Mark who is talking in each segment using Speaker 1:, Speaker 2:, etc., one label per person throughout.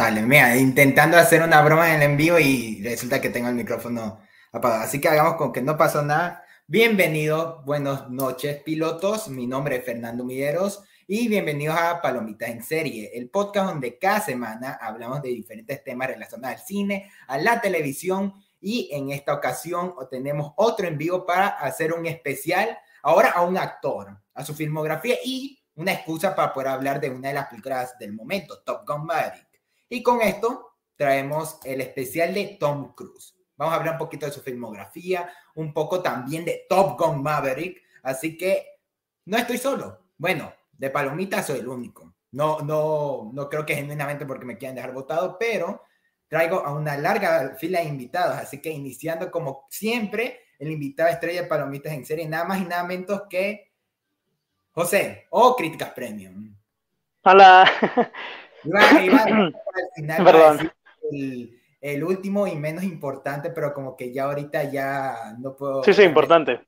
Speaker 1: Chale, mira, intentando hacer una broma en el envío y resulta que tengo el micrófono apagado. Así que hagamos con que no pasó nada. Bienvenidos, buenas noches, pilotos. Mi nombre es Fernando Mideros y bienvenidos a Palomitas en Serie, el podcast donde cada semana hablamos de diferentes temas relacionados al cine, a la televisión y en esta ocasión tenemos otro envío para hacer un especial ahora a un actor, a su filmografía y una excusa para poder hablar de una de las películas del momento, Top Gun Maverick. Y con esto traemos el especial de Tom Cruise. Vamos a hablar un poquito de su filmografía, un poco también de Top Gun Maverick. Así que no estoy solo. Bueno, de palomita soy el único. No, no, no creo que genuinamente porque me quieran dejar votado, pero traigo a una larga fila de invitados. Así que iniciando como siempre, el invitado estrella de palomitas en serie, nada más y nada menos que José o Críticas Premium.
Speaker 2: Hola.
Speaker 1: Perdón. El, último y menos importante, pero como que ya ahorita ya no puedo.
Speaker 2: Sí, sí, importante.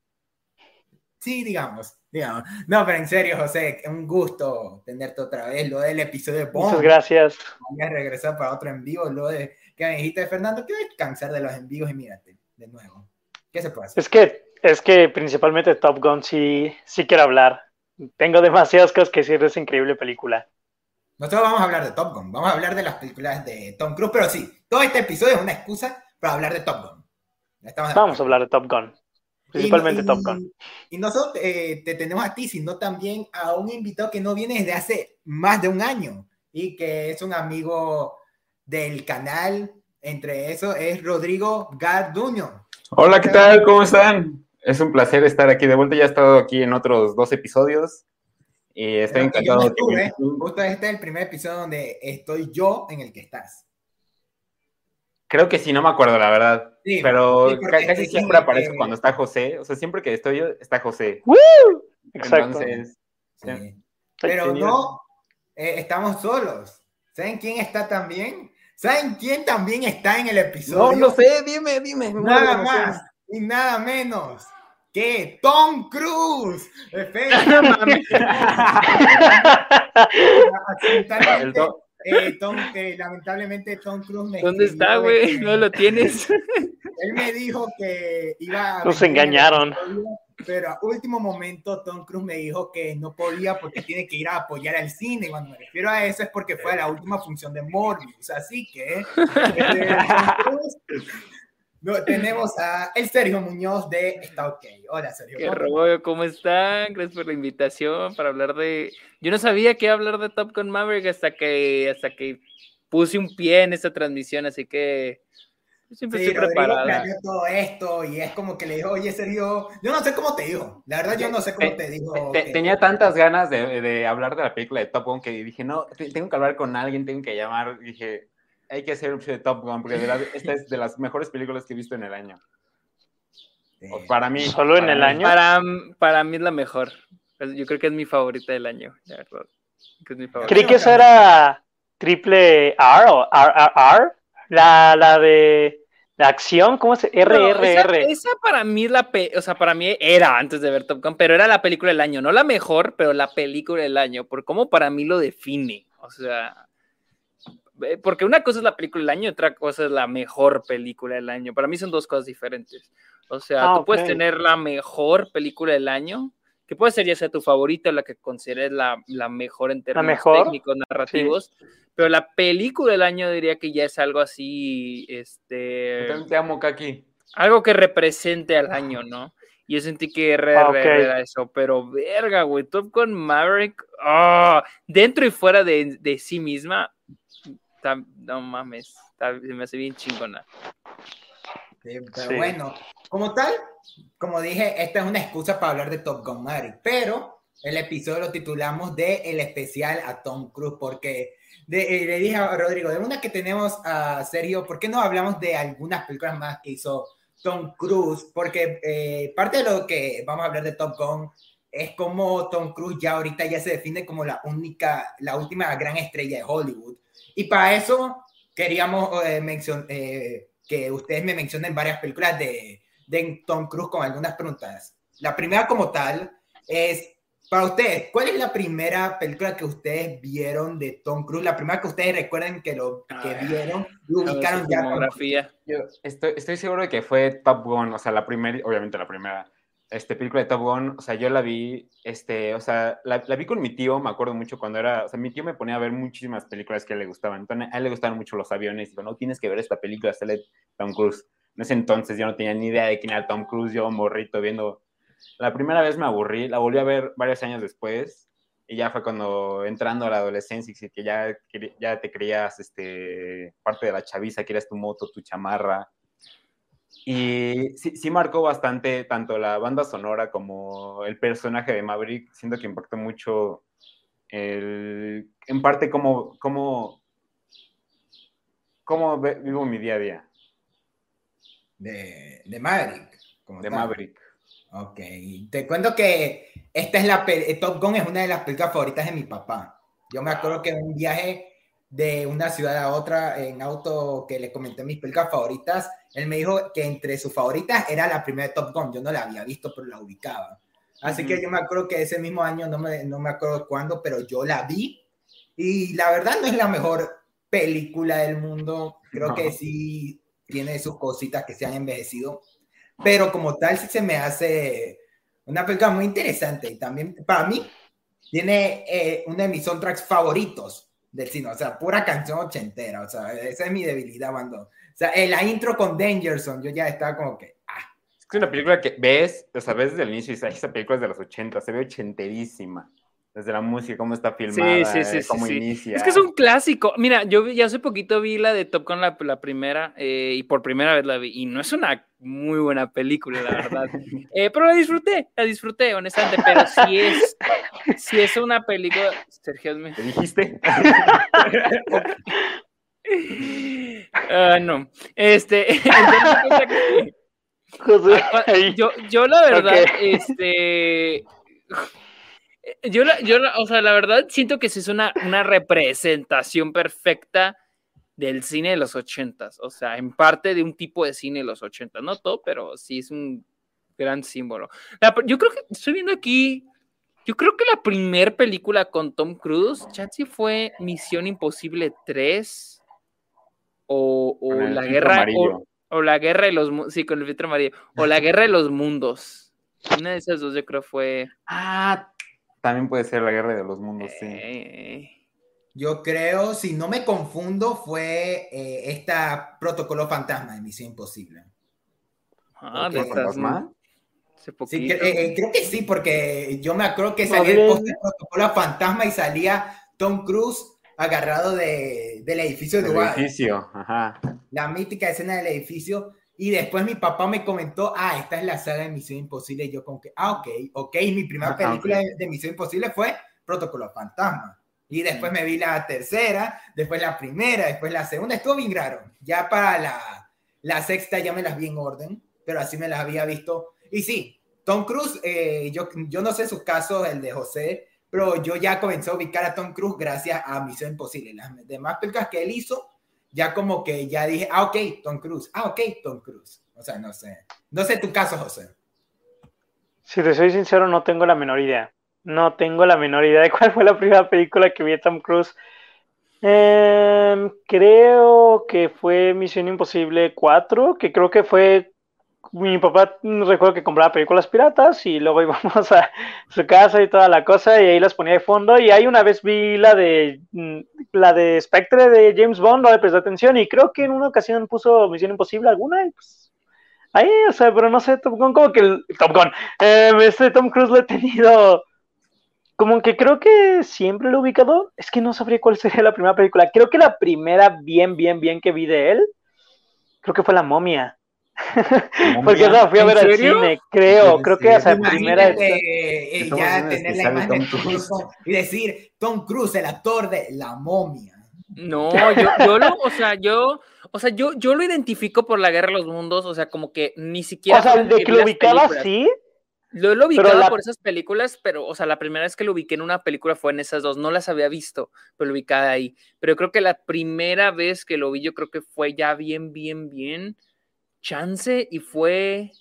Speaker 1: Sí, digamos, digamos. No, pero en serio, José, un gusto tenerte otra vez. Lo del episodio de
Speaker 2: Muchas gracias.
Speaker 1: Voy a regresar para otro envío. Lo de que me dijiste, Fernando, que voy a cansar de los envíos y mírate, de nuevo. ¿Qué se puede hacer?
Speaker 2: Es que, es que principalmente Top Gun sí, sí quiero hablar. Tengo demasiadas cosas que decir de esa increíble película.
Speaker 1: Nosotros vamos a hablar de Top Gun, vamos a hablar de las películas de Tom Cruise, pero sí, todo este episodio es una excusa para hablar de Top Gun.
Speaker 2: vamos a hablar de Top Gun, principalmente Top Gun.
Speaker 1: Y nosotros eh, te tenemos a ti, sino también a un invitado que no viene desde hace más de un año y que es un amigo del canal. Entre eso es Rodrigo Garduño.
Speaker 3: Hola, ¿qué tal? ¿Cómo están? Es un placer estar aquí de vuelta. Ya he estado aquí en otros dos episodios. Y estoy encantado.
Speaker 1: Justo este es el primer episodio donde estoy yo en el que estás.
Speaker 3: Creo que sí, no me acuerdo, la verdad. pero casi siempre aparezco cuando está José. O sea, siempre que estoy yo, está José.
Speaker 2: Exacto.
Speaker 1: Pero no, eh, estamos solos. ¿Saben quién está también? ¿Saben quién también está en el episodio?
Speaker 3: No, no sé, dime, dime.
Speaker 1: Nada más y nada menos ¿Qué? Tom Cruise. Eh, Tom, eh, lamentablemente Tom Cruise me
Speaker 3: ¿Dónde está, güey? No lo tienes.
Speaker 1: Él me dijo que iba
Speaker 2: a... Nos engañaron.
Speaker 1: Pero a último momento Tom Cruise me dijo que no podía porque tiene que ir a apoyar al cine. Cuando me refiero a eso es porque fue a la última función de Morbius. Así que... Eh, no, tenemos a el Sergio Muñoz de Está OK. Hola, Sergio.
Speaker 4: Qué rollo, ¿cómo están? Gracias por la invitación para hablar de... Yo no sabía que iba a hablar de Top Gun Maverick hasta que, hasta que puse un pie en esta transmisión, así que siempre
Speaker 1: sí, estoy preparado. todo esto y es como que le dijo, oye, Sergio, yo no sé cómo te dijo. La verdad, yo no sé cómo te dijo.
Speaker 3: Tenía tantas ganas de, de, hablar de la película de Top Gun que dije, no, tengo que hablar con alguien, tengo que llamar. Dije, hay que hacer un show de Top Gun, porque de verdad, esta es de las mejores películas que he visto en el año. para mí.
Speaker 2: ¿Solo en el año?
Speaker 4: Para, para mí es la mejor. Yo creo que es mi favorita del año, de verdad.
Speaker 2: Creí que eso era triple R o R, La, la de la acción, ¿cómo se RRR?
Speaker 4: esa, para mí la o sea, para mí era antes de ver Top Gun, pero era la película del año, no la mejor, pero la película del año, por cómo para mí lo define. O sea, porque una cosa es la película del año y otra cosa es la mejor película del año. Para mí son dos cosas diferentes. O sea, ah, tú puedes tener la mejor película del año, que puede ser ya sea tu favorita o la que consideres la, la mejor en términos técnicos, narrativos, pero la película del año diría que ya es algo así, este...
Speaker 3: te amo, Kaki.
Speaker 4: Algo que represente al año, ¿no? Y yo sentí que RR era eso, pero verga, güey, Top Gun Maverick, ah, dentro y fuera de, de sí misma, no mames, me hace bien chingona.
Speaker 1: pero bueno, como tal, como dije, esta es una excusa para hablar de Top Gun Maverick, pero el episodio lo titulamos de el especial a Tom Cruise, porque eh, le dije a Rodrigo, de una que tenemos a Sergio, ¿por qué no hablamos de algunas películas más que hizo Tom Cruise? Porque eh, parte de lo que vamos a hablar de Top Gun es como Tom Cruise ya ahorita ya se define como la única, la última gran estrella de Hollywood. Y para eso queríamos eh, mencionar eh, que ustedes me mencionen varias películas de, de Tom Cruise con algunas preguntas. La primera como tal es, para ustedes, ¿cuál es la primera película que ustedes vieron de Tom Cruise? La primera que ustedes recuerden que lo que vieron y ubicaron ya.
Speaker 3: Yo estoy, estoy seguro de que fue Top Gun, o sea, la primera, obviamente la primera este, película de Top Gun, o sea, yo la vi, este, o sea, la, vi con mi tío, me acuerdo mucho cuando era, o sea, mi tío me ponía a ver muchísimas películas que le gustaban, entonces a él le gustaban mucho los aviones, digo, no, tienes que ver esta película, sale Tom Cruise. En ese entonces yo no tenía ni idea de quién era Tom Cruise, yo morrito viendo, la primera vez me aburrí, la volví a ver varios años después, y ya fue cuando entrando a la adolescencia, que ya, ya te creías, este, parte de la chaviza, querías tu moto, tu chamarra, y sí, sí, marcó bastante tanto la banda sonora como el personaje de Maverick, siento que impactó mucho el, en parte cómo, cómo, cómo vivo mi día a día.
Speaker 1: De, de Maverick.
Speaker 3: de Maverick.
Speaker 1: Ok, te cuento que esta es la Top Gun es una de las películas favoritas de mi papá. Yo me acuerdo que en un viaje de una ciudad a otra en auto que le comenté mis películas favoritas, él me dijo que entre sus favoritas era la primera de Top Gun. Yo no la había visto, pero la ubicaba. Así que yo me acuerdo que ese mismo año, no me, no me acuerdo cuándo, pero yo la vi. Y la verdad no es la mejor película del mundo. Creo que sí tiene sus cositas que se han envejecido. Pero como tal, sí se me hace una película muy interesante. Y también, para mí, tiene eh, uno de mis soundtracks favoritos del cine, o sea, pura canción ochentera, o sea, esa es mi debilidad cuando, sea, la intro con Dangerson, yo ya estaba como que, ah.
Speaker 3: Es que una película que ves, o sea, ves desde el inicio y dices, esa película es de los 80, se ve ochenterísima. Desde la música, cómo está filmada, sí, sí, sí, cómo inicia.
Speaker 4: Es que es un clásico. Mira, yo ya hace poquito vi la de Top Gun, la, la primera, eh, y por primera vez la vi, y no es una muy buena película, la verdad. Eh, pero la disfruté, la disfruté, honestamente, pero si es, si es una película... Sergio, ¿me
Speaker 3: ¿Te dijiste?
Speaker 4: uh, no, este... yo, yo la verdad, este yo, yo, o sea, la verdad siento que es una, una representación perfecta del cine de los ochentas, o sea, en parte de un tipo de cine de los ochentas, no todo, pero sí es un gran símbolo. yo creo que estoy viendo aquí, yo creo que la primera película con Tom Cruise, Chansey fue Misión Imposible 3 o, o la guerra o, la guerra de los sí con el filtro amarillo o la guerra de los mundos. Una de esas dos yo creo fue
Speaker 3: ah también puede ser la guerra de los mundos, sí. Eh.
Speaker 1: Yo creo, si no me confundo, fue eh, esta protocolo fantasma de Misión Imposible.
Speaker 4: Ah, ¿de fantasma?
Speaker 1: Sí, eh, creo que sí, porque yo me acuerdo que salía el protocolo fantasma y salía Tom Cruise agarrado de, del edificio de
Speaker 3: Dubai. edificio, ajá.
Speaker 1: La mítica escena del edificio. Y después mi papá me comentó, ah, esta es la saga de Misión Imposible. Y yo como que, ah, ok, ok. Mi primera película de Misión Imposible fue Protocolo Fantasma. Y después me vi la tercera, después la primera, después la segunda. Estuvo bien raro. Ya para la, la sexta ya me las vi en orden, pero así me las había visto. Y sí, Tom Cruise, eh, yo, yo no sé su caso, el de José, pero yo ya comencé a ubicar a Tom Cruise gracias a Misión Imposible. Las demás películas que él hizo ya como que ya dije, ah, ok, Tom Cruise, ah, ok, Tom Cruise. O sea, no sé. No sé tu caso, José.
Speaker 2: Si te soy sincero, no tengo la menor idea. No tengo la menor idea de cuál fue la primera película que vi a Tom Cruise. Em, creo que fue Misión Imposible 4, que creo que fue mi papá recuerdo que compraba películas piratas y luego íbamos a su casa y toda la cosa y ahí las ponía de fondo y ahí una vez vi la de mm, la de Spectre de James Bond, no le presté atención y creo que en una ocasión puso Misión Imposible alguna y pues ahí, o sea, pero no sé, Top Gun, como que el Top Gun, eh, este Tom Cruise lo he tenido como que creo que siempre lo he ubicado, es que no sabría cuál sería la primera película, creo que la primera bien, bien, bien que vi de él, creo que fue La Momia porque no, fui a ver al cine, creo, creo que esa primera
Speaker 1: eh, ya tener la imagen y decir Tom Cruise, el actor de La Momia.
Speaker 4: No, yo, yo lo, o sea, yo, o sea, yo, yo lo identifico por la Guerra de los Mundos, o sea, como que ni siquiera.
Speaker 2: O sea, de que lo ubicaba sí.
Speaker 4: Lo he ubicado por esas películas, pero, o sea, la primera vez que lo ubiqué en una película fue en esas dos. No las había visto, pero lo ubicaba ahí. Pero creo que la primera vez que lo vi, yo creo que fue ya bien, bien, bien chance y fue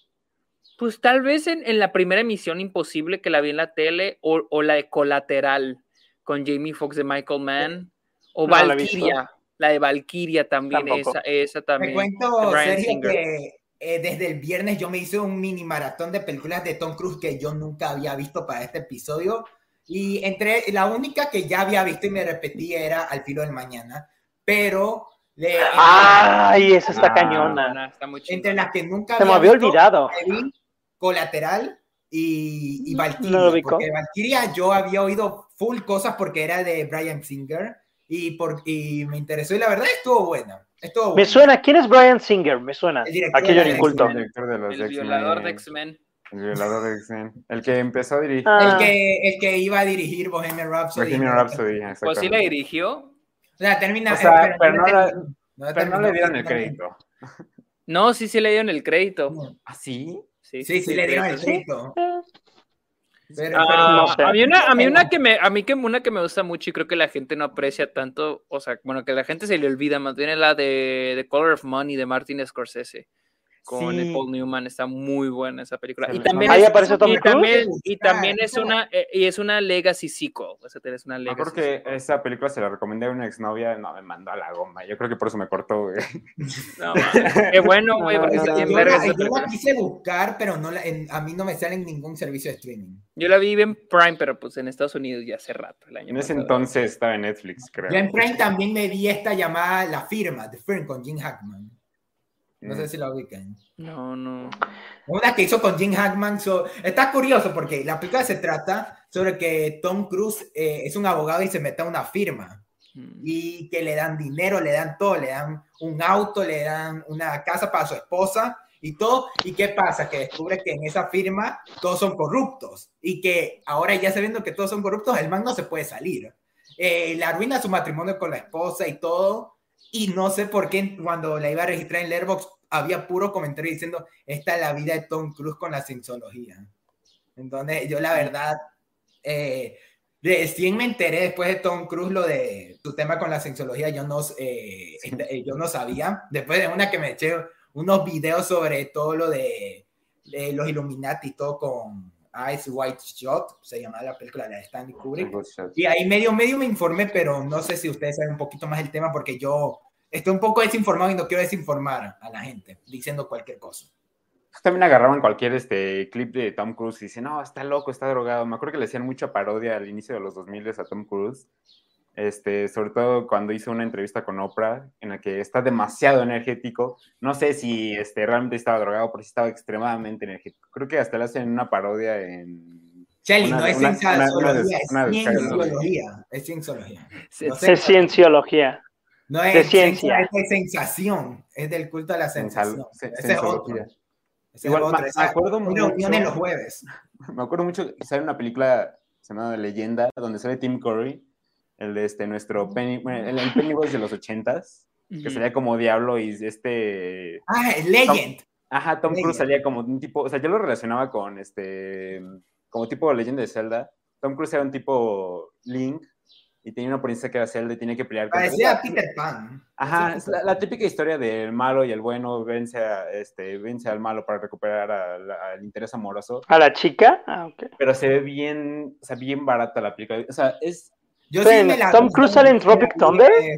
Speaker 4: Pues tal vez en, en la primera emisión Imposible que la vi en la tele, o, o la de Colateral con Jamie Foxx de Michael Mann, o
Speaker 2: No la.
Speaker 4: Valkyria, la de Valkyria también,
Speaker 2: Tampoco.
Speaker 4: esa, esa
Speaker 1: Te
Speaker 4: también.
Speaker 1: cuento,
Speaker 4: de Bryan
Speaker 1: Sergio,
Speaker 4: Singer.
Speaker 1: que eh, desde el viernes yo me hice un mini maratón de películas de Tom Cruise que yo nunca había visto para este episodio. Y entre la única que ya había visto y me repetí era Al filo del mañana. Pero le-
Speaker 2: Ay, esa está
Speaker 3: Ah.
Speaker 2: cañona.
Speaker 4: Nah, está muy
Speaker 1: entre las que nunca
Speaker 2: Se me había olvidado.
Speaker 1: vi Colateral y, y Valkyria.
Speaker 2: No
Speaker 1: porque Valkyria yo había oído full cosas porque era de Brian Singer y, por, y me interesó y la verdad estuvo buena. Estuvo
Speaker 2: Me
Speaker 1: buena.
Speaker 2: suena, ¿quién es Brian Singer? Me suena. Aquello
Speaker 1: de
Speaker 2: inculto.
Speaker 3: El director de los
Speaker 4: El
Speaker 3: X-Men.
Speaker 4: violador de X-Men.
Speaker 3: El violador de X-Men. El que empezó a dirigir
Speaker 2: Ah.
Speaker 1: El que, el que iba a dirigir Bohemian Rhapsody.
Speaker 3: Bohemian Rhapsody.
Speaker 4: Pues sí la dirigió.
Speaker 1: O sea, termina.
Speaker 3: O sea,
Speaker 1: eh,
Speaker 3: pero no la-
Speaker 1: no
Speaker 3: Pero no le dieron el crédito.
Speaker 4: No, sí, sí le dieron el crédito.
Speaker 3: ¿Ah, sí?
Speaker 4: Sí,
Speaker 1: Sí, sí, le dieron el
Speaker 4: crédito.
Speaker 1: Pero,
Speaker 4: Ah,
Speaker 1: pero-
Speaker 2: no sé.
Speaker 4: a mí una, a mí una que me, a mí que una que me gusta mucho y creo que la gente no aprecia tanto, o sea, bueno, que la gente se le olvida más bien es la de The Color of Money de Martin Scorsese con
Speaker 3: Sí.
Speaker 4: Paul Newman, está muy buena esa película. Y también,
Speaker 2: Ahí
Speaker 4: es,
Speaker 2: aparece Tom
Speaker 4: y
Speaker 2: Cruise.
Speaker 4: también, y
Speaker 1: Ah,
Speaker 4: también es
Speaker 1: no.
Speaker 4: una eh, y es una legacy sequel, o sea, es una legacy
Speaker 3: acuerdo que
Speaker 4: sequel.
Speaker 3: esa película se la recomendé a una exnovia, no, me mandó a la goma. Yo creo que por eso me cortó, güey.
Speaker 4: No, qué bueno, güey, porque
Speaker 1: yo,
Speaker 4: bien
Speaker 1: la, yo quise buscar, pero no la- en- a mí no me sale en ningún servicio de streaming.
Speaker 4: Yo la vi en Prime, pero pues en Estados Unidos ya hace rato, el año
Speaker 3: En ese
Speaker 4: pasado.
Speaker 3: entonces estaba en Netflix, creo.
Speaker 1: Yo en Prime también me vi esta llamada La Firma, The Firm, con Jim Hackman. No sé si la ubican.
Speaker 4: No, no.
Speaker 1: Una que hizo con Jim Hackman. so- está curioso porque la película se trata sobre que Tom Cruise eh, es un abogado y se mete a una firma.
Speaker 4: Mm.
Speaker 1: y que le dan dinero, le dan todo, le dan un auto, le dan una casa para su esposa y todo. ¿Y qué pasa? Que descubre que en esa firma todos son corruptos y que ahora ya sabiendo que todos son corruptos, el man no se puede salir. Eh, le arruina su matrimonio con la esposa y todo. Y no sé por qué cuando la iba a registrar en Letterboxd había puro comentario diciendo esta es la vida de Tom Cruise con la cienciología. Entonces yo la verdad eh, recién me enteré después de Tom Cruise lo de su tema con la cienciología, yo no, eh, esta- eh, yo no sabía. Después de una que me eché unos videos sobre todo lo de, de los Illuminati y todo con Eyes White Shot, se llama la película de Stanley Kubrick. Y ahí medio, medio me informé, pero no sé si ustedes saben un poquito más el tema porque yo estoy un poco desinformado y no quiero desinformar a la gente diciendo cualquier cosa.
Speaker 3: También agarraban cualquier este, clip de Tom Cruise y dicen, no, está loco, está drogado. Me acuerdo que le hacían mucha parodia al inicio de los 2000 a Tom Cruise. Este, sobre todo cuando hizo una entrevista con Oprah en la que está demasiado energético. No sé si este, realmente estaba drogado, pero sí estaba extremadamente energético. Creo que hasta le hacen una parodia en... Una-
Speaker 1: no es cienciología, es cienciología, es cienciología.
Speaker 2: Es cienciología.
Speaker 1: No es
Speaker 2: De ciencia.
Speaker 1: es de sensación, es del culto a la sensación.
Speaker 3: Sensal-
Speaker 1: Ese es otro.
Speaker 3: sensología.
Speaker 1: Ese
Speaker 3: Igual,
Speaker 1: es otro.
Speaker 3: me- acuerdo
Speaker 1: una reunión en
Speaker 3: mucho-
Speaker 1: los jueves.
Speaker 3: Me acuerdo mucho que sale una película llamada Leyenda, donde sale Tim Curry, el de este, nuestro Penny, bueno, el, el Pennywise de los ochentas, que salía como diablo y este...
Speaker 1: Ah, Legend.
Speaker 3: Ajá, Tom Cruise
Speaker 1: Legend.
Speaker 3: salía como un tipo, o sea, yo lo relacionaba con este, como tipo Leyenda de Zelda. Tom Cruise era un tipo Link y tenía una princesa que era Zelda y tenía que pelear contra-
Speaker 1: Parecía Peter Pan.
Speaker 3: Ajá, es la, la típica historia del malo y el bueno vence, a, este, vence al malo para recuperar al, al interés amoroso,
Speaker 2: ¿A la chica? Ah, ok.
Speaker 3: pero se ve bien, o sea, bien barata la película. O sea, es...
Speaker 1: Yo
Speaker 2: Sí,
Speaker 1: me la
Speaker 2: Tom Cruise sale en Tropic Thunder.
Speaker 1: eh,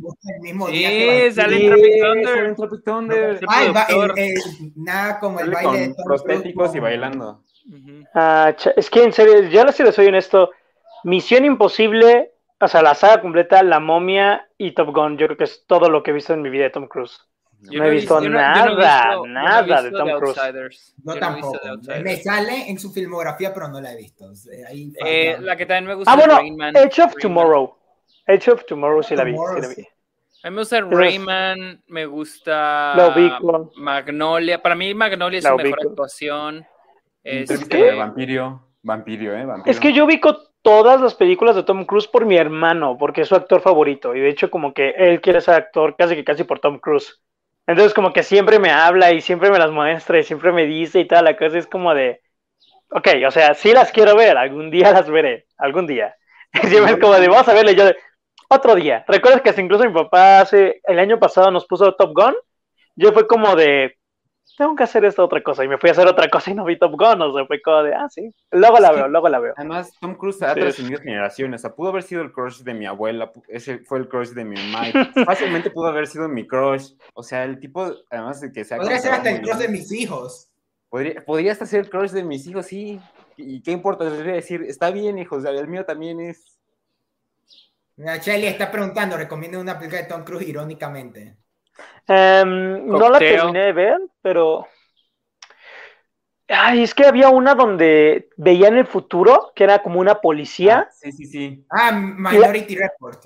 Speaker 4: Sí, sale en Tropic Thunder.
Speaker 3: sale en Tropic Thunder.
Speaker 4: Sí,
Speaker 1: Ah, el el- nada como el baile de
Speaker 3: con
Speaker 1: Tom
Speaker 3: prostéticos y bailando.
Speaker 2: Ah, es que en serio, yo si les soy honesto, Misión Imposible, o sea, la saga completa, La Momia y Top Gun, yo creo que es todo lo que he visto en mi vida de Tom Cruise.
Speaker 4: Yo
Speaker 2: No he visto nada,
Speaker 4: no visto-
Speaker 2: nada de Tom Cruise.
Speaker 4: Outsiders.
Speaker 1: No tampoco. Me sale en su filmografía, pero no la he visto. Ahí
Speaker 4: Eh,
Speaker 1: falta-
Speaker 4: la que también me gusta
Speaker 2: Ah,
Speaker 4: es
Speaker 2: bueno,
Speaker 4: Rain Man.
Speaker 2: Edge of Tomorrow. Edge of Tomorrow sí la vi, sí la vi.
Speaker 4: A mí me gusta Rayman, me gusta. Magnolia. Para mí Magnolia es
Speaker 2: La
Speaker 4: su mejor actuación.
Speaker 3: Entrevista
Speaker 4: Este,
Speaker 3: Vampirio. Vampirio, ¿eh? Vampirio.
Speaker 2: Es que yo ubico todas las películas de Tom Cruise por mi hermano, porque es su actor favorito. Y de hecho, como que él quiere ser actor casi que casi por Tom Cruise. Entonces, como que siempre me habla y siempre me las muestra y siempre me dice y toda la cosa. Es como de, ok, o sea, sí las quiero ver, algún día las veré, algún día. Siempre es como de, vamos a verle, yo otro día. ¿Recuerdas que incluso mi papá hace, el año pasado nos puso Top Gun? Yo fue como de, tengo que hacer esta otra cosa. Y me fui a hacer otra cosa y no vi Top Gun. O sea, fue como de, ah, sí. Luego la veo, luego la veo.
Speaker 3: Además, Tom Cruise ha
Speaker 2: Sí.
Speaker 3: trascendido generaciones. O sea, pudo haber sido el crush de mi abuela, ese fue el crush de mi mamá. Fácilmente pudo haber sido mi crush. O sea, el tipo, además de que se ha
Speaker 1: Podría ser hasta el
Speaker 3: muy
Speaker 1: de mis hijos.
Speaker 3: Podría, podría hasta ser el crush de mis hijos, sí. ¿Y qué importa? Les voy a decir, está bien, hijos, el mío también es.
Speaker 1: Shelly está preguntando, recomiendo una película de Tom Cruise irónicamente.
Speaker 2: Em, no la terminé de ver, pero. Ay, es que había una donde veían el futuro, que era como una policía.
Speaker 3: Sí, sí, sí.
Speaker 1: Ah, Minority Report.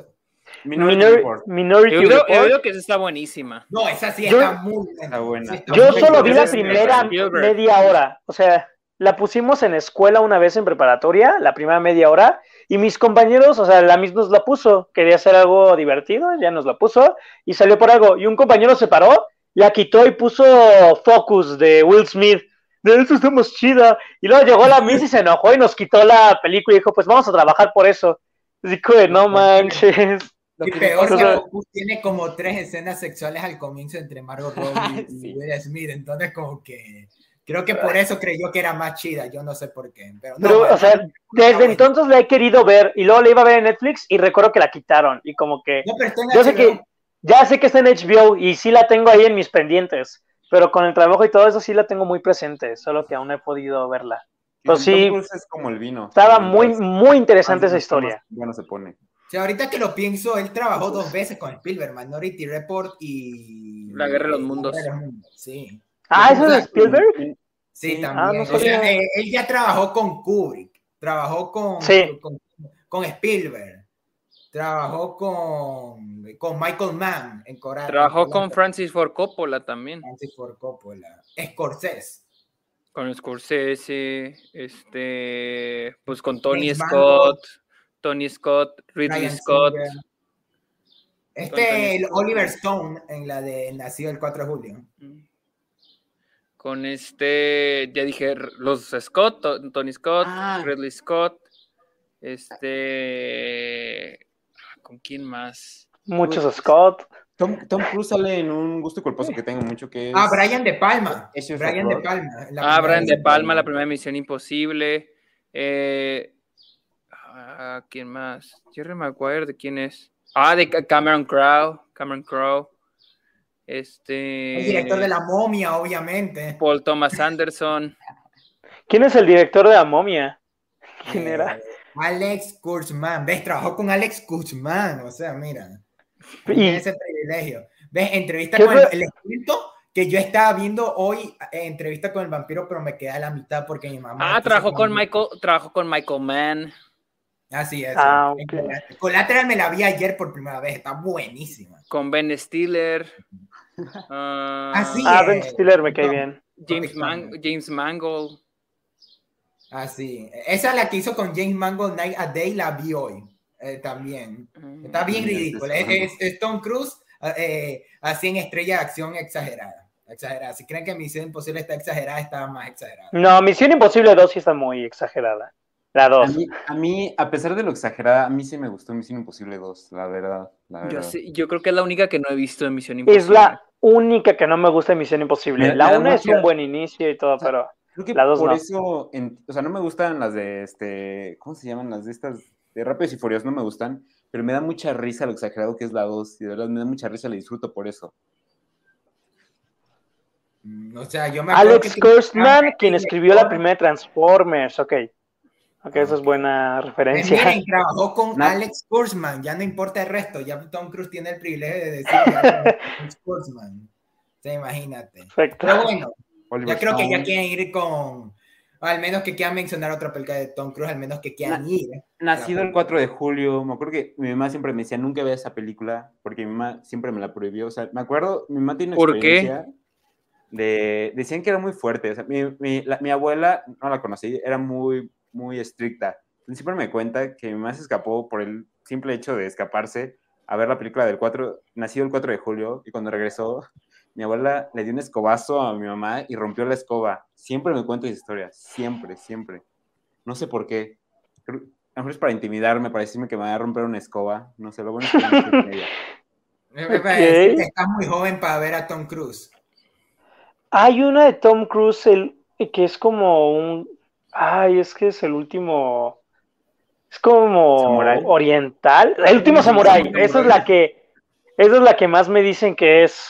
Speaker 3: Minority
Speaker 2: Minor-
Speaker 3: Report.
Speaker 2: Minority
Speaker 4: Yo creo, yo
Speaker 2: Report.
Speaker 4: creo que esa está buenísima.
Speaker 1: No, esa sí
Speaker 2: Yo-
Speaker 1: está muy buena.
Speaker 3: Está buena.
Speaker 1: Sí, está
Speaker 2: Yo
Speaker 1: muy
Speaker 2: solo vi la primera media hora. O sea, la pusimos en escuela una vez en preparatoria, la primera media hora, y mis compañeros, o sea, la misma nos la puso. Quería hacer algo divertido, ya nos la puso, y salió por algo. Y un compañero se paró, la quitó y puso Focus de Will Smith. De eso está más chida. Y luego llegó la Miss y se enojó y nos quitó la película y dijo, pues vamos a trabajar por eso. Así que no manches.
Speaker 3: Lo
Speaker 1: Y
Speaker 3: que
Speaker 1: peor que Focus tiene como tres escenas sexuales al comienzo entre Margot Robbie y
Speaker 3: Sí.
Speaker 1: Will Smith, entonces como que creo que por eso creyó que era más chida, yo no sé por qué. Pero, no,
Speaker 2: Pero,
Speaker 1: bueno,
Speaker 2: o sea, desde entonces la he querido ver y luego la iba a ver en Netflix y recuerdo que la quitaron y como que
Speaker 1: no, pero está en
Speaker 2: yo sé
Speaker 1: HBO.
Speaker 2: que ya sé que está en HBO y sí la tengo ahí en mis pendientes, pero con el trabajo y todo eso sí la tengo muy presente, solo que aún no he podido verla. Pero sí,
Speaker 3: es como el vino.
Speaker 2: estaba muy muy interesante esa historia.
Speaker 3: Bueno, se pone.
Speaker 1: O sea, ahorita que lo pienso, él trabajó dos veces con Spielberg, Minority Report y...
Speaker 4: La Guerra de los Mundos.
Speaker 1: La Guerra de los Mundos, Sí,
Speaker 2: Ah, eso es de Spielberg.
Speaker 1: sí,
Speaker 3: Sí.
Speaker 1: también.
Speaker 2: Ah, no
Speaker 1: o sea, él ya trabajó con Kubrick, trabajó con,
Speaker 2: Sí.
Speaker 1: con, con Spielberg, trabajó con, con Michael Mann en Coral.
Speaker 4: Trabajó con Francis Ford Coppola también.
Speaker 1: Francis Ford Coppola, Scorsese.
Speaker 4: Con Scorsese, este, pues con Tony
Speaker 1: James
Speaker 4: Scott, Tony Scott, Ridley
Speaker 1: Ryan
Speaker 4: Scott.
Speaker 1: Singer. Este, el. Oliver Stone en la de Nacido el 4 de julio.
Speaker 4: Con este, ya dije, los Scott, To- Tony Scott,
Speaker 3: Ah.
Speaker 4: Ridley Scott, este, ¿con quién más?
Speaker 2: Muchos Scott.
Speaker 3: Tom, Tom Cruise sale en un gusto culposo que tengo mucho que es.
Speaker 1: Ah, Brian De Palma.
Speaker 3: Ese es
Speaker 1: Brian De. Palma.
Speaker 4: Ah, Brian De Palma, la primera misión imposible. Eh, ah, ¿Quién más? Jerry Maguire, ¿de quién es? Ah, de Ca- Cameron Crowe. Cameron Crowe. Este.
Speaker 1: El director de La Momia, obviamente.
Speaker 4: Paul Thomas Anderson.
Speaker 2: ¿Quién es el director de La Momia? ¿Quién
Speaker 1: Eh,
Speaker 2: era?
Speaker 1: Alex Kurtzman. ¿Ves? Trabajó con Alex Kurtzman. O sea, mira.
Speaker 2: Y-
Speaker 1: Tiene ese privilegio. ¿Ves? Entrevista
Speaker 2: ¿Qué
Speaker 1: con el, cuento que yo estaba viendo hoy eh, entrevista con el vampiro, pero me quedé a la mitad porque mi mamá.
Speaker 4: Ah, trabajó con. Michael, trabajó con Michael Mann.
Speaker 1: Así es.
Speaker 2: Ah.
Speaker 1: Collateral me la vi ayer por primera vez. Está buenísima.
Speaker 4: con Ben Stiller. Ah,
Speaker 1: Así
Speaker 2: Ah. Ben Stiller me cae
Speaker 1: No.
Speaker 2: bien.
Speaker 4: James, Man- James Mangold.
Speaker 1: Así. Esa es la que hizo con James Mangold Night a Day, la vi hoy. eh, también. Está bien
Speaker 3: Mm,
Speaker 1: ridícula.
Speaker 3: es-
Speaker 1: Es, es- Tom Cruise eh, así en estrella de acción exagerada. Exagerada. Si creen que Misión Imposible está exagerada, está más exagerada.
Speaker 2: No, Misión Imposible 2 sí está muy exagerada. La
Speaker 3: A
Speaker 2: 2.
Speaker 3: mí, a mí, a pesar de lo exagerada, a mí sí me gustó Misión Imposible 2, la verdad. La
Speaker 4: Yo, sí- yo creo que es la única que no he visto en Misión Imposible.
Speaker 2: Es la única que no me gusta de Misión Imposible. La
Speaker 3: da
Speaker 2: 1 es un buen inicio y todo,
Speaker 3: sea,
Speaker 2: pero
Speaker 3: Creo que
Speaker 2: La dos
Speaker 3: por
Speaker 2: no.
Speaker 3: eso, en- o sea, no me gustan las de este, ¿cómo se llaman? Las de estas, de Rápidos y Furiosos no me gustan, pero me da mucha risa lo exagerado que es la 2, y de verdad me da mucha risa, la disfruto por eso.
Speaker 1: Mm, O sea, yo me acuerdo
Speaker 2: Alex
Speaker 1: que-
Speaker 2: Kurtzman, quien escribió la primera de Transformers, ok. Ok, esa es buena
Speaker 1: Eh,
Speaker 2: referencia.
Speaker 1: miren, trabajó con
Speaker 3: No.
Speaker 1: Alex Kurtzman, ya no importa el resto, ya Tom Cruise tiene el privilegio de decir Alex Kurtzman. O sea, imagínate.
Speaker 2: Perfecto.
Speaker 1: Pero bueno,
Speaker 3: Oliver
Speaker 1: ya creo que ya
Speaker 3: Stone.
Speaker 1: quieren ir con, al menos que quieran mencionar otra película de Tom Cruise, al menos que quieran
Speaker 3: Na-
Speaker 1: ir.
Speaker 3: Nacido el 4 de julio, me acuerdo que mi mamá siempre me decía, nunca veas esa película, porque mi mamá siempre me la prohibió. O sea, me acuerdo, mi mamá tiene una
Speaker 4: ¿Por qué?
Speaker 3: experiencia de, decían que era muy fuerte. O sea, mi, mi- la- mi abuela, no la conocí, era muy, muy estricta. Siempre me cuenta que mi mamá se escapó por el simple hecho de escaparse a ver la película del 4, nacido el 4 de julio, y cuando regresó, mi abuela le dio un escobazo a mi mamá y rompió la escoba. Siempre me cuenta esa historia, siempre, siempre. No sé por qué. Creo- a lo mejor es para intimidarme, para decirme que me va a romper una escoba. No sé, lo bueno es que ella.
Speaker 1: Me parece que Está muy joven para ver a Tom Cruise.
Speaker 2: Hay una de Tom Cruise el, que es como un. Ay, es que es el último. Es como
Speaker 3: ¿Samurai?
Speaker 2: oriental. El último samurái.
Speaker 1: Samurai.
Speaker 2: Esa es la que. Esa es la que más me dicen que es.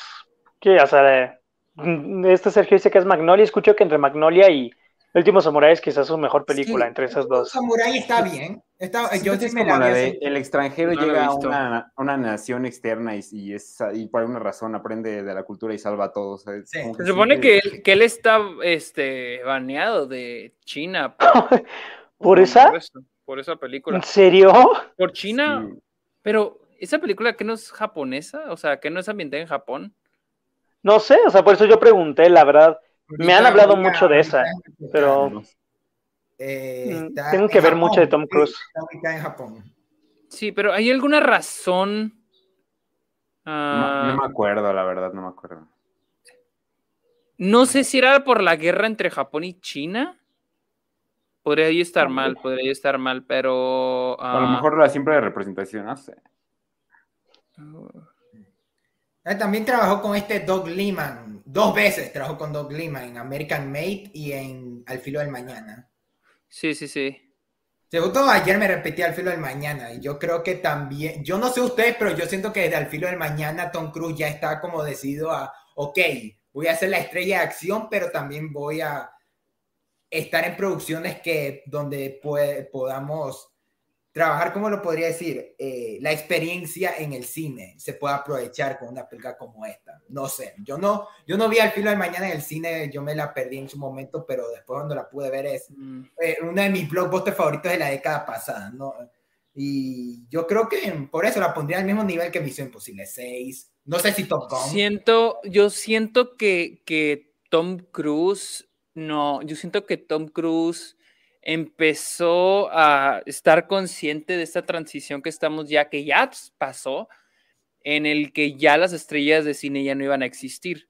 Speaker 2: Que, o sea, este Sergio dice que es Magnolia. Escucho que entre Magnolia y El último samurái es quizás su mejor película
Speaker 1: Sí,
Speaker 2: entre esas dos.
Speaker 1: Samurai está bien. Está, yo sí
Speaker 3: es
Speaker 1: me
Speaker 3: como
Speaker 1: la
Speaker 3: la
Speaker 1: vi
Speaker 3: de
Speaker 1: hace-
Speaker 3: el extranjero
Speaker 4: No
Speaker 3: llega a una, una nación externa y, y, es, y por alguna razón aprende de la cultura y salva a todos.
Speaker 4: Se supone que él, que él está este, baneado de China. por-
Speaker 2: ¿Por esa?
Speaker 4: Por, esa película.
Speaker 2: ¿En serio?
Speaker 4: Por China.
Speaker 3: Sí.
Speaker 4: Pero, ¿esa película que no es japonesa? O sea, que no es ambientada en Japón.
Speaker 2: No sé, o sea, por eso yo pregunté, la verdad. Me han hablado
Speaker 1: ahorita-
Speaker 2: mucho de esa, pero-
Speaker 1: eh,
Speaker 2: Mm, tengo
Speaker 1: en
Speaker 2: que ver
Speaker 1: Japón,
Speaker 2: mucho de Tom Cruise.
Speaker 1: está ubicada en Japón.
Speaker 4: Sí, pero ¿hay alguna razón?
Speaker 3: No,
Speaker 4: Ah,
Speaker 3: no me acuerdo, la verdad, no me acuerdo.
Speaker 4: no sé si era por la guerra entre Japón y China. Podría yo estar mal, podría yo estar mal, pero...
Speaker 3: A lo
Speaker 4: ah,
Speaker 3: mejor la simple representación, no sé.
Speaker 1: Eh, También trabajó con este Doug Liman, dos veces trabajó con Doug Liman en American Made y en Al filo del mañana.
Speaker 4: Sí, sí, sí.
Speaker 1: Según todo, ayer me repetí Al filo del mañana y yo creo que también, yo no sé ustedes, pero yo siento que desde Al filo del mañana Tom Cruise ya está como decidido a, ok, voy a ser la estrella de acción, pero también voy a estar en producciones que donde podamos trabajar, ¿cómo lo podría decir? Eh, la experiencia en el cine se puede aprovechar con una película como esta. No sé, yo no, yo no vi Al filo del mañana en el cine, yo me la perdí en su momento, pero después cuando la pude ver es
Speaker 4: Mm,
Speaker 1: eh, uno de mis blockbusters favoritos de la década pasada, ¿no? Y yo creo que por eso la pondría al mismo nivel que Misión Imposible 6. No sé si Top Gun.
Speaker 4: Siento, yo siento que, que Tom Cruise, no, yo siento que Tom Cruise empezó a estar consciente de esta transición que estamos ya, que ya pasó, en el que ya las estrellas de cine ya no iban a existir,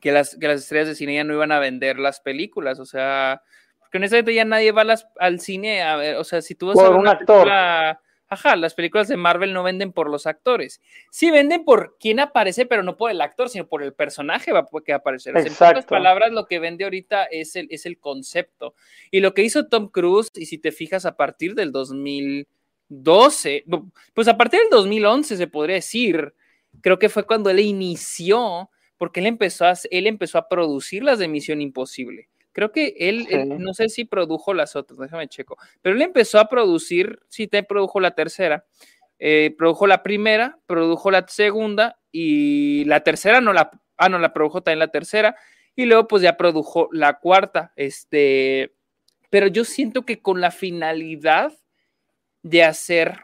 Speaker 4: que las, que las estrellas de cine ya no iban a vender las películas, o sea, porque honestamente ya nadie va las- al cine a ver, o sea, si tú vas
Speaker 2: Por
Speaker 4: a ver
Speaker 2: un
Speaker 4: una
Speaker 2: actor.
Speaker 4: película- Ajá, las películas de Marvel no venden por los actores. Sí venden por quién aparece, pero no por el actor, sino por el personaje que va a aparecer. O sea, en pocas palabras, lo que vende ahorita es el, es el concepto. Y lo que hizo Tom Cruise, y si te fijas a partir del 2012, no, pues a partir del 2011 se podría decir, creo que fue cuando él inició, porque él empezó a, él empezó a producir las de Misión Imposible. Creo que él, no sé si produjo las otras, déjame checo, pero él empezó a producir, sí, te produjo la tercera, eh, produjo la primera, produjo la segunda y la tercera no la, ah, no, la produjo también la tercera y luego pues ya produjo la cuarta, este, pero yo siento que con la finalidad de hacer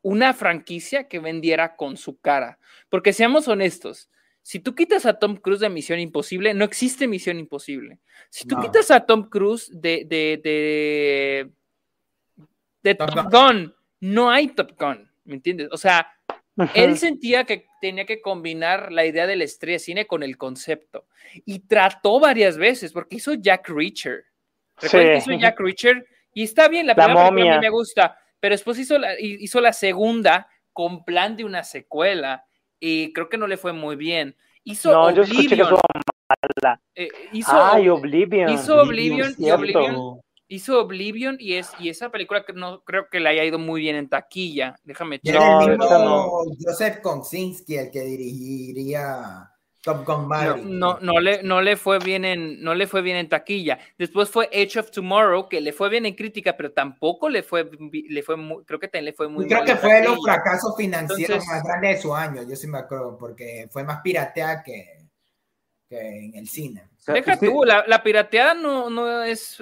Speaker 4: una franquicia que vendiera con su cara, porque seamos honestos, si tú quitas a Tom Cruise de Misión Imposible, no existe Misión Imposible. Si tú
Speaker 1: No.
Speaker 4: quitas a Tom Cruise de, de, de, de
Speaker 1: Top
Speaker 4: Top Gun, no hay Top Gun, ¿me entiendes? O sea, él sentía que tenía que combinar la idea de la estrella de cine con el concepto. Y trató varias veces, porque hizo Jack Reacher. Recuerden que
Speaker 2: Sí.
Speaker 4: hizo Jack Reacher y está bien, la,
Speaker 2: La
Speaker 4: primera película a mí
Speaker 2: momia.
Speaker 4: me gusta, pero después hizo la, hizo la segunda con plan de una secuela y creo que no le fue muy bien. Hizo
Speaker 2: No, yo escuché que
Speaker 4: Oblivion.
Speaker 2: estuvo mala.
Speaker 4: eh, hizo,
Speaker 2: Ay, Oblivion.
Speaker 4: hizo Oblivion y
Speaker 2: cierto.
Speaker 4: Oblivion hizo Oblivion y es y esa película que no creo que le haya ido muy bien en taquilla. Déjame
Speaker 1: Y
Speaker 4: checar.
Speaker 2: No, no.
Speaker 1: Joseph Kosinski el que dirigiría Top Gun
Speaker 4: No,
Speaker 1: Maverick.
Speaker 4: no, no le, no le fue bien en, no le fue bien en taquilla. Después fue Edge of Tomorrow, que le fue bien en crítica, pero tampoco le fue, le fue muy, creo que también le fue muy
Speaker 1: Y creo
Speaker 4: mal
Speaker 1: que fue los fracasos financieros
Speaker 4: Entonces-
Speaker 1: más grandes de su año, yo sí me acuerdo, porque fue más pirateada que, que en el cine.
Speaker 3: O sea,
Speaker 4: Deja
Speaker 3: usted-
Speaker 4: tú, la, la pirateada no, no es.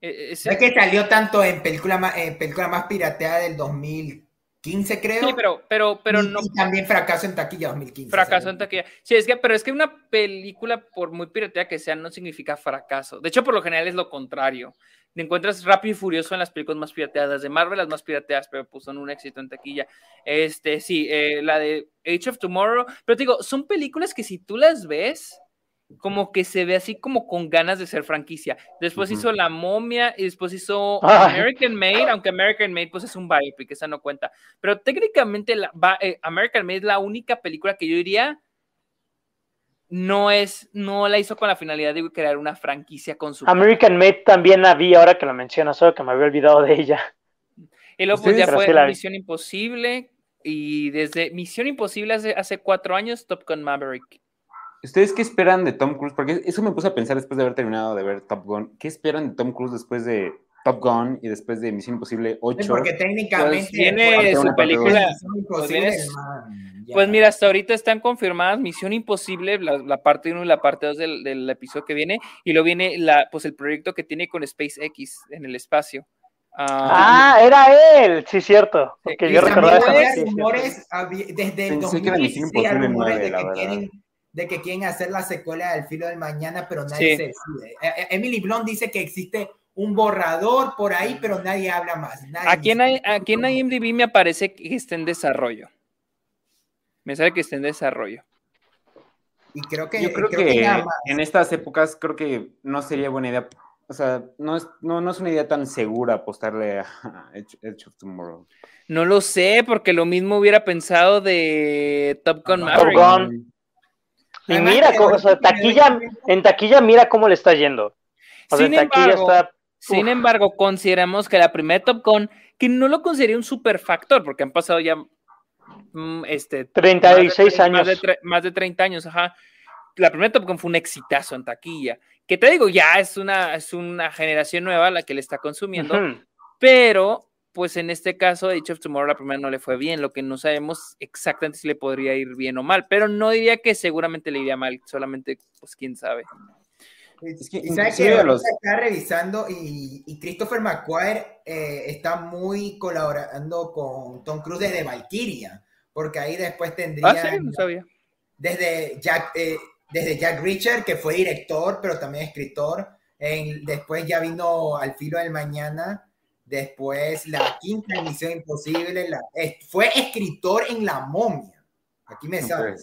Speaker 4: eh, es-
Speaker 1: Es que salió tanto en película más, en película más pirateada del 2015, creo.
Speaker 4: sí, pero, pero, pero
Speaker 1: y,
Speaker 4: no
Speaker 1: y también fracaso en taquilla 2015.
Speaker 4: fracaso en taquilla. Sí, es que, pero es que una película, por muy pirateada que sea, no significa fracaso. De hecho, por lo general es lo contrario. Te encuentras rápido y furioso en las películas más pirateadas de Marvel, las más pirateadas, pero pues son un éxito en taquilla. Este, sí, eh, la de Age of Tomorrow. Pero te digo, son películas que si tú las ves, como que se ve así como con ganas de ser franquicia. Después hizo La Momia y después hizo
Speaker 2: Ay.
Speaker 4: American Made, aunque American Made pues es un biopic, esa no cuenta. Pero técnicamente la, eh, American Made es la única película que yo diría no es, no la hizo con la finalidad de crear una franquicia con su.
Speaker 2: American Made también la vi ahora que la mencionas, solo que me había olvidado de ella.
Speaker 4: Y luego pues, ya fue
Speaker 2: Graciela.
Speaker 4: Misión Imposible. Y desde Misión Imposible hace, hace cuatro años, Top Gun Maverick.
Speaker 3: ¿Ustedes qué esperan de Tom Cruise? Porque eso me puse a pensar después de haber terminado de ver Top Gun. ¿Qué esperan de Tom Cruise después de Top Gun y después de Misión Imposible 8?
Speaker 1: Porque técnicamente.
Speaker 4: Pues
Speaker 3: Parte
Speaker 4: su película. Pues. Pues mira, hasta ahorita están confirmadas Misión Imposible, la, la parte 1 y la parte 2 del, del episodio que viene, y luego viene la, pues el proyecto que tiene con SpaceX en el espacio. Ah,
Speaker 2: Ah, era él, sí, cierto. Porque yo recordaba esa
Speaker 1: rumores había- desde el
Speaker 3: Pensé que era Misión
Speaker 1: 2016 había
Speaker 3: Imposible
Speaker 1: rumores
Speaker 3: 9,
Speaker 1: de
Speaker 3: la
Speaker 1: que
Speaker 3: verdad.
Speaker 1: quieren de que quieren hacer la secuela del filo del mañana, pero nadie
Speaker 4: Sí.
Speaker 1: se decide. Eh, eh, Emily Blunt dice que existe un borrador por ahí, pero nadie habla más. nadie
Speaker 4: aquí, en, aquí IMDb me aparece que está en desarrollo. Me sale que está en desarrollo.
Speaker 1: Y creo que
Speaker 3: Yo creo, que, en estas épocas creo que no sería buena idea. O sea, no es, no, no es una idea tan segura apostarle a Edge, of Tomorrow.
Speaker 4: No lo sé, porque lo mismo hubiera pensado de Top Gun
Speaker 1: Top
Speaker 4: Maverick.
Speaker 2: Gun. Y
Speaker 1: Además,
Speaker 2: mira, o sea, taquilla, en taquilla mira cómo le está yendo. O sea,
Speaker 4: Sin embargo,
Speaker 2: está...
Speaker 4: Sin
Speaker 2: Uf.
Speaker 4: embargo, consideramos que la primera Top Gun, que no lo consideraría un super factor, porque han pasado ya mm, este,
Speaker 2: 36
Speaker 4: más de, Más de,
Speaker 2: años.
Speaker 4: más de 30 años, ajá. La primera Top Gun fue un exitazo en taquilla. Que te digo, ya es una, es una generación nueva la que le está consumiendo, pero pues en este caso, Age of Tomorrow la primera no le fue bien, lo que no sabemos exactamente si le podría ir bien o mal, pero no diría que seguramente le iría mal, solamente pues quién sabe.
Speaker 3: Es que
Speaker 1: sabes que
Speaker 3: los-
Speaker 1: está revisando y, y Christopher McQuarrie eh, está muy colaborando con Tom Cruise desde Valkyria, porque ahí después tendría
Speaker 4: Ah, sí, no sabía.
Speaker 1: desde Jack, eh, desde Jack Reacher, que fue director, pero también escritor. En- después ya vino Al filo del mañana. Después la quinta Misión Imposible. la- fue escritor en La momia. Aquí me sale.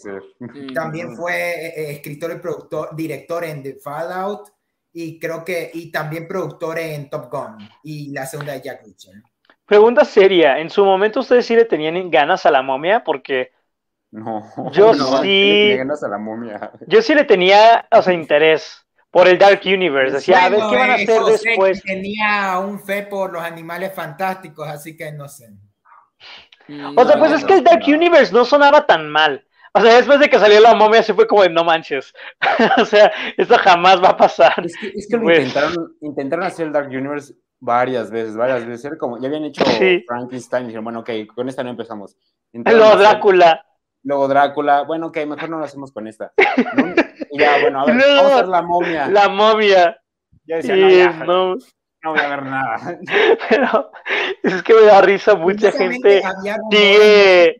Speaker 1: También fue eh, eh, escritor y productor, director en The Fallout. Y creo que, y también productor en Top Gun. Y la segunda de Jack Reacher.
Speaker 2: Pregunta seria, ¿en su momento ustedes sí le tenían ganas a la momia? Porque
Speaker 3: No.
Speaker 2: Yo
Speaker 3: no,
Speaker 2: sí.
Speaker 3: Le ganas a la momia.
Speaker 2: yo sí le tenía, o sea, interés por el Dark Universe. Decía, a ver qué van a hacer
Speaker 1: eso sé que
Speaker 2: después.
Speaker 1: Tenía un fe por los animales fantásticos, así que no sé.
Speaker 2: O sea, pues
Speaker 3: No,
Speaker 2: es que el Dark
Speaker 3: no.
Speaker 2: Universe no sonaba tan mal. O sea, después de que salió la momia, se fue como de no manches. o sea, esto jamás va a pasar.
Speaker 3: Es que, es que lo
Speaker 2: Pues-
Speaker 3: intentaron, intentaron hacer el Dark Universe varias veces, varias veces. Era como, ya habían hecho
Speaker 2: Sí.
Speaker 3: Frankenstein y dijeron, bueno, ok, con esta no empezamos. Hacer-
Speaker 2: Drácula.
Speaker 3: Luego Drácula, bueno, ok, mejor no lo hacemos con esta. ¿no? Y ya, bueno, a ver, vamos a hacer la momia.
Speaker 2: La momia.
Speaker 3: Ya decía, no, ya,
Speaker 2: no,
Speaker 3: no voy a ver nada.
Speaker 2: pero es que me da risa mucha gente. sigue-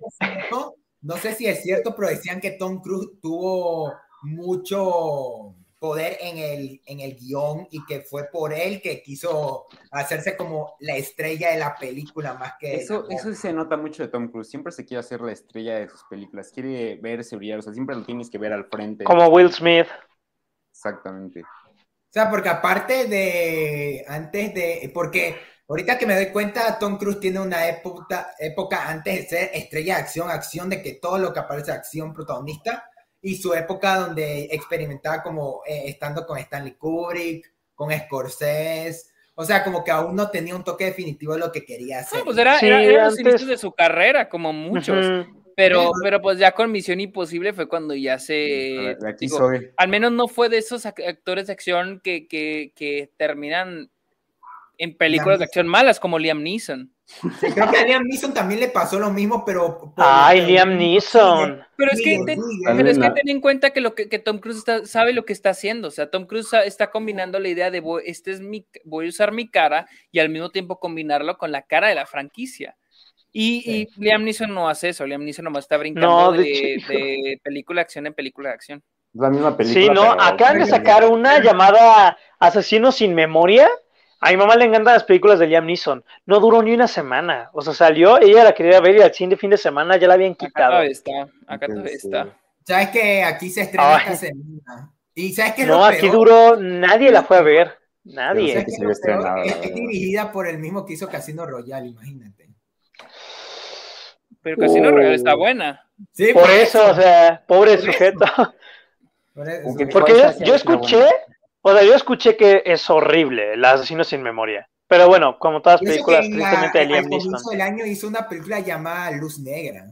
Speaker 1: No sé si es cierto, pero decían que Tom Cruise tuvo mucho poder en el, en el guion y que fue por él que quiso hacerse como la estrella de la película más que...
Speaker 3: Eso, eso se nota mucho de Tom Cruise. Siempre se quiere hacer la estrella de sus películas. Quiere verse brillar. O sea, siempre lo tienes que ver al frente.
Speaker 2: Como Will Smith.
Speaker 3: Exactamente.
Speaker 1: O sea, porque aparte de, antes de, porque ahorita que me doy cuenta, Tom Cruise tiene una época, época antes de ser estrella de acción, acción, de que todo lo que aparece acción protagonista, y su época donde experimentaba como eh, estando con Stanley Kubrick, con Scorsese, o sea, como que aún no tenía un toque definitivo de lo que quería hacer.
Speaker 4: No, pues era,
Speaker 2: Sí,
Speaker 4: era- eran los inicios de su carrera, como muchos. Pero,
Speaker 1: Pero-
Speaker 4: pero pues ya con Misión Imposible fue cuando ya se.
Speaker 3: De- de aquí
Speaker 4: digo,
Speaker 3: soy.
Speaker 4: al menos no fue de esos ac- actores de acción que, que, que terminan en películas de acción malas, como Liam Neeson.
Speaker 1: Sí, creo que a Liam Neeson también le pasó lo mismo, pero... por-
Speaker 2: Ay,
Speaker 1: pero-
Speaker 2: Liam Neeson.
Speaker 4: Pero es que, ten-
Speaker 1: digo,
Speaker 4: pero es que
Speaker 3: la-
Speaker 4: ten en cuenta que, lo que, que Tom Cruise está- sabe lo que está haciendo. O sea, Tom Cruise está combinando la idea de voy, este es mi, voy a usar mi cara y al mismo tiempo combinarlo con la cara de la franquicia. Y, y Liam Neeson no hace eso. Liam Neeson nomás está brincando
Speaker 2: No, de
Speaker 4: de,
Speaker 2: hecho.
Speaker 4: de película de acción en película de acción.
Speaker 3: La misma película.
Speaker 2: Sí, no, acaban de sacar una llamada Asesino sin memoria. A mi mamá le encantan las películas de Liam Neeson. No duró ni una semana. O sea, salió, ella la quería ver y al cine de fin de semana ya la habían
Speaker 4: Acá
Speaker 2: quitado.
Speaker 4: todavía está. Acá
Speaker 3: sí.
Speaker 4: está.
Speaker 1: Sabes que aquí se estrena
Speaker 2: Ay.
Speaker 1: esta semana. Y sabes que
Speaker 2: No,
Speaker 1: lo
Speaker 2: aquí
Speaker 1: peor?
Speaker 2: duró, nadie la fue a ver. Nadie.
Speaker 3: sé
Speaker 1: ¿Sabes
Speaker 3: que
Speaker 1: qué
Speaker 3: se
Speaker 1: es
Speaker 3: estrenado,
Speaker 1: dirigida por el mismo que hizo Casino Royale, imagínate.
Speaker 4: Pero Casino
Speaker 2: Uh.
Speaker 4: Royale está buena.
Speaker 1: Sí,
Speaker 2: Por eso, o sea, pobre sujeto.
Speaker 1: Por eso-
Speaker 2: Porque yo, escuché,
Speaker 3: buena.
Speaker 2: O sea, yo escuché que es horrible, el asesino sin memoria. Pero bueno, como todas
Speaker 1: eso
Speaker 2: películas, tristemente de
Speaker 1: al
Speaker 2: Liam
Speaker 1: comienzo
Speaker 2: Neeson.
Speaker 1: del año hizo una película llamada Luz Negra.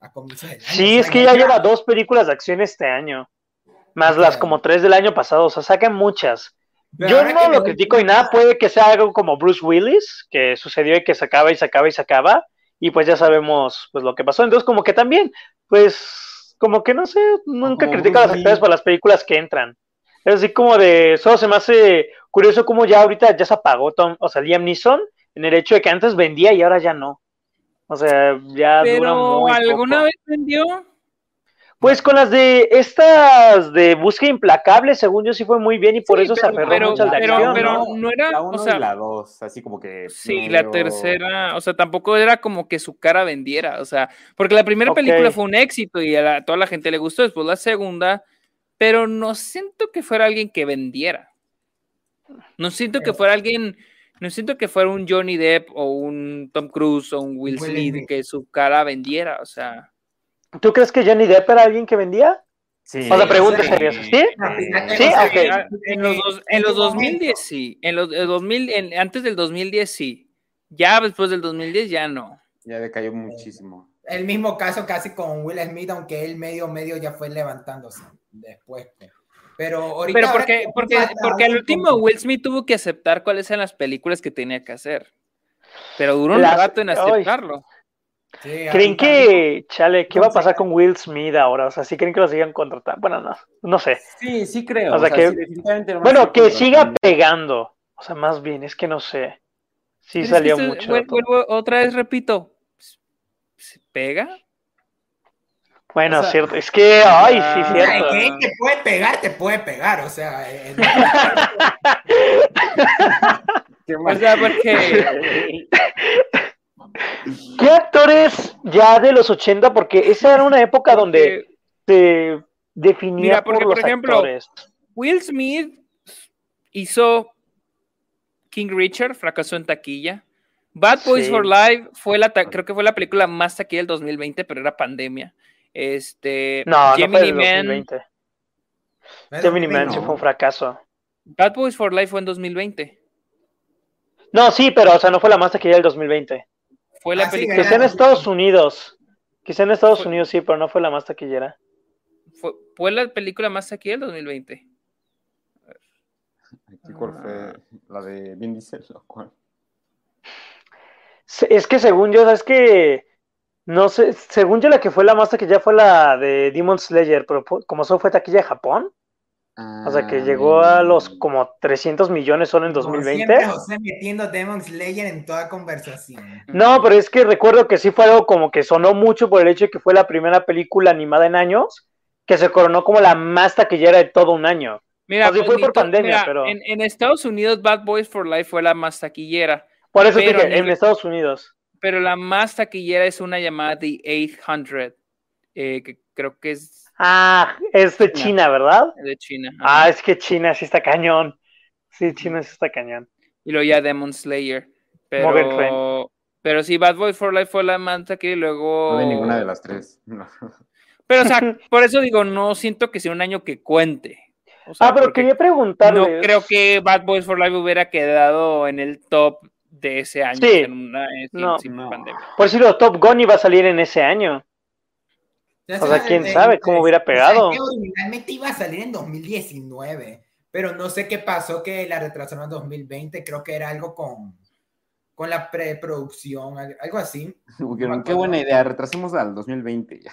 Speaker 1: A comienzos del año,
Speaker 2: Sí,
Speaker 1: o
Speaker 2: es que ya lleva dos películas de acción este año. Más las como tres del año pasado, o sea, sacan muchas.
Speaker 1: Pero
Speaker 2: Yo no lo critico y nada, puede que sea algo como Bruce Willis, que sucedió y que se acaba y se acaba y se acaba, y pues ya sabemos pues lo que pasó. Entonces, como que también, pues, como que no sé, nunca critico a los actores por las películas que entran. Es así como de, solo se me hace curioso como ya ahorita ya se apagó Tom, o sea, Liam Neeson, en el hecho de que antes vendía y ahora ya no. O sea, ya dura
Speaker 4: Pero
Speaker 2: muy
Speaker 4: alguna
Speaker 2: poco.
Speaker 4: vez vendió.
Speaker 2: Pues con las de estas de búsqueda implacable, según yo sí fue muy bien y por
Speaker 4: Sí,
Speaker 2: eso se
Speaker 4: pero-
Speaker 2: aferró
Speaker 4: pero-
Speaker 2: mucho al de
Speaker 4: pero-
Speaker 2: acción.
Speaker 4: pero
Speaker 2: ¿no?
Speaker 4: no era,
Speaker 3: La
Speaker 4: o
Speaker 3: 1
Speaker 4: sea,
Speaker 3: y la 2, así como que.
Speaker 4: Sí, la
Speaker 3: medio-
Speaker 4: tercera, o sea, tampoco era como que su cara vendiera, o sea, porque la primera
Speaker 2: Ok.
Speaker 4: película fue un éxito y a la- toda la gente le gustó, después la segunda, pero no siento que fuera alguien que vendiera. No siento que fuera alguien, no siento que fuera un Johnny Depp o un Tom Cruise o un Will Smith que su cara vendiera, o sea,
Speaker 2: ¿Tú crees que Johnny Depp era alguien que vendía?
Speaker 3: Sí,
Speaker 2: O sea, pregunta
Speaker 1: sí.
Speaker 2: seria, ¿sí?
Speaker 1: Sí,
Speaker 2: Sí,
Speaker 1: o sea,
Speaker 2: ok.
Speaker 1: que-
Speaker 4: en los, dos- en los
Speaker 1: este
Speaker 4: 2010 sí, en los el 2000, en- antes del 2010 sí, ya después del 2010 ya no.
Speaker 3: Ya decayó muchísimo.
Speaker 1: El mismo caso casi con Will Smith, aunque él medio medio ya fue levantándose después. pues. Pero ahorita
Speaker 4: Pero
Speaker 1: ahora
Speaker 4: porque,
Speaker 1: que
Speaker 4: porque, porque al
Speaker 1: un
Speaker 4: último Will Smith tuvo que aceptar cuáles eran las películas que tenía que hacer. Pero duró un
Speaker 2: Las-
Speaker 4: rato en aceptarlo.
Speaker 1: Sí,
Speaker 2: ¿Creen que, chale, qué va a pasar con Will Smith ahora? O sea, ¿sí creen que lo sigan contratando? Bueno, no, no sé.
Speaker 3: Sí, sí creo.
Speaker 2: O sea que-
Speaker 3: sí,
Speaker 2: Bueno, que siga pegando. O sea, más bien, es que no sé. Sí
Speaker 4: Pero es que
Speaker 2: salió mucho.
Speaker 4: vuel- vuelvo- otra vez repito. ¿Se pega?
Speaker 2: Bueno,
Speaker 3: o sea,
Speaker 2: cierto. Es que, ay, sí,
Speaker 4: ah,
Speaker 1: Ay,
Speaker 2: cierto.
Speaker 1: que te puede pegar, te puede pegar, o sea, eh,
Speaker 3: Qué
Speaker 4: O sea, porque
Speaker 2: ¿Qué actores ya de los 80? Porque esa era una época donde se definía
Speaker 4: Mira, porque,
Speaker 2: por
Speaker 4: por
Speaker 2: los
Speaker 4: ejemplo,
Speaker 2: actores.
Speaker 4: Will Smith hizo King Richard, fracasó en taquilla. Bad Boys
Speaker 2: Sí.
Speaker 4: for Life fue la, ta- creo que fue la película más taquilla del 2020, pero era pandemia. Este,
Speaker 2: No, no
Speaker 4: Gemini
Speaker 2: fue del
Speaker 4: Man,
Speaker 1: eh,
Speaker 2: 2020. Gemini Man sí
Speaker 3: no.
Speaker 2: fue un fracaso.
Speaker 4: Bad Boys for Life fue en 2020.
Speaker 2: No, sí, pero o sea, no fue la más taquilla del 2020.
Speaker 4: Fue la
Speaker 1: Ah, sí,
Speaker 4: película.
Speaker 2: Quizá en. Estados Unidos. Quizá en Estados
Speaker 4: Fue-
Speaker 2: Unidos sí, pero no fue la más taquillera.
Speaker 4: Fue, fue la película más taquilla del 2020.
Speaker 3: Aquí, ¿Cuál fue la de Vin Diesel? ¿O cuál?
Speaker 2: Es que según yo, es que no sé, según yo la que fue la más taquilla fue la de Demon Slayer, pero como solo fue taquilla de Japón, o sea que
Speaker 3: Ah,
Speaker 2: llegó a los como 300 millones solo en
Speaker 1: como
Speaker 2: 2020.
Speaker 1: siempre, José metiendo Demon Slayer en toda conversación.
Speaker 2: No, pero es que recuerdo que sí fue algo como que sonó mucho por el hecho de que fue la primera película animada en años que se coronó como la más taquillera de todo un año.
Speaker 4: Mira,
Speaker 2: O sea, fue
Speaker 4: ni
Speaker 2: por pandemia,
Speaker 4: mira,
Speaker 2: pero-
Speaker 4: en, en Estados Unidos Bad Boys for Life fue la más taquillera,
Speaker 2: Por eso
Speaker 4: Pero
Speaker 2: dije, en Estados Unidos.
Speaker 4: pero la más taquillera es una llamada The 800, eh, que creo que es
Speaker 2: Ah, es de China, ¿verdad?
Speaker 4: de China.
Speaker 2: Ah, es que China sí está cañón. Sí, China sí está cañón.
Speaker 4: Y luego ya Demon Slayer. Pero, pero sí, Bad Boys for Life fue la más taquillera y luego...
Speaker 3: No vi ninguna de las tres. No.
Speaker 4: Pero, o sea, por eso digo, no siento que sea un año que cuente. O sea,
Speaker 2: Ah, pero quería preguntarle.
Speaker 4: No creo que Bad Boys for Life hubiera quedado en el top de ese año.
Speaker 2: Sí.
Speaker 4: en una, eh, sin-
Speaker 2: No.
Speaker 4: sin
Speaker 3: No.
Speaker 4: pandemia.
Speaker 2: Por si lo Top Gun iba a salir en ese año. O sea, quién sabe cómo hubiera pegado.
Speaker 1: O sea, que originalmente iba a salir en 2019, pero no sé qué pasó que la retrasaron en 2020. Creo que era algo con, con la preproducción, al- algo así.
Speaker 3: Qué buena idea, retrasemos al 2020 ya.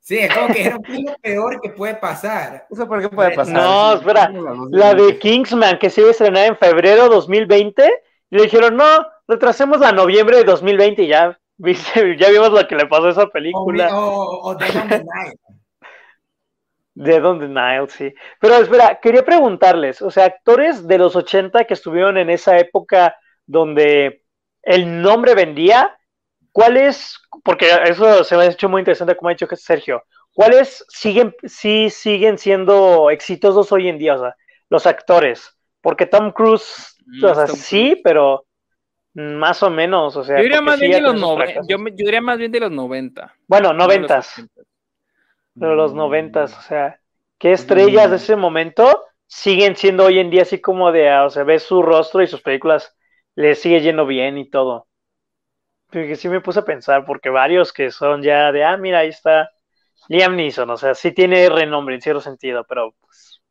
Speaker 1: Sí, es como que es lo peor que puede pasar.
Speaker 3: O sea, ¿por qué puede pasar?
Speaker 2: No, espera, La de
Speaker 3: 2020.
Speaker 2: Kingsman, que se iba a estrenar en febrero 2020, y le dijeron, no, retrasemos a noviembre de 2020 y ya, viste, ya vimos lo que le pasó a esa
Speaker 1: O,
Speaker 2: película.
Speaker 1: o, o on the
Speaker 2: on the Nile, sí. Pero espera, quería preguntarles, o sea, actores de los 80 que estuvieron en esa época donde el nombre vendía, ¿cuáles, porque eso se me ha hecho muy interesante como ha dicho Sergio, ¿cuáles siguen, sí siguen siendo exitosos hoy en día? O sea, los actores, porque Tom Cruise,
Speaker 4: Mm,
Speaker 2: o sea, sí, pero más o menos, o sea.
Speaker 4: Yo diría más
Speaker 2: sí
Speaker 4: bien de los
Speaker 2: tiene sus
Speaker 4: 90.
Speaker 2: fracasos.
Speaker 4: Yo, me- yo diría más bien de los 90.
Speaker 2: Bueno,
Speaker 4: no
Speaker 2: noventas.
Speaker 4: 80.
Speaker 2: de los
Speaker 3: Mm.
Speaker 2: noventas, o sea, qué estrellas de ese momento siguen siendo hoy en día así como de, ah, o sea, ves su rostro y sus películas le sigue yendo bien y todo. Porque sí me puse a pensar, porque varios que son ya de, ah, mira, ahí está Liam Neeson, o sea, sí tiene renombre en cierto sentido, pero pues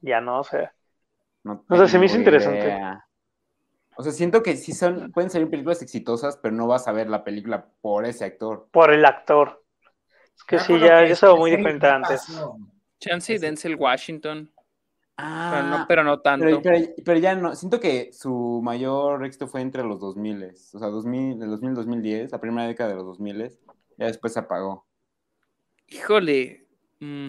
Speaker 2: ya no, o sea.
Speaker 3: No
Speaker 2: O sea, se me hizo interesante.
Speaker 3: O sea, siento que sí son, pueden salir películas exitosas, pero no vas a ver la película por ese actor.
Speaker 2: por el actor. Es que sí, ya, ya estaba muy diferente
Speaker 1: no
Speaker 2: antes.
Speaker 4: Chance y Denzel Washington, pero no,
Speaker 3: Ah,
Speaker 4: pero no tanto.
Speaker 3: pero, pero- pero ya no. Siento que su mayor éxito fue entre los 2000, o sea, 2000, el 2000 2010, la primera década de los 2000, ya después se apagó.
Speaker 4: Híjole. mm,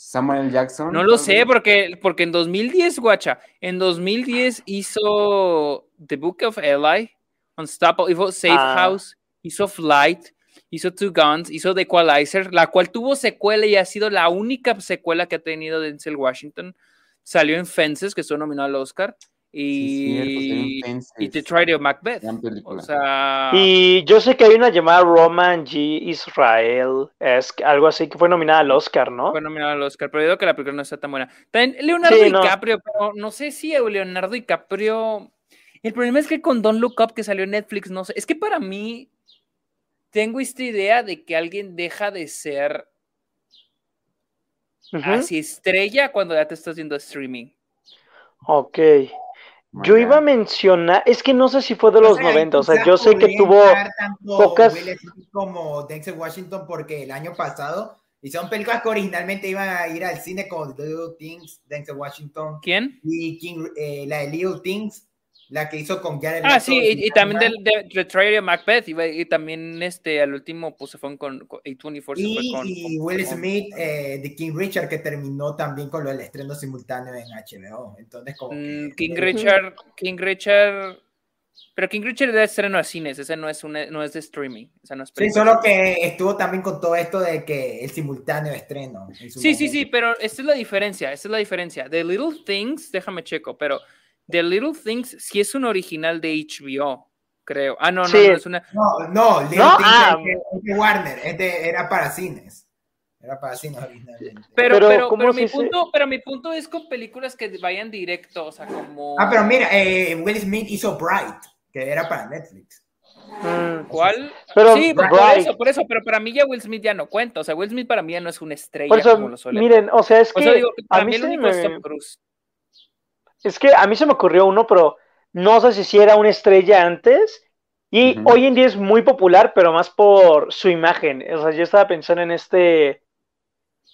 Speaker 3: Samuel Jackson.
Speaker 4: No lo sé, porque, porque en 2010, guacha, en 2010 hizo The Book of Eli, Unstoppable, hizo Safe
Speaker 2: Ah.
Speaker 4: House, hizo Flight, hizo Two Guns, hizo The Equalizer, la cual tuvo secuela y ha sido la única secuela que ha tenido Denzel Washington. Salió en Fences, que estuvo nominado al Oscar,
Speaker 3: Sí, cierto,
Speaker 4: y, y The Tragedy of Macbeth. O sea,
Speaker 2: Y yo sé que hay una llamada Roman G. Israel, es algo así, que fue nominada al Oscar, ¿no?
Speaker 4: fue nominado al Oscar, pero yo digo que la película no está tan buena. También Leonardo
Speaker 2: Sí, no.
Speaker 4: DiCaprio, pero no sé si Leonardo DiCaprio. El problema es que con Don't Look Up que salió en Netflix, no sé. Es que para mí tengo esta idea de que alguien deja de ser así estrella cuando ya te estás viendo streaming.
Speaker 2: Ok. Yo iba a mencionar, es que no sé si fue de
Speaker 1: O
Speaker 2: los
Speaker 1: sea,
Speaker 2: 90, o sea, yo sé que tuvo pocas-
Speaker 1: Will Smith como Denzel Washington porque el año pasado hicieron películas que originalmente iban a ir al cine como The Little Things, Denzel Washington
Speaker 4: ¿Quién?
Speaker 1: y King, eh, la de Little Things, la que hizo con Jared
Speaker 4: Ah,
Speaker 1: Leto
Speaker 4: sí, y, y también del de, Tragedy of Macbeth. Y, y también este, al último, pues se fue con, con A24. se
Speaker 1: y,
Speaker 4: con,
Speaker 1: y Will
Speaker 4: con-
Speaker 1: Smith eh, de King Richard que terminó también con lo del estreno simultáneo en HBO. Entonces como
Speaker 4: Mm,
Speaker 1: que-
Speaker 4: King Richard, King Richard, pero King Richard de estreno a cines, ese no es un, no es de streaming, esa no es
Speaker 1: Sí, solo que estuvo también con todo esto de que el simultáneo estreno.
Speaker 4: Sí, sí,
Speaker 1: momento.
Speaker 4: sí, pero esta es la diferencia, esta es la diferencia. The Little Things, déjame checo, pero The Little Things sí es un original de HBO, creo. Ah, no, no,
Speaker 2: Sí.
Speaker 4: no es una.
Speaker 1: No, no, Little
Speaker 2: No,
Speaker 1: Things
Speaker 2: ah.
Speaker 1: es de- es Warner, es de- era para cines. Era para cines originalmente.
Speaker 4: Pero,
Speaker 2: Pero,
Speaker 4: pero,
Speaker 2: ¿cómo
Speaker 4: pero
Speaker 2: se
Speaker 4: mi punto, pero mi punto es con películas que vayan directo, o sea, como.
Speaker 1: Ah, pero mira, eh, Will Smith hizo Bright, que era para Netflix.
Speaker 2: Mm,
Speaker 4: ¿Cuál?
Speaker 2: Pero
Speaker 4: sí, por eso, por eso, pero para mí ya Will Smith ya no cuenta. O sea, Will Smith para mí ya no es una estrella
Speaker 2: Por eso,
Speaker 4: como lo suele.
Speaker 2: miren, o sea, es
Speaker 4: Por
Speaker 2: que
Speaker 4: eso digo que
Speaker 2: a
Speaker 4: para
Speaker 2: mí
Speaker 4: mí el es
Speaker 2: me-
Speaker 4: Tom Cruise.
Speaker 2: Es que a mí se me ocurrió uno, pero no sé si sí era una estrella antes. Y hoy en día es muy popular, pero más por su imagen. O sea, yo estaba pensando en este.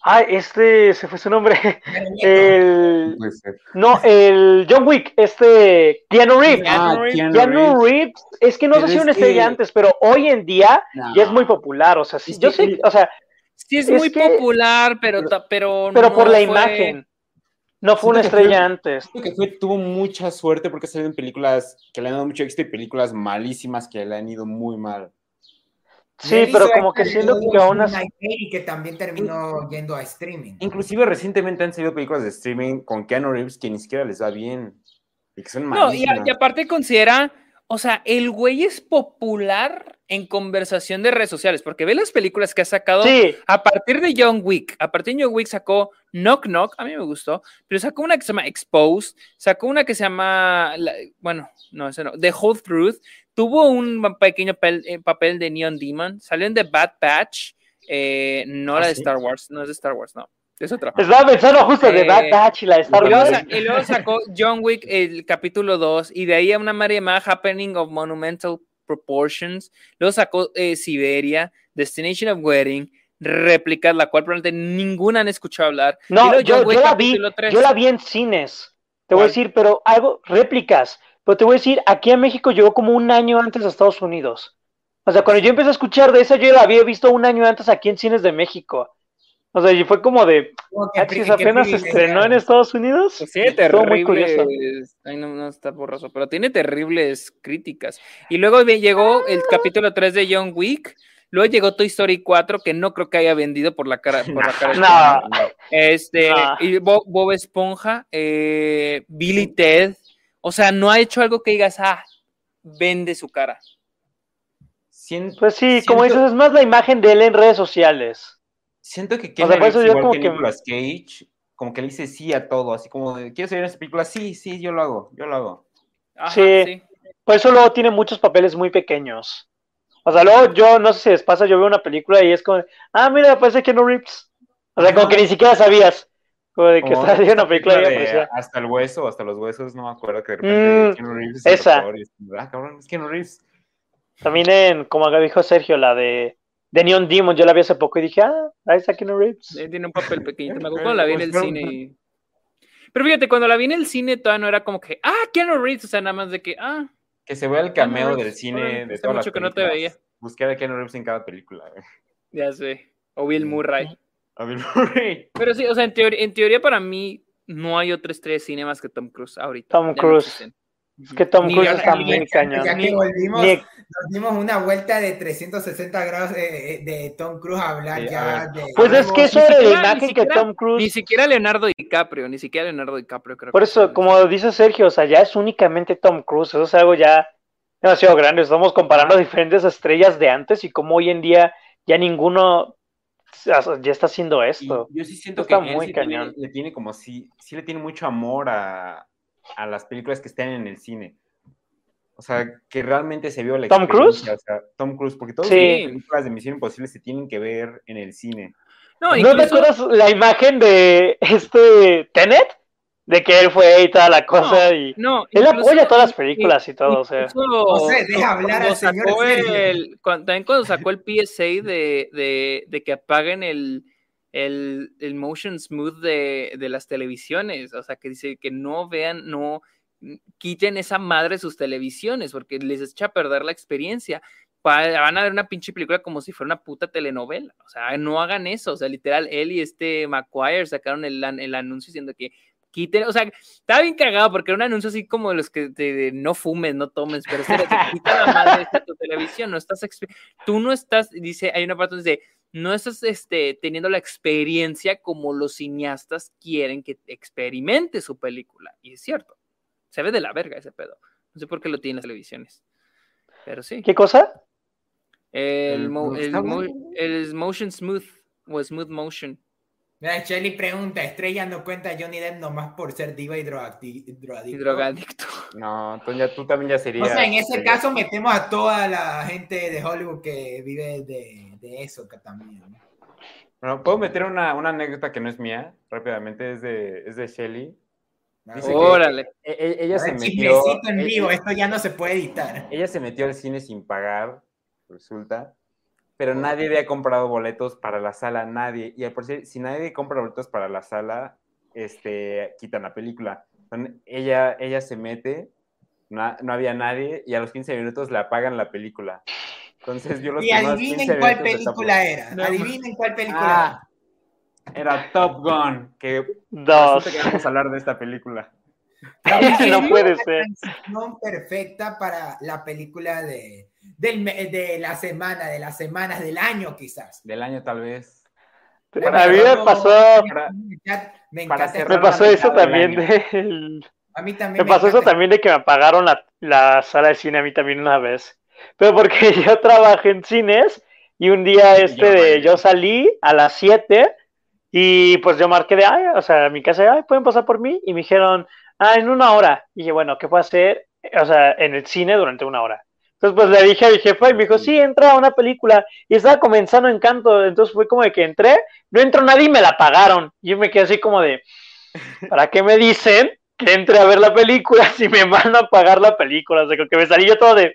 Speaker 2: Ay, este, se fue su nombre. El. No, el John Wick, este. Keanu Reeves.
Speaker 4: Keanu
Speaker 3: Ah,
Speaker 4: Reeves.
Speaker 3: Keanu
Speaker 2: Keanu
Speaker 3: Reeves.
Speaker 2: Reeves, es que no
Speaker 3: Pero
Speaker 2: sé si
Speaker 3: es
Speaker 2: una estrella
Speaker 3: que-
Speaker 2: antes, pero hoy en día
Speaker 3: No.
Speaker 2: ya es muy popular. O sea, sí,
Speaker 3: Es
Speaker 2: yo
Speaker 3: que
Speaker 2: sé, o sea,
Speaker 4: Sí, es,
Speaker 2: Es
Speaker 4: muy
Speaker 2: que-
Speaker 4: popular, pero, pero,
Speaker 2: pero
Speaker 4: no
Speaker 2: por la
Speaker 4: fue-
Speaker 2: imagen. No fue una estrella
Speaker 3: fue-
Speaker 2: antes.
Speaker 3: Creo que fue, tuvo mucha suerte porque ha salido en películas que le han dado mucho éxito y películas malísimas que le han ido muy mal.
Speaker 2: Sí, pero como que
Speaker 1: de
Speaker 2: que aún así.
Speaker 1: Que también terminó yendo a streaming.
Speaker 3: Inclusive recientemente han salido películas de streaming con Keanu Reeves que ni siquiera les va bien. Y que son
Speaker 4: No, y, a-
Speaker 3: malísimas.
Speaker 4: y aparte considera, o sea, el güey es popular en conversación de redes sociales, porque ve las películas que ha sacado
Speaker 2: Sí,
Speaker 4: a partir de John Wick. A partir de John Wick sacó Knock Knock, a mí me gustó, pero sacó una que se llama Exposed, sacó una que se llama, la- bueno, no, ese no, The Whole Truth, tuvo un pequeño eh, papel de Neon Demon, salió en The Bad Batch, eh, no
Speaker 3: ¿Ah,
Speaker 4: la de
Speaker 3: sí?
Speaker 4: Star Wars, no es de Star Wars, no, es otra.
Speaker 2: estaba pensando justo de
Speaker 4: Eh,
Speaker 2: Bad Batch y la de Star Wars.
Speaker 4: y luego sacó John Wick el capítulo 2 y de ahí a una María más Happening of Monumental Proportions. Luego sacó eh, Siberia, Destination of Wedding, réplicas, la cual probablemente ninguna han escuchado hablar.
Speaker 2: No, yo, la vi,
Speaker 4: capítulo 3.
Speaker 2: yo la vi en cines. Te voy a decir, pero algo, réplicas. Pero te voy a decir, aquí en México llegó como un año antes a Estados Unidos. O sea, cuando yo empecé a escuchar de esa, yo la había visto un año antes aquí en cines de México. O sea, y fue como de, "Ah,
Speaker 1: qué
Speaker 2: apenas se estrenó en Estados Unidos.
Speaker 4: Pues tiene
Speaker 2: Estuvo muy curioso.
Speaker 4: terribles. Ay, no, no está borroso, pero tiene terribles críticas. Y luego llegó el capítulo 3 de John Wick. Luego llegó Toy Story 4, que no creo que haya vendido por la cara. Por la cara
Speaker 2: No.
Speaker 4: Este,
Speaker 2: No.
Speaker 4: y Bob, Bob Esponja, eh, Billy Ted. O sea, no ha hecho algo que digas, ah, vende su cara.
Speaker 3: Siento-
Speaker 2: Pues sí, como dices, es más la imagen de él en redes sociales.
Speaker 3: Siento que
Speaker 2: O
Speaker 3: Keanu
Speaker 2: sea, yo
Speaker 3: igual
Speaker 2: como
Speaker 3: que
Speaker 2: que-
Speaker 3: Nicolas Cage, como que le dice sí a todo, así como de, ¿quieres salir en esta película? Sí, sí, yo lo hago, yo lo hago.
Speaker 4: Ajá,
Speaker 2: Sí. Por eso luego tiene muchos papeles muy pequeños. O sea, luego yo, no sé si les pasa, yo veo una película y es como, ah, mira, aparece Keanu Reeves. O sea, como que ni siquiera sabías. Como de que
Speaker 3: Como
Speaker 2: estás viendo
Speaker 3: esta
Speaker 2: una película
Speaker 3: de
Speaker 2: aparecía.
Speaker 3: hasta el hueso, hasta los huesos, no me acuerdo que de repente
Speaker 2: Mm,
Speaker 3: Keanu Reeves
Speaker 2: esa.
Speaker 3: doctor y ah, cabrón, es Keanu Reeves.
Speaker 2: También en, como dijo Sergio, la de, de Neon Demon, yo la vi hace poco y dije, ah, ahí está Keanu Reeves.
Speaker 4: Eh, Tiene un papel pequeñito. Me acuerdo
Speaker 3: Eh,
Speaker 4: cuando la vi en
Speaker 3: pues,
Speaker 4: el
Speaker 3: pero-
Speaker 4: cine. y- Pero fíjate, cuando la vi en el cine todavía no era como que, ah, Keanu Reeves, o sea, nada más de que, ah,
Speaker 3: Que se vea el cameo
Speaker 4: Reeves,
Speaker 3: del cine de todas las
Speaker 4: mucho que no te
Speaker 3: películas. Buscar a Keanu Reeves en cada película. güey.
Speaker 4: ya sé. O Bill Murray.
Speaker 3: A Bill Murray.
Speaker 4: Pero sí, o sea, en teoría, en teoría para mí no hay otra estrella de cine más que Tom Cruise ahorita.
Speaker 2: Tom
Speaker 4: no
Speaker 2: Cruise. Es que Tom
Speaker 4: Ni
Speaker 2: Cruise está muy cañón.
Speaker 1: Ya que volvimos,
Speaker 2: Ni-
Speaker 1: nos dimos una vuelta de 360 grados eh, eh, de Tom Cruise a hablar
Speaker 3: Sí,
Speaker 1: ya de...
Speaker 2: Pues es que eso
Speaker 4: Ni
Speaker 2: era la imagen
Speaker 4: ni
Speaker 2: que Tom
Speaker 4: Ni
Speaker 2: Cruise.
Speaker 4: siquiera Leonardo DiCaprio, ni siquiera Leonardo DiCaprio creo
Speaker 2: Por eso, como dice Sergio, o sea, ya es únicamente Tom Cruise. Eso es algo ya demasiado grande. Estamos comparando diferentes estrellas de antes y como hoy en día ya ninguno ya está haciendo
Speaker 3: Y
Speaker 2: esto.
Speaker 3: yo sí siento
Speaker 2: Está
Speaker 3: que él
Speaker 2: muy
Speaker 3: sí tiene-
Speaker 2: cañón.
Speaker 3: le tiene como sí, sí le tiene mucho amor a, a las películas que están en el cine. O sea, que realmente se vio la
Speaker 2: ¿Tom Cruise?
Speaker 3: O sea, Tom Cruise, porque todas
Speaker 2: Sí.
Speaker 3: las películas de Misión Imposible se tienen que ver en el cine.
Speaker 4: No,
Speaker 2: ¿No te
Speaker 4: incluso-
Speaker 2: acuerdas la imagen de este Tenet? De que él fue y toda la cosa y...
Speaker 4: No,
Speaker 2: Él
Speaker 4: incluso-
Speaker 2: apoya todas las películas y todo, o sea.
Speaker 4: incluso
Speaker 1: José, deja hablar
Speaker 4: cuando
Speaker 1: al señor
Speaker 4: sacó
Speaker 1: Sergio.
Speaker 4: el- cuando- también cuando sacó el PSA de, de, de que apaguen el, el, el motion smooth de, de las televisiones, o sea, que dice que no vean, no quiten esa madre de sus televisiones, porque les echa a perder la experiencia. Van a ver una pinche película como si fuera una puta telenovela. O sea, no hagan eso. O sea, literal, él y este McGuire sacaron el, el anuncio diciendo que quiten, o sea, estaba bien cagado porque era un anuncio así como los que te, de no fumes, no tomes, pero de, quita la madre de tu televisión, no estás, tú no estás, dice, hay una parte donde dice, no estás este, teniendo la experiencia como los cineastas quieren que experimente su película. Y es cierto, se ve de la verga ese pedo. No sé por qué lo tienen las televisiones. Pero sí.
Speaker 2: ¿Qué cosa?
Speaker 4: El, mo- el mo- el motion smooth o smooth motion.
Speaker 1: Mira, Shelly pregunta, Estrella no cuenta a Johnny Depp nomás por ser diva y drogadicto.
Speaker 3: No, entonces ya, tú también ya serías.
Speaker 1: O sea, en ese caso metemos a toda la gente de Hollywood que vive de, de eso que también. ¿no?
Speaker 3: Bueno, ¿puedo meter una, una anécdota que no es mía? Rápidamente, es de, es de Shelly. Dice
Speaker 4: Órale.
Speaker 3: E- e- ella se
Speaker 1: ver,
Speaker 3: metió.
Speaker 1: en
Speaker 3: e-
Speaker 1: vivo, esto ya no se puede editar.
Speaker 3: Ella se metió al cine sin pagar, resulta, pero nadie había comprado boletos para la sala, nadie. Y al por si, si nadie compra boletos para la sala, este, quitan la película. Entonces, ella, ella se mete, no, no había nadie, y a los 15 minutos le apagan la película. Entonces yo los
Speaker 1: Y adivinen
Speaker 3: 15
Speaker 1: cuál película era.
Speaker 4: No.
Speaker 1: Adivinen cuál película
Speaker 3: Ah, era Top Gun, que
Speaker 2: Dos.
Speaker 3: que vamos a hablar de esta película.
Speaker 2: no puede ser.
Speaker 1: Perfecta para la película de, del me- de la semana, de las semanas del año quizás.
Speaker 3: Del año tal vez.
Speaker 2: A mí me pasó,
Speaker 3: Para-
Speaker 1: me
Speaker 3: para
Speaker 1: encanta.
Speaker 2: me pasó eso también.
Speaker 1: A mí también
Speaker 2: Me pasó eso también de que me apagaron la, la sala de cine a mí también una vez. Pero porque yo trabajé en cines y un día este
Speaker 3: yo
Speaker 2: de yo salí a las 7 y pues yo marqué de, ay, o sea, a mi casa, ay, pueden pasar por mí y me dijeron, ah, en una hora. Y dije, bueno, ¿qué puedo hacer? O sea, en el cine durante una hora. Entonces pues le dije a mi jefa y me dijo, sí, entra a una película. Y estaba comenzando Encanto, entonces fue como de que entré, no entró nadie y me la pagaron. Y yo me quedé así como de, ¿para qué me dicen que entre a ver la película si me van a pagar la película? O sea, que me salí yo todo de,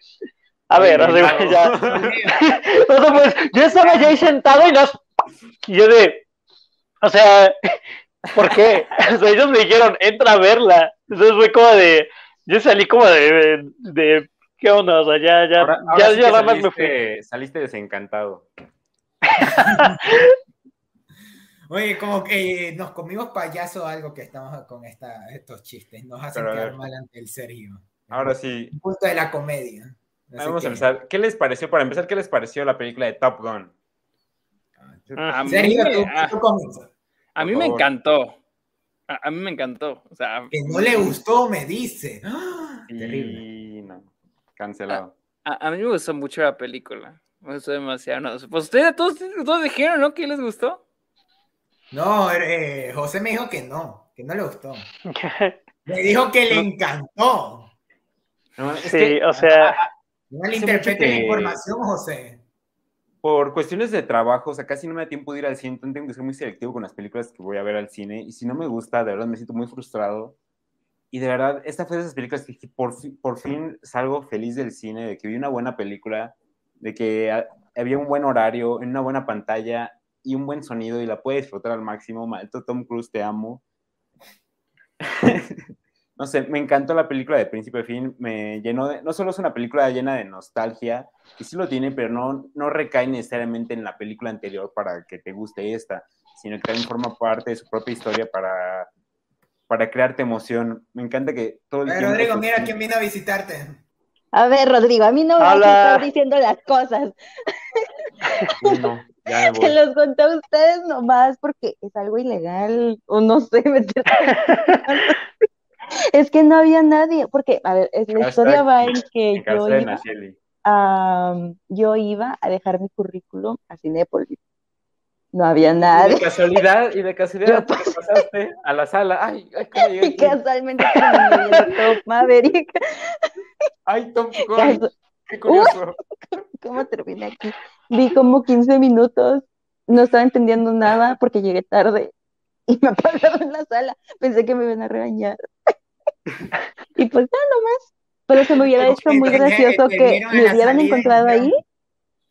Speaker 2: a ver, ya. Sea, pues yo estaba ya ahí sentado y nos, y yo de, o sea, ¿por qué? O sea, ellos me dijeron, entra a verla. Entonces fue como de, yo salí como de, de, ¿qué onda? O sea, ya, ya,
Speaker 3: Ahora, ahora
Speaker 2: ya,
Speaker 3: sí
Speaker 2: ya
Speaker 3: que
Speaker 2: nada más me fui.
Speaker 3: saliste, desencantado.
Speaker 1: Oye, como que nos comimos payaso algo que estamos con esta, estos chistes. Nos hacen
Speaker 3: Pero a
Speaker 1: quedar
Speaker 3: ver.
Speaker 1: mal ante el Sergio.
Speaker 3: Ahora sí,
Speaker 1: Un punto de la comedia. Así
Speaker 3: vamos
Speaker 1: que-
Speaker 3: a empezar. ¿Qué les pareció? Para empezar, ¿qué les pareció la película de Top Gun?
Speaker 4: A mí,
Speaker 1: Sergio,
Speaker 4: me-
Speaker 1: tú,
Speaker 4: a-
Speaker 1: tú comienza.
Speaker 4: a mí me encantó. A, a mí me encantó. O sea,
Speaker 1: Que no le gustó, me dice. ¡Ah! Terrible.
Speaker 3: Y cancelado.
Speaker 4: a, a mí me gustó mucho la película. Me gustó demasiado. No, pues ustedes todos, todos dijeron, ¿no? Que les gustó.
Speaker 1: No, eh, José me dijo que no, que no le gustó. Me dijo que le encantó.
Speaker 3: No, es
Speaker 2: sí,
Speaker 3: que
Speaker 2: o sea,
Speaker 1: No
Speaker 3: Hace
Speaker 1: interprete
Speaker 3: mucho que-
Speaker 1: la información, José.
Speaker 3: por cuestiones de trabajo, o sea, casi no me da tiempo de ir al cine, entonces tengo que ser muy selectivo con las películas que voy a ver al cine. Y si no me gusta, de verdad me siento muy frustrado. Y de verdad, esta fue de esas películas que por, por fin salgo feliz del cine, de que vi una buena película, de que ha- había un buen horario, en una buena pantalla y un buen sonido y la pude disfrutar al máximo. Tom Cruise, te amo. no sé, me encantó la película de Príncipe Fin, me llenó de, no solo es una película llena de nostalgia, que sí lo tiene, pero no, no recae necesariamente en la película anterior para que te guste esta, sino que también forma parte de su propia historia para, para crearte emoción. Me encanta que todo el
Speaker 1: Eh,
Speaker 3: tiempo...
Speaker 1: Rodrigo, mira quién vino a visitarte.
Speaker 5: A ver, Rodrigo, a mí no me estar diciendo las cosas.
Speaker 3: No, ya me
Speaker 5: Se los conté a ustedes nomás porque es algo ilegal o no sé, meter- Es que no había nadie, porque, a ver, es- la
Speaker 3: Hashtag
Speaker 5: historia va en que yo iba,
Speaker 3: a,
Speaker 5: yo iba a dejar mi currículum a Cinépolis. No había
Speaker 3: Y
Speaker 5: nadie.
Speaker 3: de casualidad, y de casualidad te pasaste a la sala. Ay, ay, ¿cómo llegué
Speaker 5: Y casualmente Top Maverick.
Speaker 3: Ay, Tom Cruise, qué curioso.
Speaker 5: ¿Cómo terminé aquí? Vi como 15 minutos, no estaba entendiendo nada porque llegué tarde y me apagaron en la sala. Pensé que me iban a regañar. Y pues nada nomás. Pero se me hubiera hecho muy gracioso que me hubieran encontrado ahí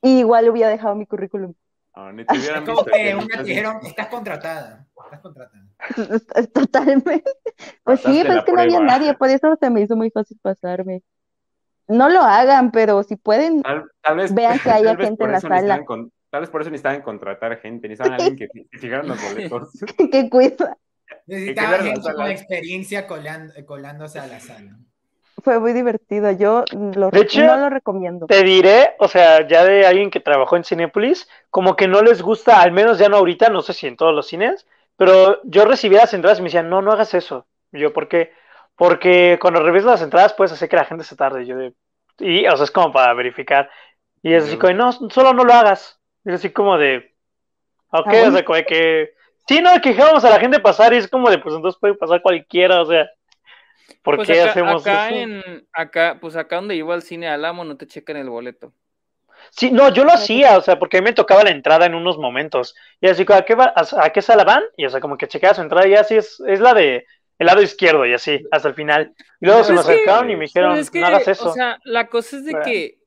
Speaker 5: y igual hubiera dejado mi currículum.
Speaker 3: No, ni te
Speaker 1: Es
Speaker 3: hubieran
Speaker 1: como
Speaker 3: visto.
Speaker 1: que
Speaker 3: que
Speaker 1: una dijeron, estás contratada. Estás contratada.
Speaker 5: Totalmente. Pues sí,
Speaker 3: Pasaste
Speaker 5: pero
Speaker 3: la
Speaker 5: es que no había nadie, por eso se me hizo muy fácil pasarme. No lo hagan, pero si pueden,
Speaker 3: Tal, tal vez,
Speaker 5: Vean que haya gente en la sala.
Speaker 3: con- tal vez por eso necesitaban contratar gente, necesitaban alguien que que fijara los boletos.
Speaker 5: que cuida.
Speaker 1: Necesitaba gente con experiencia colan- colándose a la sala.
Speaker 5: Fue muy divertido. Yo lo,
Speaker 2: De hecho,
Speaker 5: no lo recomiendo.
Speaker 2: te diré, o sea, ya de alguien que trabajó en Cinépolis, como que no les gusta, al menos ya no ahorita, no sé si en todos los cines, pero yo recibía las entradas y me decían, no, no hagas eso. Y yo, ¿por qué? Porque cuando revisas las entradas puedes hacer que la gente se tarde. Y yo de, y, o sea, es como para verificar. Y es así como, no, solo no lo hagas. Y es así como de, ok,
Speaker 5: Ah, bueno.
Speaker 2: o sea, como de que, sí, no, que dejamos a la gente pasar y es como de, pues entonces puede pasar cualquiera, o sea, ¿por
Speaker 4: Pues
Speaker 2: qué
Speaker 4: acá,
Speaker 2: hacemos
Speaker 4: acá
Speaker 2: eso?
Speaker 4: en, acá, pues acá donde iba al cine Álamo no te checan el boleto.
Speaker 2: Sí, no, yo lo hacía, o sea, porque a mí me tocaba la entrada en unos momentos. Y así, ¿a qué, va, a, a qué sala van? Y o sea, como que chequeaba su entrada y así es, es la de el lado izquierdo y así, hasta el final. Y luego
Speaker 4: Pero
Speaker 2: se me
Speaker 4: es que-
Speaker 2: acercaron y me dijeron,
Speaker 4: Pero es que,
Speaker 2: no hagas eso.
Speaker 4: O sea, la cosa es de
Speaker 2: ¿Verdad?
Speaker 4: que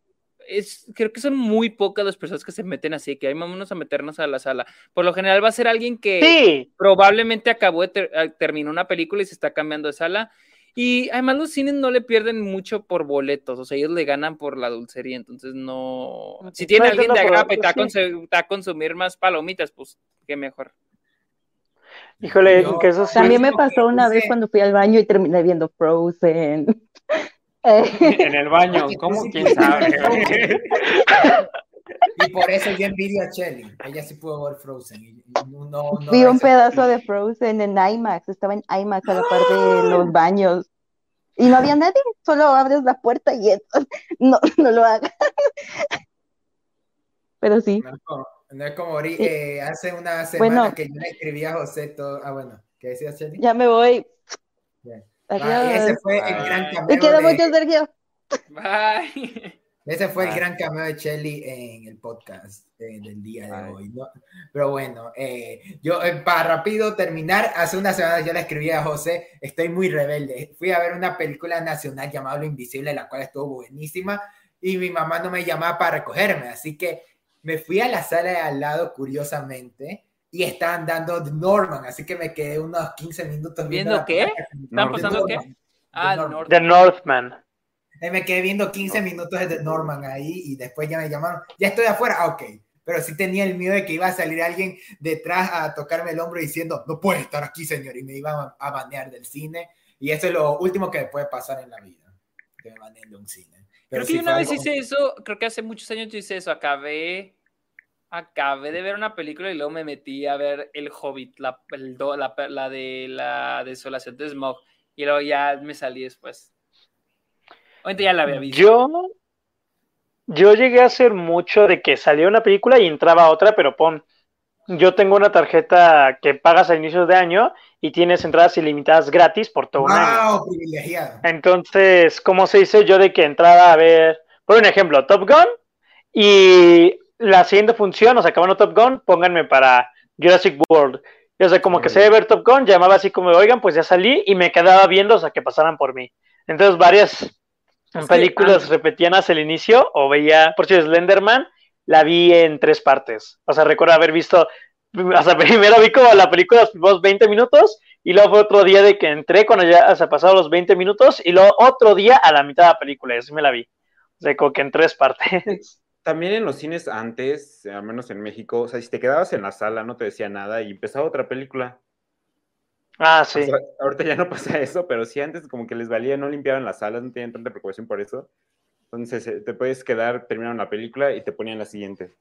Speaker 4: es, creo que son muy pocas las personas que se meten así, que hay vámonos a meternos a la sala. Por lo general va a ser alguien que
Speaker 2: sí,
Speaker 4: probablemente acabó de ter- terminó una película y se está cambiando de sala. Y además los cines no le pierden mucho por boletos, o sea, ellos le ganan por la dulcería, entonces no... Si tiene
Speaker 2: Puede
Speaker 4: alguien de agrapa y te va a
Speaker 2: sí.
Speaker 4: consumir más palomitas, pues qué mejor.
Speaker 2: híjole,
Speaker 1: Yo-
Speaker 2: que eso sí.
Speaker 5: También me pasó una vez cuando fui al baño y terminé viendo Frozen. Eh,
Speaker 3: En el baño, ¿cómo? ¿Quién sabe?
Speaker 1: Y por eso yo envidio a Shelly. Ella sí pudo ver Frozen. no- no-
Speaker 5: vi un pedazo de Frozen en IMAX, estaba en IMAX a la par de los baños. Y no había nadie, solo abres la puerta y eso. No, no lo hagas. Pero sí,
Speaker 1: No es como, no es como eh, hace una semana
Speaker 5: Bueno.
Speaker 1: que yo le escribí a José todo. Ah, bueno, ¿qué decía Shelly?
Speaker 5: ya me voy.
Speaker 1: Bien. Ah, y ese
Speaker 5: Adiós.
Speaker 1: fue el gran
Speaker 5: Te quiero
Speaker 1: de-
Speaker 5: mucho, Sergio.
Speaker 4: Bye.
Speaker 1: Ese fue el
Speaker 3: Ah.
Speaker 1: gran cameo de Shelly en el podcast eh, del día de
Speaker 3: Ay.
Speaker 1: hoy. ¿no? Pero bueno, eh, yo eh, para rápido terminar, hace una semana yo le escribí a José, estoy muy rebelde. Fui a ver una película nacional llamada Lo Invisible, la cual estuvo buenísima, y mi mamá no me llamaba para recogerme, así que me fui a la sala de al lado, curiosamente, y estaban dando The Norman, así que me quedé unos 15 minutos
Speaker 4: ¿Viendo
Speaker 1: la
Speaker 4: qué? ¿Están pasando qué? Ah,
Speaker 1: The Norman.
Speaker 4: North.
Speaker 2: The Northman.
Speaker 1: Me quedé viendo 15 minutos de The Norman ahí y después ya me llamaron. Ya estoy afuera, ah, ok. Pero sí tenía el miedo de que iba a salir alguien detrás a tocarme el hombro diciendo, no puede estar aquí, señor. Y me iban a, banear del cine. Y eso es lo último que me puede pasar en la vida. Que me baneen de un cine. Pero
Speaker 4: Creo que una
Speaker 1: fue
Speaker 4: vez
Speaker 1: algo-
Speaker 4: hice eso, creo que hace muchos años yo hice eso, acabé, acabé de ver una película y luego me metí a ver El Hobbit, la, el do- la, la de la desolación de Smog, y luego ya me salí después. Obviamente ya la había visto.
Speaker 2: Yo, yo llegué a hacer mucho de que salía una película y entraba otra, pero pon yo tengo una tarjeta que pagas a inicios de año y tienes entradas ilimitadas gratis por todo un año.
Speaker 1: ¡Wow! Privilegiado.
Speaker 2: Entonces, ¿cómo se dice yo de que entrada a ver, por un ejemplo, Top Gun y la siguiente función, o sea, acabando Top Gun, pónganme para Jurassic World. Y, o sea, como que se debe ver Top Gun, llamaba así como, oigan, pues ya salí y me quedaba viendo, o sea, que pasaran por mí. Entonces, varias
Speaker 4: que,
Speaker 2: películas repetían hasta el inicio o veía, por si Slenderman, la vi en tres partes. O sea, recuerdo haber visto, o sea, primero vi como la película los primeros 20 minutos y luego fue otro día de que entré cuando ya se pasaron los 20 minutos y luego otro día a la mitad de la película y así me la vi. O sea, como que en tres partes.
Speaker 3: También en los cines antes, al menos en México, o sea, si te quedabas en la sala no te decía nada y empezaba otra película.
Speaker 2: Ah, sí.
Speaker 3: O sea, ahorita ya no pasa eso, pero sí antes como que les valía, no limpiaban las salas, no tenían tanta preocupación por eso. Entonces eh, te puedes quedar, terminaron la película y te ponían la siguiente.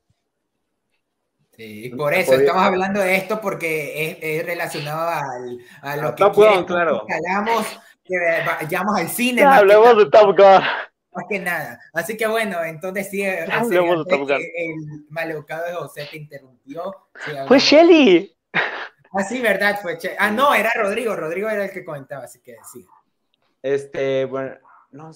Speaker 1: Sí, por eso
Speaker 3: Podría-
Speaker 1: estamos hablando de esto porque es, es relacionado al, a lo
Speaker 3: A
Speaker 1: que
Speaker 3: Top Gun,
Speaker 1: quieren
Speaker 3: claro.
Speaker 1: que hagamos, que vayamos al cine
Speaker 2: Ya hablemos de Top Gun.
Speaker 1: más que nada. Así que bueno, entonces sí,
Speaker 2: Ya hablemos de Top Gun.
Speaker 1: el maleducado de José te interrumpió. Sí,
Speaker 2: Fue
Speaker 1: hablamos.
Speaker 2: Shelly.
Speaker 1: Ah, sí, verdad, fue Che. Ah, no, era Rodrigo, Rodrigo era el que comentaba, así que sí.
Speaker 3: Este, bueno, no,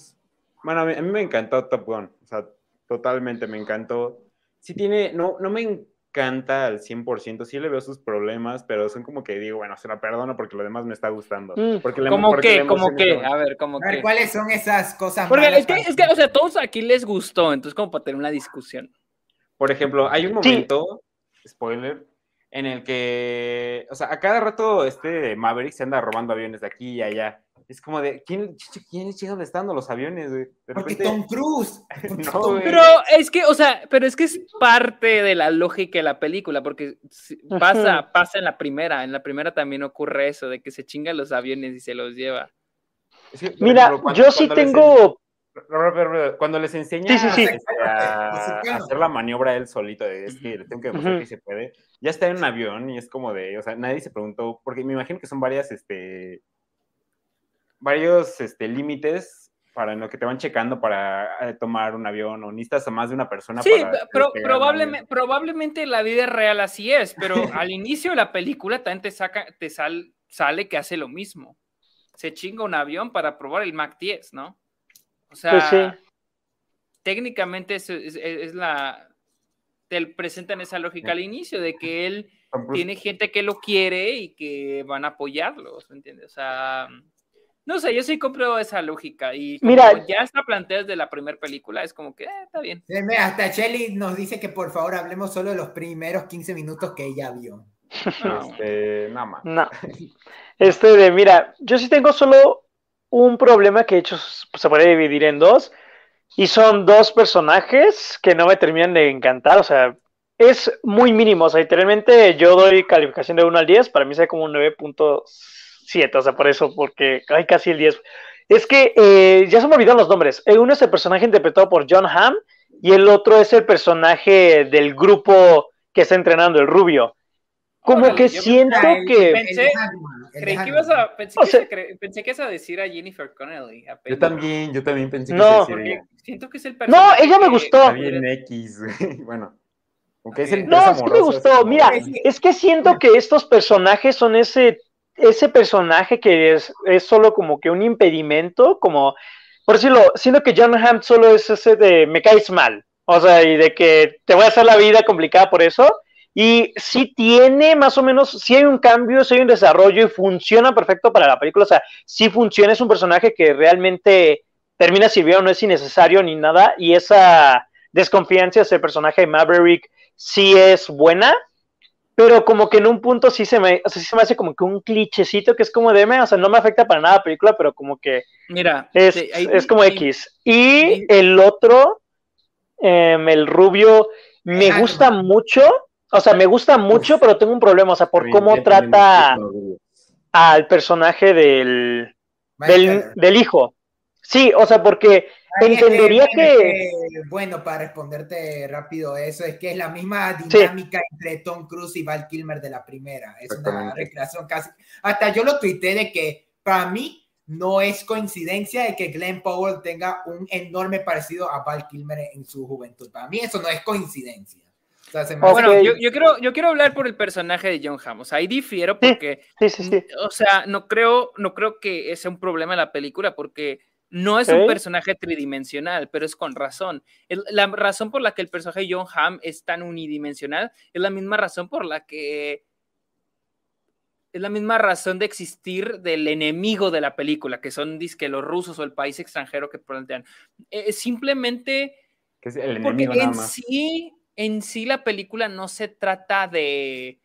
Speaker 3: bueno, a mí, a mí me encantó Top Gun, o sea, totalmente me encantó. Sí tiene, no, no me encanta al 100%, sí le veo sus problemas, pero son como que digo, bueno, se la perdono porque lo demás me está gustando.
Speaker 2: Mm,
Speaker 3: Porque la-
Speaker 4: ¿Cómo
Speaker 3: porque
Speaker 4: qué? ¿Cómo qué? A ver, ¿cómo
Speaker 1: A ver,
Speaker 4: qué?
Speaker 1: ¿cuáles son esas cosas
Speaker 4: Porque
Speaker 1: malas
Speaker 4: es que, es que, o sea, todos aquí les gustó, entonces como para tener una discusión.
Speaker 3: Por ejemplo, hay un
Speaker 2: Sí.
Speaker 3: momento, spoiler, en el que, o sea, a cada rato este Maverick se anda robando aviones de aquí y allá. Es como de, ¿quién, quién es dónde están los aviones? güey? De
Speaker 1: Porque Tom Cruise.
Speaker 3: No,
Speaker 1: Tom.
Speaker 4: Pero es que, o sea, pero es que es parte de la lógica de la película, porque pasa, pasa en la primera, en la primera también ocurre eso, de que se chingan los aviones y se los lleva.
Speaker 3: es que, por
Speaker 2: Mira,
Speaker 3: ejemplo, cuando-
Speaker 2: yo sí tengo.
Speaker 3: Cuando les enseña
Speaker 2: Sí, sí, sí.
Speaker 3: este, a, a hacer la maniobra él solito, de, es que le tengo que demostrar
Speaker 2: Ujú.
Speaker 3: que se puede, ya está en un avión y es como de, o sea, nadie se preguntó, porque me imagino que son varias, este, varios, este, límites para en lo que te van checando para eh, tomar un avión o necesitas a más de una persona
Speaker 4: Sí,
Speaker 3: para
Speaker 4: pero probablemente, probablemente en la vida real así es, pero al inicio de la película también te, saca, te sal- sale que hace lo mismo. Se chinga un avión para probar el Mac 10, ¿no? O sea,
Speaker 2: Pues sí.
Speaker 4: técnicamente es, es- es la... Te presentan esa lógica al inicio de que él tiene gente que lo quiere y que van a apoyarlo, ¿me entiendes? O sea, no sé, yo sí compro esa lógica y como
Speaker 2: Mira-
Speaker 4: ya está planteada desde la primera película, es como que eh, está bien.
Speaker 1: Sí, Hasta Shelly nos dice que por favor hablemos solo de los primeros 15 minutos que ella vio.
Speaker 3: Este, nada más.
Speaker 2: No. Este de, mira, yo sí tengo solo un problema que de hecho se puede dividir en dos. Y son dos personajes que no me terminan de encantar. O sea, es muy mínimo. O sea, literalmente yo doy calificación de 1 al 10. Para mí es como un 9.7. O sea, por eso, porque hay casi el 10. Es que eh, ya se me olvidaron los nombres. Uno es el personaje interpretado por John Hamm y el otro es el personaje del grupo que está entrenando, el rubio. Como
Speaker 4: Órale,
Speaker 2: que siento que...
Speaker 4: Pensé- Creí que ibas a, pensé,
Speaker 2: O
Speaker 4: que
Speaker 2: sea-
Speaker 4: se cre- pensé que ibas a decir a Jennifer Connelly.
Speaker 3: Yo también, yo también pensé que
Speaker 2: No.
Speaker 4: Porque siento que es el
Speaker 2: No, ella me
Speaker 4: que-
Speaker 2: gustó.
Speaker 3: bien X, bueno. Aunque es el
Speaker 1: No,
Speaker 2: No,
Speaker 3: interés
Speaker 2: sí me gustó.
Speaker 3: es
Speaker 2: Mira,
Speaker 1: Es que-
Speaker 2: es que siento que estos personajes son ese, ese personaje que es, es solo como que un impedimento, como, por decirlo, siento que John Hamm solo es ese de me caes mal, o sea, y de que te voy a hacer la vida complicada por eso, y sí tiene más o menos, sí hay un cambio, sí hay un desarrollo y funciona perfecto para la película, o sea, sí funciona, es un personaje que realmente termina sirviendo, no es innecesario ni nada, y esa desconfianza hacia el personaje de Maverick sí es buena, pero como que en un punto sí se me, o sea, sí se me hace como que un clichecito que es como de, o sea, no me afecta para nada la película, pero como que
Speaker 4: Mira,
Speaker 2: es,
Speaker 4: ahí-
Speaker 2: es como
Speaker 4: ahí-
Speaker 2: X. Y
Speaker 4: ahí-
Speaker 2: el otro, em, el rubio, me gusta mucho, o sea, me gusta mucho, pero tengo un problema, o sea, por cómo trata al personaje del, del, hijo. Sí, o sea, porque entendería que...
Speaker 1: Bueno, para responderte rápido eso, es que es la misma dinámica entre Tom Cruise y Val Kilmer de la primera. Es una recreación casi. Hasta yo lo tuité de que para mí no es coincidencia de que Glenn Powell tenga un enorme parecido a Val Kilmer en su juventud. Para mí eso no es coincidencia.
Speaker 4: Bueno, yo, yo quiero, yo quiero hablar por el personaje de John Hamm. O sea, ahí difiero porque,
Speaker 2: Sí, sí, sí.
Speaker 4: o sea, no creo, no creo que sea un problema en la película porque no es un personaje tridimensional, pero es con razón. El- la razón por la que el personaje de John Hamm es tan unidimensional es la misma razón por la que es la misma razón de existir del enemigo de la película, que son disque los rusos o el país extranjero que plantean. Eh, simplemente
Speaker 3: Que es el
Speaker 4: porque
Speaker 3: enemigo nada
Speaker 4: en sí, en sí la película no se trata de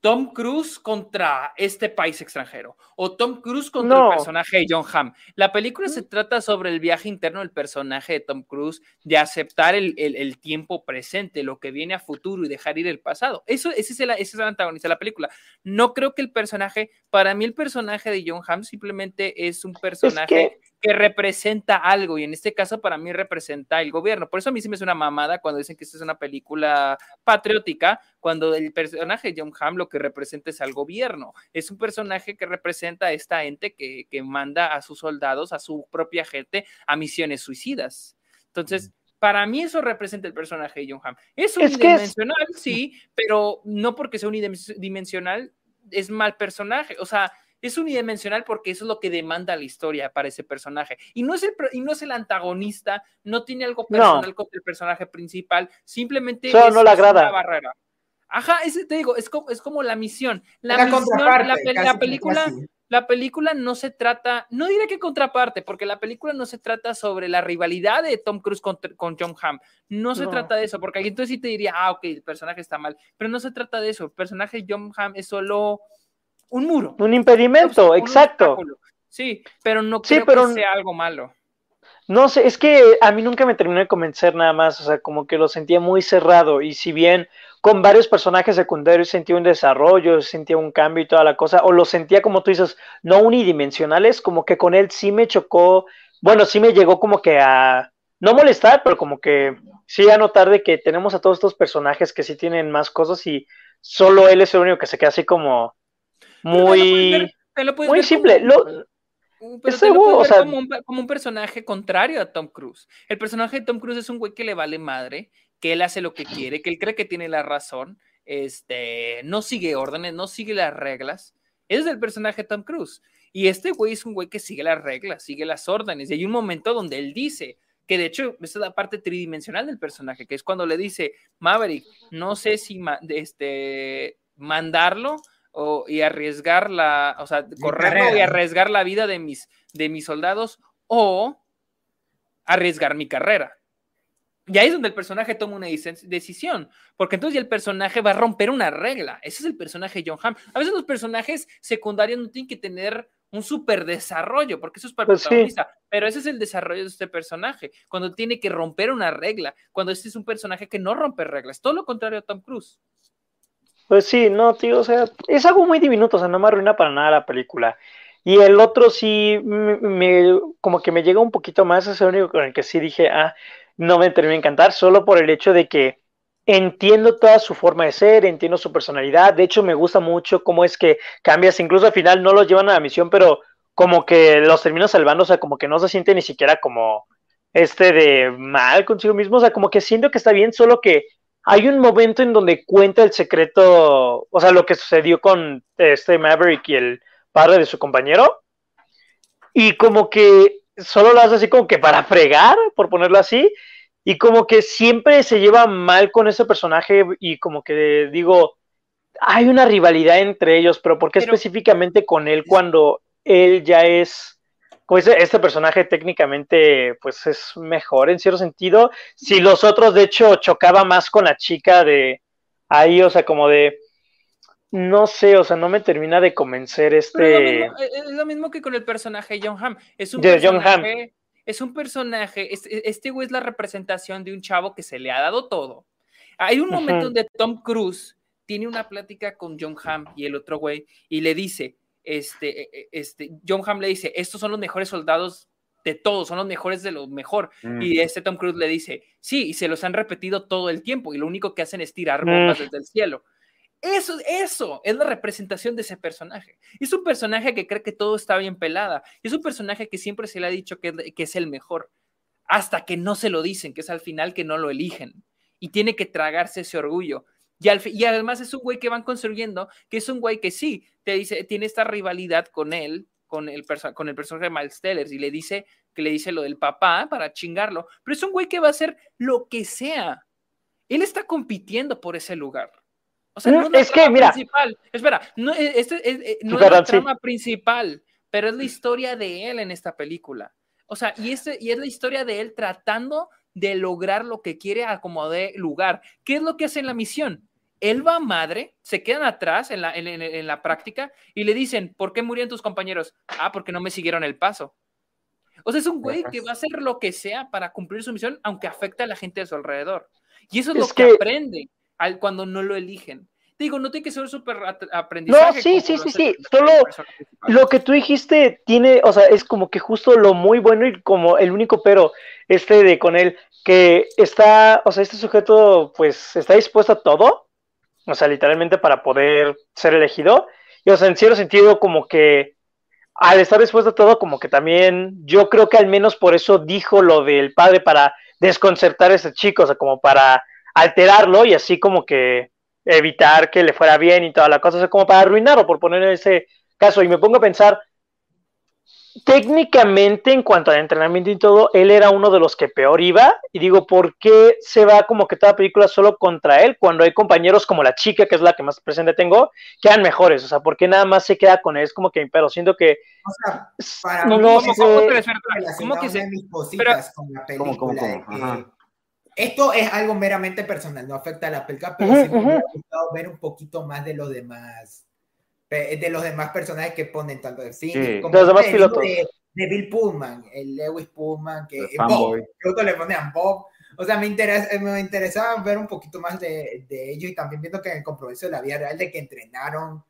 Speaker 4: Tom Cruise contra este país extranjero o Tom Cruise contra
Speaker 2: No.
Speaker 4: el personaje de John Hamm. La película se trata sobre el viaje interno del personaje de Tom Cruise, de aceptar el, el- el tiempo presente, lo que viene a futuro y dejar ir el pasado. Eso, ese, es el, ese es el antagonista de la película. No creo que el personaje, para mí el personaje de John Hamm simplemente es un personaje
Speaker 2: que-
Speaker 4: que representa algo y en este caso para mí representa el gobierno. Por eso a mí sí me es una mamada cuando dicen que esta es una película patriótica, cuando el personaje de John Hamm lo que representa es al gobierno. Es un personaje que representa a esta ente que, que manda a sus soldados, a su propia gente, a misiones suicidas. Entonces, para mí eso representa el personaje de John Hamm. Es
Speaker 2: Es que es-
Speaker 4: unidimensional, sí, pero no porque sea unidimensional es mal personaje. O sea, es unidimensional porque eso es lo que demanda la historia para ese personaje. Y no es el, y no es el antagonista, no tiene algo
Speaker 2: No.
Speaker 4: personal con el personaje principal, simplemente
Speaker 2: Solo
Speaker 4: es,
Speaker 2: no le
Speaker 4: es una
Speaker 2: agrada.
Speaker 4: barrera. Ajá, es, te digo, es como, es como la misión. La,
Speaker 1: la
Speaker 4: misión, la, pe- la
Speaker 1: casi,
Speaker 4: película,
Speaker 1: casi.
Speaker 4: la película no se trata, no diré que contraparte, porque la película no se trata sobre la rivalidad de Tom Cruise con, con John Hamm. No se
Speaker 2: No.
Speaker 4: trata de eso, porque entonces sí te diría, ah, ok, el personaje está mal, pero no se trata de eso. El personaje de John Hamm es solo un muro.
Speaker 2: Un impedimento,
Speaker 4: un
Speaker 2: exacto.
Speaker 4: obstáculo. Sí, pero no
Speaker 2: Sí,
Speaker 4: creo
Speaker 2: pero-
Speaker 4: que sea algo malo.
Speaker 2: No sé, es que a mí nunca me terminó de convencer nada más, o sea, como que lo sentía muy cerrado y si bien con varios personajes secundarios sentía un desarrollo, sentía un cambio y toda la cosa, o lo sentía como tú dices, no unidimensionales, como que con él sí me chocó, bueno, sí me llegó como que a, no molestar, pero como que sí a notar de que tenemos a todos estos personajes que sí tienen más cosas y solo él es el único que se queda así como
Speaker 4: Pero te lo puedes
Speaker 2: muy,
Speaker 4: lo puedes
Speaker 2: muy
Speaker 4: ver
Speaker 2: simple.
Speaker 4: como-
Speaker 2: Lo,
Speaker 4: Pero lo
Speaker 2: o sea-
Speaker 4: como, un, como un personaje contrario a Tom Cruise. El personaje de Tom Cruise es un güey que le vale madre, que él hace lo que quiere, que él cree que tiene la razón, este, no sigue órdenes, no sigue las reglas. Ese es el personaje de Tom Cruise. Y este güey es un güey que sigue las reglas, sigue las órdenes. Y hay un momento donde él dice, que de hecho esa es la parte tridimensional del personaje, que es cuando le dice, Maverick, no sé si ma- este, mandarlo o, y arriesgar la, o sea, correrlo y arriesgar la vida de mis, de mis soldados o arriesgar mi carrera. Y ahí es donde el personaje toma una dec- decisión, porque entonces ya el personaje va a romper una regla. Ese es el personaje de John Hamm. A veces los personajes secundarios no tienen que tener un super desarrollo, porque eso es para el
Speaker 2: Pues sí.
Speaker 4: protagonista, pero ese es el desarrollo de este personaje, cuando tiene que romper una regla, cuando este es un personaje que no rompe reglas, todo lo contrario a Tom Cruise.
Speaker 2: Pues sí, no, tío, o sea, es algo muy diminuto, o sea, no me arruina para nada la película. Y el otro sí, me, como que me llega un poquito más, es el único con el que sí dije, ah, no me terminó de encantar, solo por el hecho de que entiendo toda su forma de ser, entiendo su personalidad, de hecho me gusta mucho cómo es que cambias, incluso al final no los llevan a la misión, pero como que los termina salvando, o sea, como que no se siente ni siquiera como este de mal consigo mismo, o sea, como que siento que está bien, solo que hay un momento en donde cuenta el secreto, o sea, lo que sucedió con este Maverick y el padre de su compañero, y como que solo lo hace así como que para fregar, por ponerlo así, y como que siempre se lleva mal con ese personaje y como que digo, hay una rivalidad entre ellos, pero ¿por qué
Speaker 4: Pero-
Speaker 2: específicamente con él cuando él ya es, como dice, este personaje técnicamente pues es mejor en cierto sentido? Si los otros de hecho chocaba más con la chica de ahí, o sea, como de, no sé, o sea, no me termina de convencer
Speaker 4: Pero es lo
Speaker 2: este...
Speaker 4: mismo, es- lo mismo que con el personaje de John Hamm. Es un
Speaker 2: De John Hamm.
Speaker 4: personaje, es un personaje, es- este güey es la representación de un chavo que se le ha dado todo. Hay un momento donde Tom Cruise tiene una plática con John Hamm y el otro güey y le dice, este, eh, eh, este, John Hamm le dice, estos son los mejores soldados de todos, son los mejores de los mejor.
Speaker 3: Mm.
Speaker 4: Y este Tom Cruise le dice, sí, y se los han repetido todo el tiempo y lo único que hacen es tirar
Speaker 2: Mm.
Speaker 4: bombas desde el cielo. Eso, eso es la representación de ese personaje. Es un personaje que cree que todo está bien pelada. Es un personaje que siempre se le ha dicho que, que es el mejor. Hasta que no se lo dicen, que es al final que no lo eligen. y tiene que tragarse ese orgullo. Y, al, y además es un güey que van construyendo, que es un güey que sí, te dice, tiene esta rivalidad con él, con el, con el personaje de Miles Teller, y le dice que le dice lo del papá para chingarlo, pero es un güey que va a hacer lo que sea. Él está compitiendo por ese lugar. O sea, no es,
Speaker 2: es que, mira.
Speaker 4: Principal. Espera, no, este, es, no es la trama principal, pero es la historia de él en esta película. O sea, y, este, y es la historia de él tratando de lograr lo que quiere a como de lugar. ¿Qué es lo que hace en la misión? Él va madre, se quedan atrás en la, en, en la práctica y le dicen, ¿por qué murieron tus compañeros? Ah, porque no me siguieron el paso. O sea, es un güey que va a hacer lo que sea para cumplir su misión, aunque afecte a la gente de su alrededor. Y eso es, lo que, aprende al, cuando no lo eligen. Digo, no tiene que ser súper aprendizaje.
Speaker 2: No, sí, sí, sí, sí. Solo lo que tú dijiste tiene, o sea, es como que justo lo muy bueno y como el único pero, este de con él, que está, o sea, este sujeto pues está dispuesto a todo, o sea, literalmente para poder ser elegido. Y, o sea, en cierto sentido, como que al estar dispuesto a todo, como que también, yo creo que al menos por eso dijo lo del padre para desconcertar a ese chico, o sea, como para alterarlo y así como que evitar que le fuera bien y toda la cosa, o sea, como para arruinarlo, por poner ese caso. Y me pongo a pensar, técnicamente en cuanto al entrenamiento y todo, él era uno de los que peor iba. Y digo, ¿por qué se va como que toda película solo contra él cuando hay compañeros como la chica, que es la que más presente tengo, que eran mejores? O sea, ¿por qué nada más se queda con él? Es como que, pero siento que...
Speaker 1: O sea, para
Speaker 2: no,
Speaker 1: mí,
Speaker 2: no, ¿cómo
Speaker 1: es
Speaker 4: te- ¿cómo que se-
Speaker 1: mis cositas con la película.
Speaker 3: ¿Cómo, cómo,
Speaker 1: de
Speaker 3: cómo?
Speaker 1: que
Speaker 3: Ajá.
Speaker 1: Esto es algo meramente personal, no afecta a la película, pero
Speaker 2: Ujú,
Speaker 1: sí me hubiera gustado ver un poquito más de los demás, de los demás personajes que ponen tanto de
Speaker 3: Sí.
Speaker 1: como
Speaker 2: De los demás pilotos.
Speaker 1: de, de Bill Pullman, el Lewis Pullman, que
Speaker 3: El
Speaker 1: Bob, que le ponían Bob. O sea, me, interesa, me interesaba ver un poquito más de, de ellos y también viendo que en el compromiso de la vida real de que entrenaron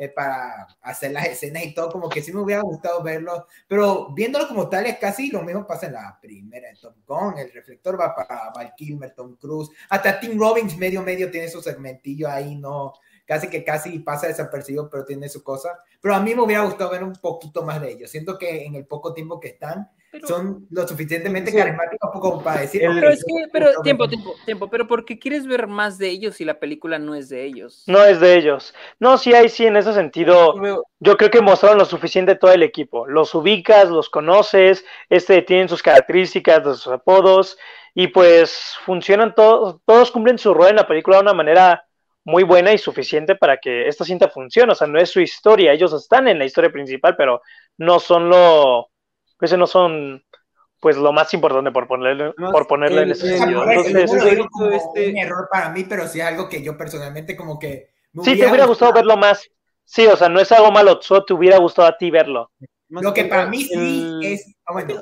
Speaker 1: eh, para hacer las escenas y todo, como que sí me hubiera gustado verlo, pero viéndolo como tal es casi lo mismo pasa en la primera de Top Gun, el reflector va para Val Kilmer, Tom Cruise, hasta Tim Robbins medio medio tiene su segmentillo ahí, no, casi que casi pasa desapercibido, pero tiene su cosa, pero a mí me hubiera gustado ver un poquito más de ellos, siento que en el poco tiempo que están,
Speaker 4: Pero-
Speaker 1: son lo suficientemente
Speaker 3: Sí.
Speaker 1: carismáticos como para decir...
Speaker 3: El-
Speaker 1: "Ok,
Speaker 4: Pero es que, pero tiempo,
Speaker 1: más".
Speaker 4: tiempo, tiempo, pero porque quieres ver más de ellos si la película no es de ellos.
Speaker 2: No es de ellos. No, sí, hay sí, en ese sentido.
Speaker 3: Yo
Speaker 2: creo que mostraron lo suficiente todo el equipo. Los ubicas, los conoces, este, tienen sus características, sus apodos, y pues funcionan todos, todos cumplen su rol en la película de una manera muy buena y suficiente para que esta cinta funcione. O sea, no es su historia, ellos están en la historia principal, pero no son lo, pues no son pues lo más importante por ponerle,
Speaker 3: Además,
Speaker 2: por ponerlo en
Speaker 3: el-
Speaker 2: ese
Speaker 3: el-
Speaker 2: sentido. Entonces,
Speaker 1: como
Speaker 3: este-
Speaker 1: un error para mí, pero sí es algo que yo personalmente como que... me
Speaker 2: sí, te hubiera gustado verlo más. Sí, o sea, no es algo malo, solo te hubiera gustado a ti verlo.
Speaker 1: Lo que
Speaker 3: el-
Speaker 1: para mí sí
Speaker 3: el-
Speaker 1: es... ah, bueno.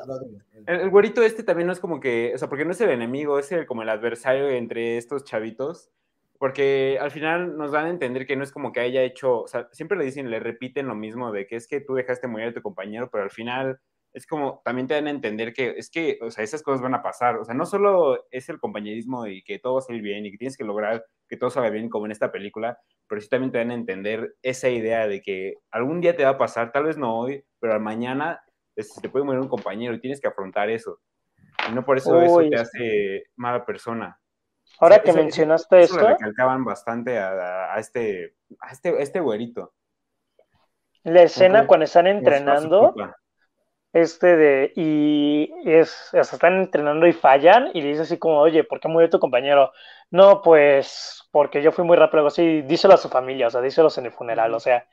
Speaker 3: El, el güerito este también no es como que, o sea, porque no es el enemigo, es el, como el adversario entre estos chavitos, porque al final nos dan a entender que no es como que haya hecho, o sea, siempre le dicen, le repiten lo mismo de que es que tú dejaste morir a tu compañero, pero al final es como, también te dan a entender que es que, o sea, esas cosas van a pasar, o sea, no solo es el compañerismo y que todo va a salir bien y que tienes que lograr que todo salga bien como en esta película, pero sí también te dan a entender esa idea de que algún día te va a pasar, tal vez no hoy, pero mañana este, te puede morir un compañero y tienes que afrontar eso. Y no por eso eso te hace mala persona.
Speaker 2: Ahora que
Speaker 3: eso-
Speaker 2: mencionaste
Speaker 3: Eso
Speaker 2: esto,
Speaker 3: le recalcaban bastante a, a- a este, a este, a este güerito.
Speaker 2: la escena cuando están entrenando, este de, y es, o sea, están entrenando y fallan, y le dice así como, oye, ¿por qué murió tu compañero? No, pues, porque yo fui muy rápido, algo así, díselo a su familia, o sea, díselos en el funeral, o sea,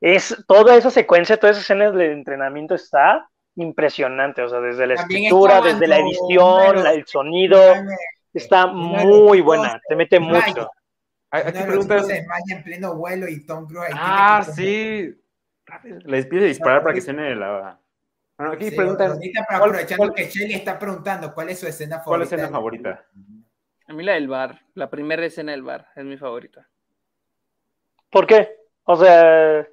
Speaker 2: es, toda esa secuencia, toda esa escena de entrenamiento está impresionante, o sea, desde la
Speaker 1: También
Speaker 2: escritura, desde la edición, la- el sonido, está muy buena, te mete mucho.
Speaker 3: Aquí preguntas.
Speaker 1: se en pleno vuelo y Tom Cruise ahí
Speaker 3: Ah, sí. Les pide disparar para que suene la. Bueno, aquí
Speaker 1: Sí,
Speaker 3: preguntan.
Speaker 1: ahorita, pero
Speaker 3: ¿cuál-
Speaker 1: aprovechando que Shelly está preguntando cuál es su escena favorita.
Speaker 3: ¿Cuál es escena favorita?
Speaker 4: A mí la del bar, la primera escena del bar, es mi favorita.
Speaker 2: ¿Por qué? O sea,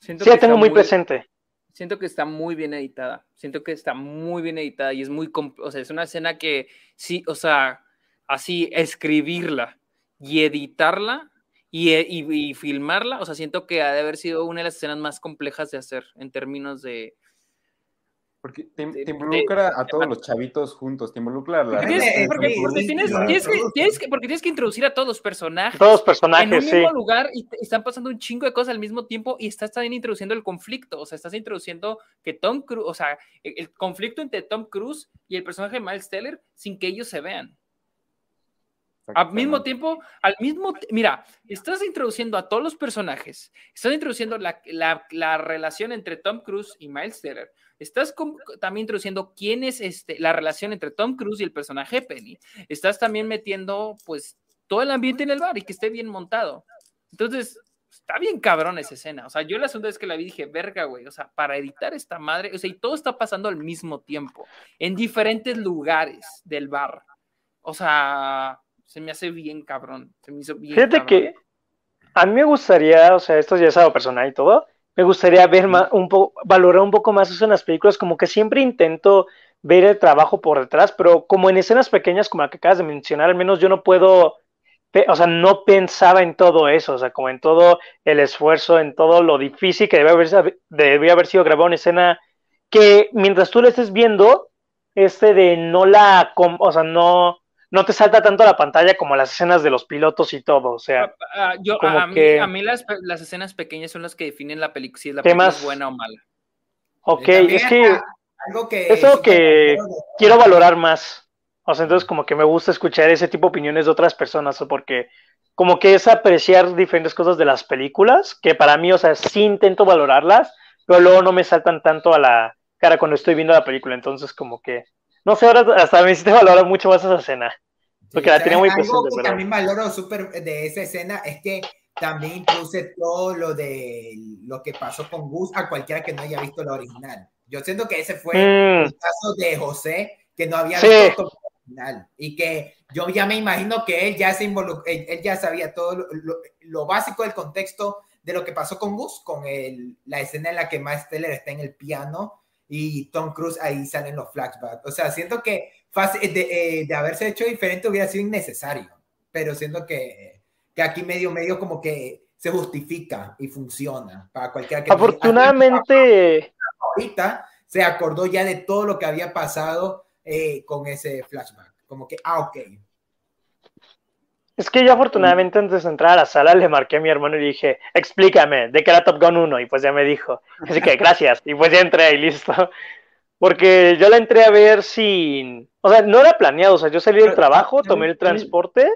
Speaker 4: Siento
Speaker 2: sí
Speaker 4: que
Speaker 2: la tengo
Speaker 4: está
Speaker 2: muy presente.
Speaker 4: Siento que está muy bien editada. Siento que está muy bien editada y es muy, o sea, es una escena que sí, o sea, así escribirla y editarla y, e- y- y filmarla, o sea, siento que ha de haber sido una de las escenas más complejas de hacer en términos de,
Speaker 3: Porque te, te involucra a todos los chavitos juntos, te involucra a la
Speaker 4: Porque tienes, porque-
Speaker 1: sí,
Speaker 4: porque
Speaker 1: sí,
Speaker 4: tienes-
Speaker 1: claro.
Speaker 4: tienes que, tienes que- porque tienes que introducir a todos los personajes.
Speaker 2: Todos los
Speaker 4: en un
Speaker 2: personajes, sí.
Speaker 4: mismo lugar y están pasando un chingo de cosas al mismo tiempo y estás también introduciendo el conflicto, o sea, estás introduciendo que Tom Cruise, o sea, el, el conflicto entre Tom Cruise y el personaje de Miles Teller sin que ellos se vean. Al mismo tiempo, al mismo, mira, estás introduciendo a todos los personajes, estás introduciendo la, la- la relación entre Tom Cruise y Miles Teller, estás también introduciendo quién es este, la relación entre Tom Cruise y el personaje Penny, estás también metiendo pues todo el ambiente en el bar y que esté bien montado. Entonces, está bien cabrón esa escena. O sea, yo la segunda vez que la vi dije, verga, güey, o sea, para editar esta madre, o sea, y todo está pasando al mismo tiempo, en diferentes lugares del bar. O sea, se me hace bien cabrón. Se me hizo bien
Speaker 2: Fíjate
Speaker 4: cabrón.
Speaker 2: que a mí me gustaría, o sea, esto ya es algo personal y todo, me gustaría ver más, un poco, valorar un poco más eso en las películas, como que siempre intento ver el trabajo por detrás, pero como en escenas pequeñas como la que acabas de mencionar, al menos yo no puedo, o sea, no pensaba en todo eso, o sea, como en todo el esfuerzo, en todo lo difícil que debe haber, debía haber sido grabar una escena que mientras tú la estés viendo, este de no la, o sea, no, no te salta tanto a la pantalla como las escenas de los pilotos y todo, o sea,
Speaker 4: Ah, yo,
Speaker 2: como
Speaker 4: a, mí,
Speaker 2: que-
Speaker 4: a mí las, las escenas pequeñas son las que definen la película, si la
Speaker 2: ¿Qué
Speaker 4: película
Speaker 2: más?
Speaker 4: es buena o mala.
Speaker 2: ok,
Speaker 1: También
Speaker 2: es que
Speaker 1: algo que
Speaker 2: eso
Speaker 1: súper
Speaker 2: que quiero valorar más, o sea, entonces como que me gusta escuchar ese tipo de opiniones de otras personas, porque como que es apreciar diferentes cosas de las películas, que para mí, o sea, sí intento valorarlas, pero luego no me saltan tanto a la cara cuando estoy viendo la película, entonces como que, no sé, ahora hasta me hiciste valorar mucho más esa escena. Porque la
Speaker 1: ¿sabes?
Speaker 2: tenía muy
Speaker 1: Algo
Speaker 2: presente,
Speaker 1: que
Speaker 2: pero-
Speaker 1: también valoro súper de esa escena es que también introduce todo lo de lo que pasó con Gus a cualquiera que no haya visto la original. Yo siento que ese fue
Speaker 2: Mm,
Speaker 1: el caso de José, que no había
Speaker 2: Sí.
Speaker 1: visto el original y que yo ya me imagino que él ya se involucró, él, él ya sabía todo lo, lo- lo básico del contexto de lo que pasó con Gus, con el, la escena en la que Miles Teller está en el piano y Tom Cruise ahí salen los flashbacks. O sea, siento que fácil- de, eh, de haberse hecho diferente hubiera sido innecesario, pero siento que, que aquí medio medio como que se justifica y funciona para cualquiera que
Speaker 2: afortunadamente,
Speaker 1: ahorita se acordó ya de todo lo que había pasado eh, con ese flashback. Como que, ah, ok.
Speaker 2: Es que yo afortunadamente antes de entrar a la sala le marqué a mi hermano y le dije, explícame, de qué era Top Gun 1, y pues ya me dijo, así que gracias, y pues ya entré y listo. Porque yo la entré a ver sin, o sea, no era planeado, o sea, yo salí del trabajo, tomé el transporte,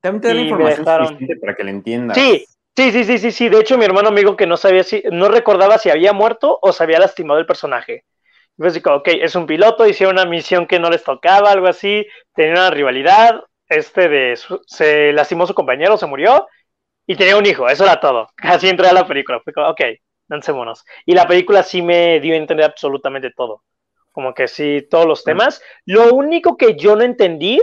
Speaker 3: También te da la información para que la entiendas.
Speaker 2: sí, sí, sí, sí, sí, sí, de hecho mi hermano amigo que no sabía si, no recordaba si había muerto o se había lastimado el personaje. Pues digo, ok, es un piloto, hicieron una misión que no les tocaba, algo así, tenían una rivalidad, este de, su- se lastimó su compañero, se murió, y tenía un hijo, eso era todo. Así entré a la película, fue como, ok, lancémonos. Y la película sí me dio a entender absolutamente todo, como que sí, todos los temas. Lo único que yo no entendí,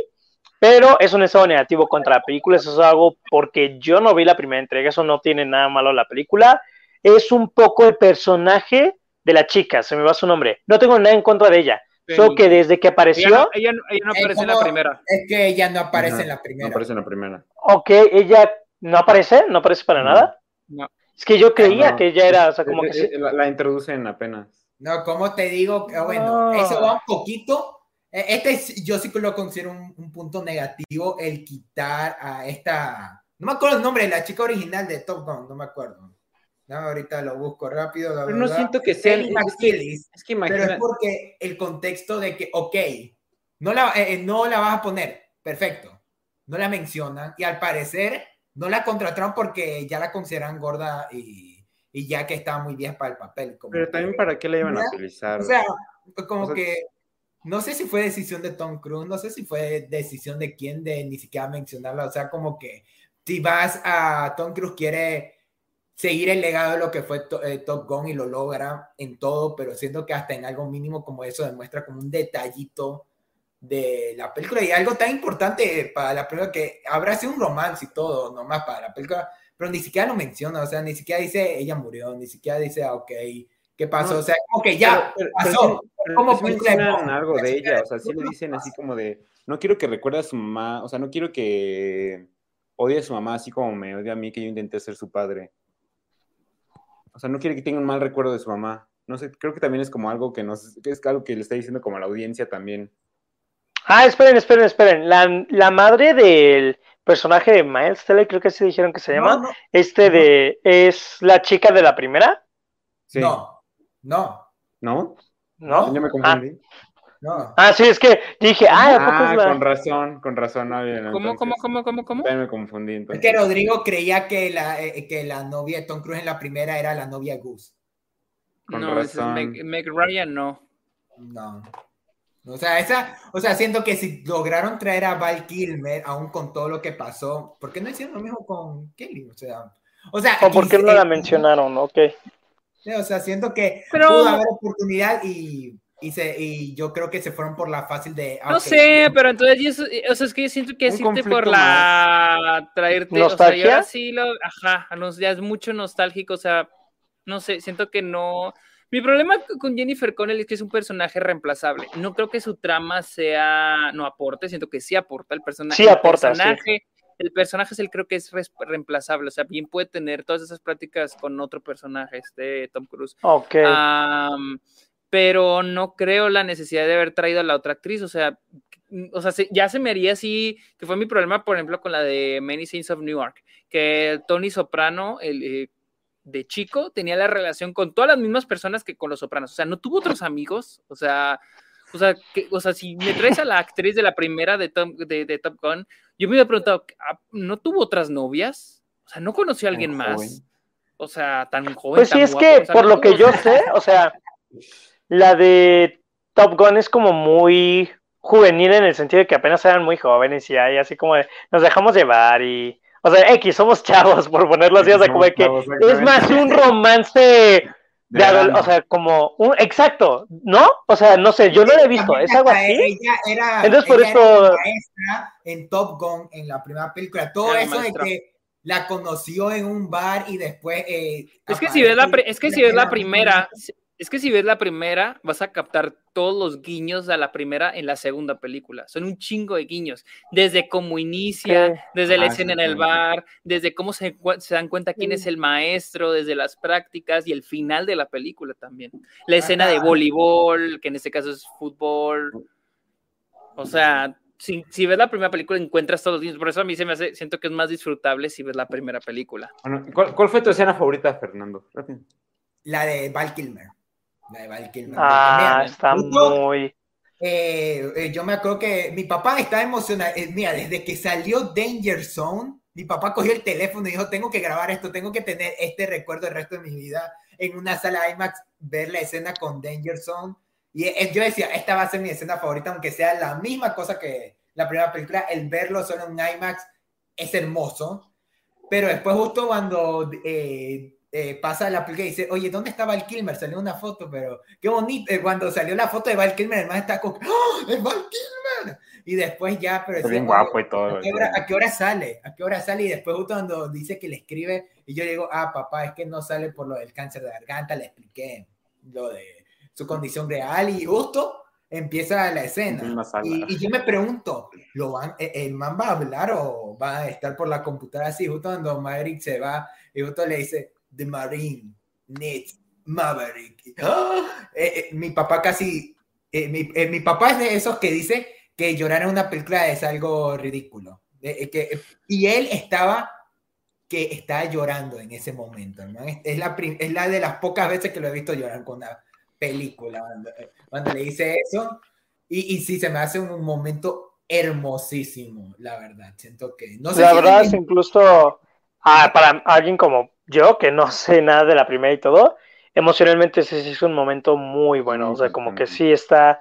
Speaker 2: pero es un estado negativo contra la película, eso es algo porque yo no vi la primera entrega, eso no tiene nada malo la película, es un poco el personaje de la chica, se me va su nombre. No tengo nada en contra de ella, solo que desde que
Speaker 4: Ella
Speaker 2: apareció,
Speaker 4: no, ella no- ella no aparece en la
Speaker 1: como-
Speaker 4: primera.
Speaker 1: Es que ella no aparece
Speaker 3: Ajá,
Speaker 1: en la
Speaker 3: No
Speaker 1: primera.
Speaker 3: aparece en la primera.
Speaker 2: ok, ella no aparece, no aparece para
Speaker 3: No.
Speaker 2: nada.
Speaker 4: No.
Speaker 2: Es que yo creía
Speaker 3: No.
Speaker 2: que ella era, o sea, como que sí.
Speaker 3: eh, la, la introducen apenas.
Speaker 1: No, ¿cómo te digo? Ah, Bueno,
Speaker 2: No.
Speaker 1: eso va un poquito. eh, Este es- yo sí que lo considero un, un punto negativo, el quitar a esta. No me acuerdo el nombre de la chica original de Top Gun, no me acuerdo. No, ahorita lo busco rápido. la
Speaker 3: Pero no siento que sean. Es que, es que
Speaker 1: pero es porque el contexto de que, ok, no la, eh, eh, no la vas a poner, perfecto. No la mencionan y al parecer no la contrataron porque ya la consideran gorda y, y ya que estaba muy vieja para el papel. como
Speaker 3: Pero
Speaker 1: que-
Speaker 3: también para qué la iban a utilizar.
Speaker 1: o sea, como
Speaker 3: O sea,
Speaker 1: que no sé si fue decisión de Tom Cruise, no sé si fue decisión de quién de ni siquiera mencionarla. O sea, como que si vas a Tom Cruise quiere seguir el legado de lo que fue To- eh, Top Gun y lo logra en todo, pero siento que hasta en algo mínimo como eso demuestra como un detallito de la película y algo tan importante para la película que habrá sido un romance y todo, nomás para la película, pero ni siquiera lo menciona, o sea, ni siquiera dice ella murió, ni siquiera dice, ah, ok, ¿qué pasó?
Speaker 3: No,
Speaker 1: o sea, como que ya
Speaker 3: Pero-
Speaker 1: pasó.
Speaker 3: pero sí- pero mencionan algo de ella, o sea, sí le dicen así como de, no quiero que recuerde a su mamá, o sea, no quiero que odie a su mamá así como me odia a mí que yo intenté ser su padre. O sea, no quiere que tenga un mal recuerdo de su mamá. No sé, creo que también es como algo que nos, que es algo que le está diciendo como a la audiencia también.
Speaker 2: Ah, esperen, esperen, esperen. La, la madre del personaje de Miles Teller, creo que así dijeron que se llama.
Speaker 1: No, no,
Speaker 2: Este de. ¿Es la chica de la primera?
Speaker 3: Sí.
Speaker 1: no, no,
Speaker 3: ¿No?
Speaker 2: ¿No?
Speaker 3: Yo me
Speaker 2: Ah,
Speaker 3: confundí.
Speaker 1: No.
Speaker 2: ah, sí, es que dije, ah, ¿a poco
Speaker 3: Ah,
Speaker 2: es la-
Speaker 3: con razón, con razón. No, bien,
Speaker 4: ¿Cómo, cómo, cómo, cómo, cómo?
Speaker 3: Me confundí
Speaker 1: Es que Rodrigo creía que la, eh, que la novia de Tom Cruise en la primera era la novia Goose.
Speaker 3: Con
Speaker 4: No, es
Speaker 3: razón.
Speaker 4: Meg, Meg Ryan, no.
Speaker 1: No. O sea, esa, o sea, siento que si lograron traer a Val Kilmer, aún con todo lo que pasó, ¿por qué no hicieron lo mismo con Kelly? O sea, o sea,
Speaker 2: ¿O por qué no
Speaker 1: y-
Speaker 2: la
Speaker 1: eh,
Speaker 2: mencionaron? Ok.
Speaker 1: Sí, O sea, siento que
Speaker 4: Pero-
Speaker 1: pudo haber oportunidad y, y, se, y yo creo que se fueron por la fácil de. ah,
Speaker 4: No sé, pero entonces, yo eso- o sea, es que yo siento que
Speaker 3: Un
Speaker 4: es irte por la traerte, o sea,
Speaker 2: ¿Nostalgia?
Speaker 4: sí lo, ajá, ya es mucho nostálgico, o sea, no sé, siento que no. Mi problema con Jennifer Connelly es que es un personaje reemplazable. No creo que su trama sea, no aporte, siento que sí aporta el personaje.
Speaker 2: Sí aporta,
Speaker 4: el
Speaker 2: sí.
Speaker 4: personaje, El personaje es el creo que es reemplazable, o sea, bien puede tener todas esas pláticas con otro personaje, este Tom Cruise.
Speaker 2: Ok.
Speaker 4: Am, pero no creo la necesidad de haber traído a la otra actriz, o sea, mm, o sea, se- ya se me haría así, que fue mi problema, por ejemplo, con la de Many Saints of Newark, que Tony Soprano, el eh, de chico, tenía la relación con todas las mismas personas que con los Sopranos, o sea, no tuvo otros amigos, o sea, o sea, que, o sea, si me traes a la actriz de la primera de, Tom- de, de Top Gun, yo me hubiera preguntado, ah, ¿no tuvo otras novias? O sea, ¿no conoció a alguien más? O sea, tan joven.
Speaker 2: Pues sí,
Speaker 4: tan
Speaker 2: es
Speaker 4: guapo,
Speaker 2: que
Speaker 4: o sea,
Speaker 2: por
Speaker 4: no
Speaker 2: lo que yo sé, o sea, la de Top Gun es como muy juvenil en el sentido de que apenas eran muy jóvenes y hay así como de, nos dejamos llevar y, o sea, X, somos chavos, por ponerlo así, o sea, como de que
Speaker 3: chavos,
Speaker 2: es más un romance de,
Speaker 3: De
Speaker 2: o sea, como un, exacto, ¿no? O sea, no sé, yo no lo he visto, ¿es algo
Speaker 1: Hasta
Speaker 2: así?
Speaker 1: Ella era,
Speaker 2: Entonces, por
Speaker 1: ella
Speaker 2: eso-
Speaker 1: era maestra en Top Gun en la primera película. Todo
Speaker 4: Era
Speaker 1: eso de que la conoció en un bar y después. eh,
Speaker 4: Es que si ves la, es que si ves la
Speaker 1: era
Speaker 4: primera, es que si ves la primera, vas a captar todos los guiños a la primera en la segunda película. Son un chingo de guiños. Desde cómo inicia, desde la
Speaker 3: Ah,
Speaker 4: escena en el bar, desde cómo se, dan cuenta quién es el maestro, desde las prácticas y el final de la película también. La escena de voleibol, que en este caso es fútbol. O sea, si, si ves la primera película encuentras todos los guiños. Por eso a mí se me hace, siento que es más disfrutable si ves la primera película.
Speaker 3: Bueno, ¿cuál, cuál fue tu escena favorita, Fernando?
Speaker 1: La de Val Kilmer.
Speaker 2: Ah, está
Speaker 1: justo,
Speaker 2: muy...
Speaker 1: eh, eh, yo me acuerdo que mi papá estaba emocionado. eh, mira, desde que salió Danger Zone, mi papá cogió el teléfono y dijo: Tengo que grabar esto, tengo que tener este recuerdo el resto de mi vida en una sala IMAX, ver la escena con Danger Zone. Y eh, yo decía: Esta va a ser mi escena favorita, aunque sea la misma cosa que la primera película. El verlo solo en IMAX es hermoso. Pero después, justo cuando eh, eh, pasa la película y dice, oye, ¿dónde está Val Kilmer? Salió una foto, pero qué bonito. Eh, cuando salió la foto de Val Kilmer, man está con, ¡Oh, ¡Es Val Kilmer! Y después ya, pero
Speaker 3: Está bien
Speaker 1: "Oye,
Speaker 3: guapo y todo.
Speaker 1: ¿a qué, hora, a qué hora sale? ¿A qué hora sale? Y después justo cuando dice que le escribe, y yo digo, ah, papá, es que no sale por lo del cáncer de garganta, le expliqué lo de su condición real, y justo empieza la escena. Y, y yo me pregunto, ¿lo van, eh, ¿el man va a hablar o va a estar por la computadora así? Justo cuando Maverick se va, y justo le dice, The Marine needs Maverick. ¡Ah! Eh, eh, mi papá casi, eh, mi, eh, mi papá es de esos que dice que llorar en una película es algo ridículo. Eh, eh, que, y él estaba que estaba llorando en ese momento, ¿no? Es, es la, es la de las pocas veces que lo he visto llorar con una película, cuando, cuando le dice eso. Y, y sí, se me hace un, un momento hermosísimo, la verdad. Siento que... No sé
Speaker 2: La
Speaker 1: si
Speaker 2: verdad es incluso ah, para alguien como yo, que no sé nada de la primera y todo, emocionalmente ese sí es un momento muy bueno. O sea, como que sí está.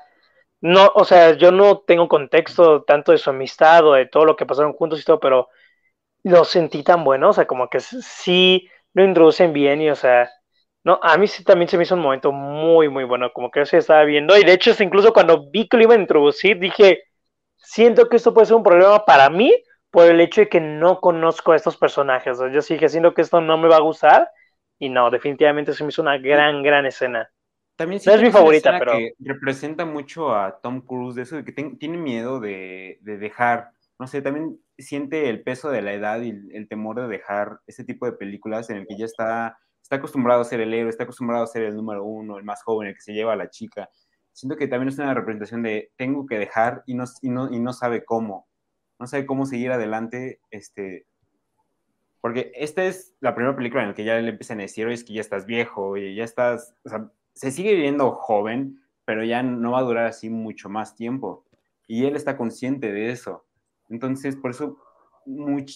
Speaker 2: No, o sea, yo no tengo contexto tanto de su amistad o de todo lo que pasaron juntos y todo, pero lo sentí tan bueno. O sea, como que sí lo introducen bien y, o sea. No, a mí sí también se me hizo un momento muy, muy bueno, como que se estaba viendo. Y de hecho, incluso cuando vi que lo iban a introducir, dije, siento que esto puede ser un problema para mí por el hecho de que no conozco a estos personajes. Yo sí que siento que esto no me va a gustar. Y no, definitivamente se me hizo una gran, gran escena.
Speaker 3: También
Speaker 2: No es mi favorita, pero-
Speaker 3: que representa mucho a Tom Cruise, de eso de que ten- tiene miedo de, de dejar, no sé, también siente el peso de la edad y el, el temor de dejar ese tipo de películas en el que ya está está acostumbrado a ser el héroe, está acostumbrado a ser el número uno, el más joven, el que se lleva a la chica. Siento que también es una representación de tengo que dejar y no, y no, y no sabe cómo. No sabe cómo seguir adelante, este, porque esta es la primera película en la que ya le empiezan a decir, oye, es que ya estás viejo y ya estás, o sea, se sigue viviendo joven, pero ya no va a durar así mucho más tiempo. Y él está consciente de eso. Entonces, por eso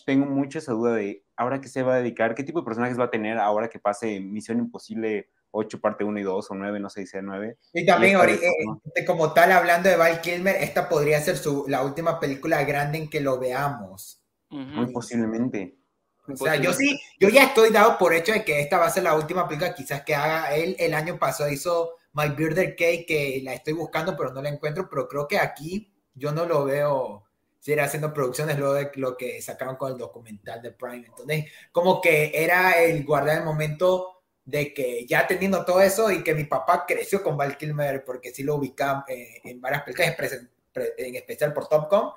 Speaker 3: tengo mucha esa duda de ahora qué se va a dedicar, qué tipo de personajes va a tener ahora que pase Misión Imposible 8, parte 1 y 2, o 9, no sé si sea 9.
Speaker 1: Y también, eh, como tal, hablando de Val Kilmer, esta podría ser su, la última película grande en que lo veamos.
Speaker 3: Muy posiblemente.
Speaker 1: O sea, yo sí, yo ya estoy dado por hecho de que esta va a ser la última película quizás que haga. Él el año pasado hizo My Birthday Cake, que la estoy buscando, pero no la encuentro, pero creo que aquí yo no lo veo era haciendo producciones luego de lo que sacaron con el documental de Prime. Entonces, como que era el guardar el momento de que ya teniendo todo eso y que mi papá creció con Val Kilmer porque sí lo ubicaba eh, en varias películas, en especial por Top Gun,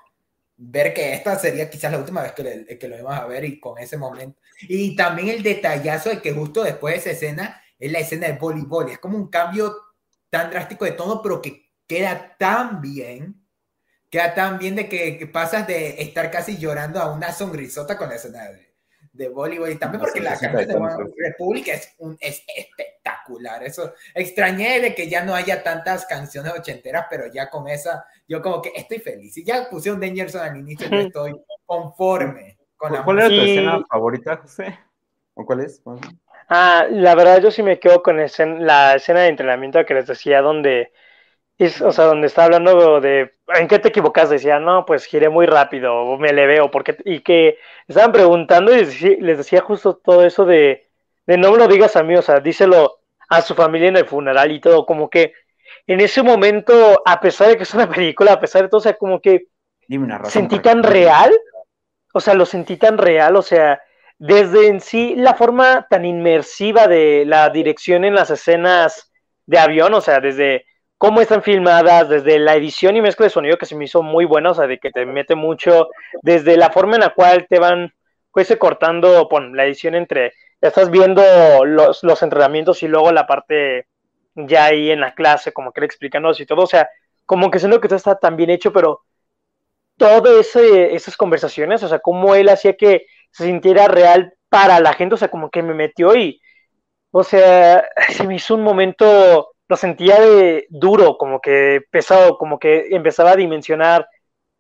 Speaker 1: ver que esta sería quizás la última vez que, que lo íbamos a ver y con ese momento. Y también el detallazo de que justo después de esa escena es la escena de voleibol. Es como un cambio tan drástico de tono, pero que queda tan bien queda tan bien de que, pasas de estar casi llorando a una sonrisota con la escena de, de Bollywood y también porque la canción de República es, un, es espectacular. Eso extrañé de que ya no haya tantas canciones ochenteras, pero ya con esa, yo como que estoy feliz. Y ya pusieron Dangerson al inicio, yo estoy conforme con la
Speaker 3: ¿Cuál es tu escena favorita, José? ¿O cuál es?
Speaker 2: Ah, la verdad yo sí me quedo con la escena de entrenamiento que les decía, donde o sea, donde está hablando de en qué te equivocas, decía, no, pues giré muy rápido, o me elevé, o porque, y que estaban preguntando y les decía, justo todo eso de, de no me lo digas a mí, o sea, díselo a su familia en el funeral y todo, como que en ese momento, a pesar de que es una película, a pesar de todo, o sea, como que sentí tan real, o sea, lo sentí tan real, o sea, desde en sí la forma tan inmersiva de la dirección en las escenas de avión, o sea, desde cómo están filmadas, desde la edición y mezcla de sonido que se me hizo muy buena, o sea, de que te mete mucho, desde la forma en la cual te van pues, cortando, pon, la edición entre, estás viendo los, los entrenamientos y luego la parte ya ahí en la clase, como que le explicándonos y todo, o sea, como que siento que todo está tan bien hecho, pero todas esas conversaciones, o sea, cómo él hacía que se sintiera real para la gente, o sea, como que me metió y, o sea, se me hizo un momento lo sentía de duro, como que pesado, como que empezaba a dimensionar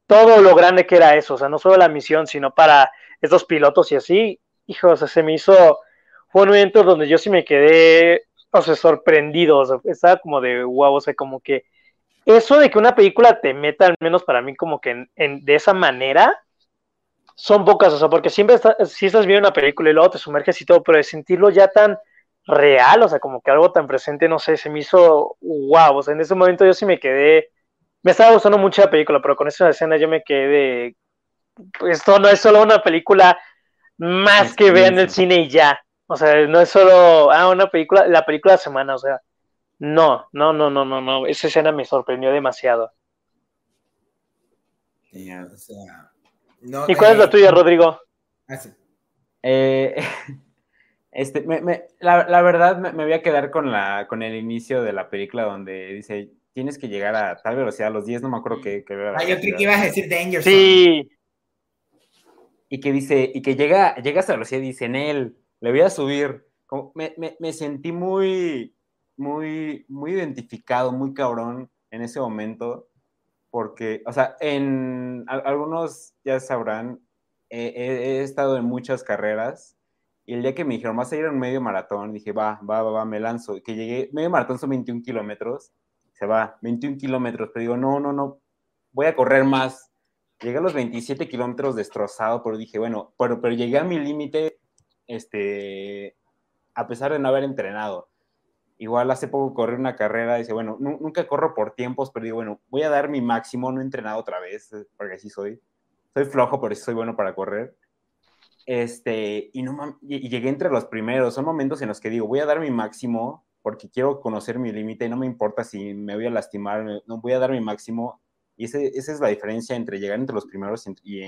Speaker 2: todo lo grande que era eso, o sea, no solo la misión, sino para estos pilotos y así, hijo, o sea, se me hizo, fue un momento donde yo sí me quedé, o sea, sorprendido, o sea, estaba como de wow, o sea, como que eso de que una película te meta, al menos para mí, como que en, de esa manera, son pocas, o sea, porque siempre si estás viendo una película y luego te sumerges y todo, pero de sentirlo ya tan real, o sea, como que algo tan presente, no sé, se me hizo wow, o sea, en ese momento yo sí me quedé, me estaba gustando mucho la película, pero con esa escena yo me quedé, esto no es solo una película más que vean en el cine y ya, o sea, no es solo, ah, una película, la película de semana, o sea, no, no, no, no, no, no, esa escena me sorprendió demasiado. ¿Y cuál es la eh, tuya, Rodrigo?
Speaker 3: Ah, eh, Este, me, me, la, la, verdad me, me, voy a quedar con, la, con el inicio de la película donde dice, tienes que llegar a tal velocidad, a los 10, no me acuerdo qué. qué
Speaker 1: ah, yo creí que ibas a decir Danger
Speaker 2: Sí.
Speaker 3: Y que dice, y que llega, llega a esa velocidad y dice, en él, le voy a subir. Como, me, me, sentí muy, muy, muy identificado, muy cabrón en ese momento, porque, o sea, en algunos ya sabrán, he estado en muchas carreras y el día que me dijeron, vas a ir a un medio maratón, dije, va, va, va, va, me lanzo. Que llegué, medio maratón son 21 kilómetros, se va, 21 kilómetros, pero digo, no, no, no, voy a correr más. Llegué a los 27 kilómetros destrozado, pero dije, bueno, pero, pero llegué a mi límite, este, a pesar de no haber entrenado. Igual hace poco corrí una carrera, dice, bueno, nunca corro por tiempos, pero digo, bueno, voy a dar mi máximo, no he entrenado otra vez, porque así soy. Soy flojo, pero sí soy bueno para correr este, y, no, y llegué entre los primeros. Son momentos en los que digo, voy a dar mi máximo porque quiero conocer mi límite y no me importa si me voy a lastimar, no voy a dar mi máximo. Y ese, esa es la diferencia entre llegar entre los primeros y,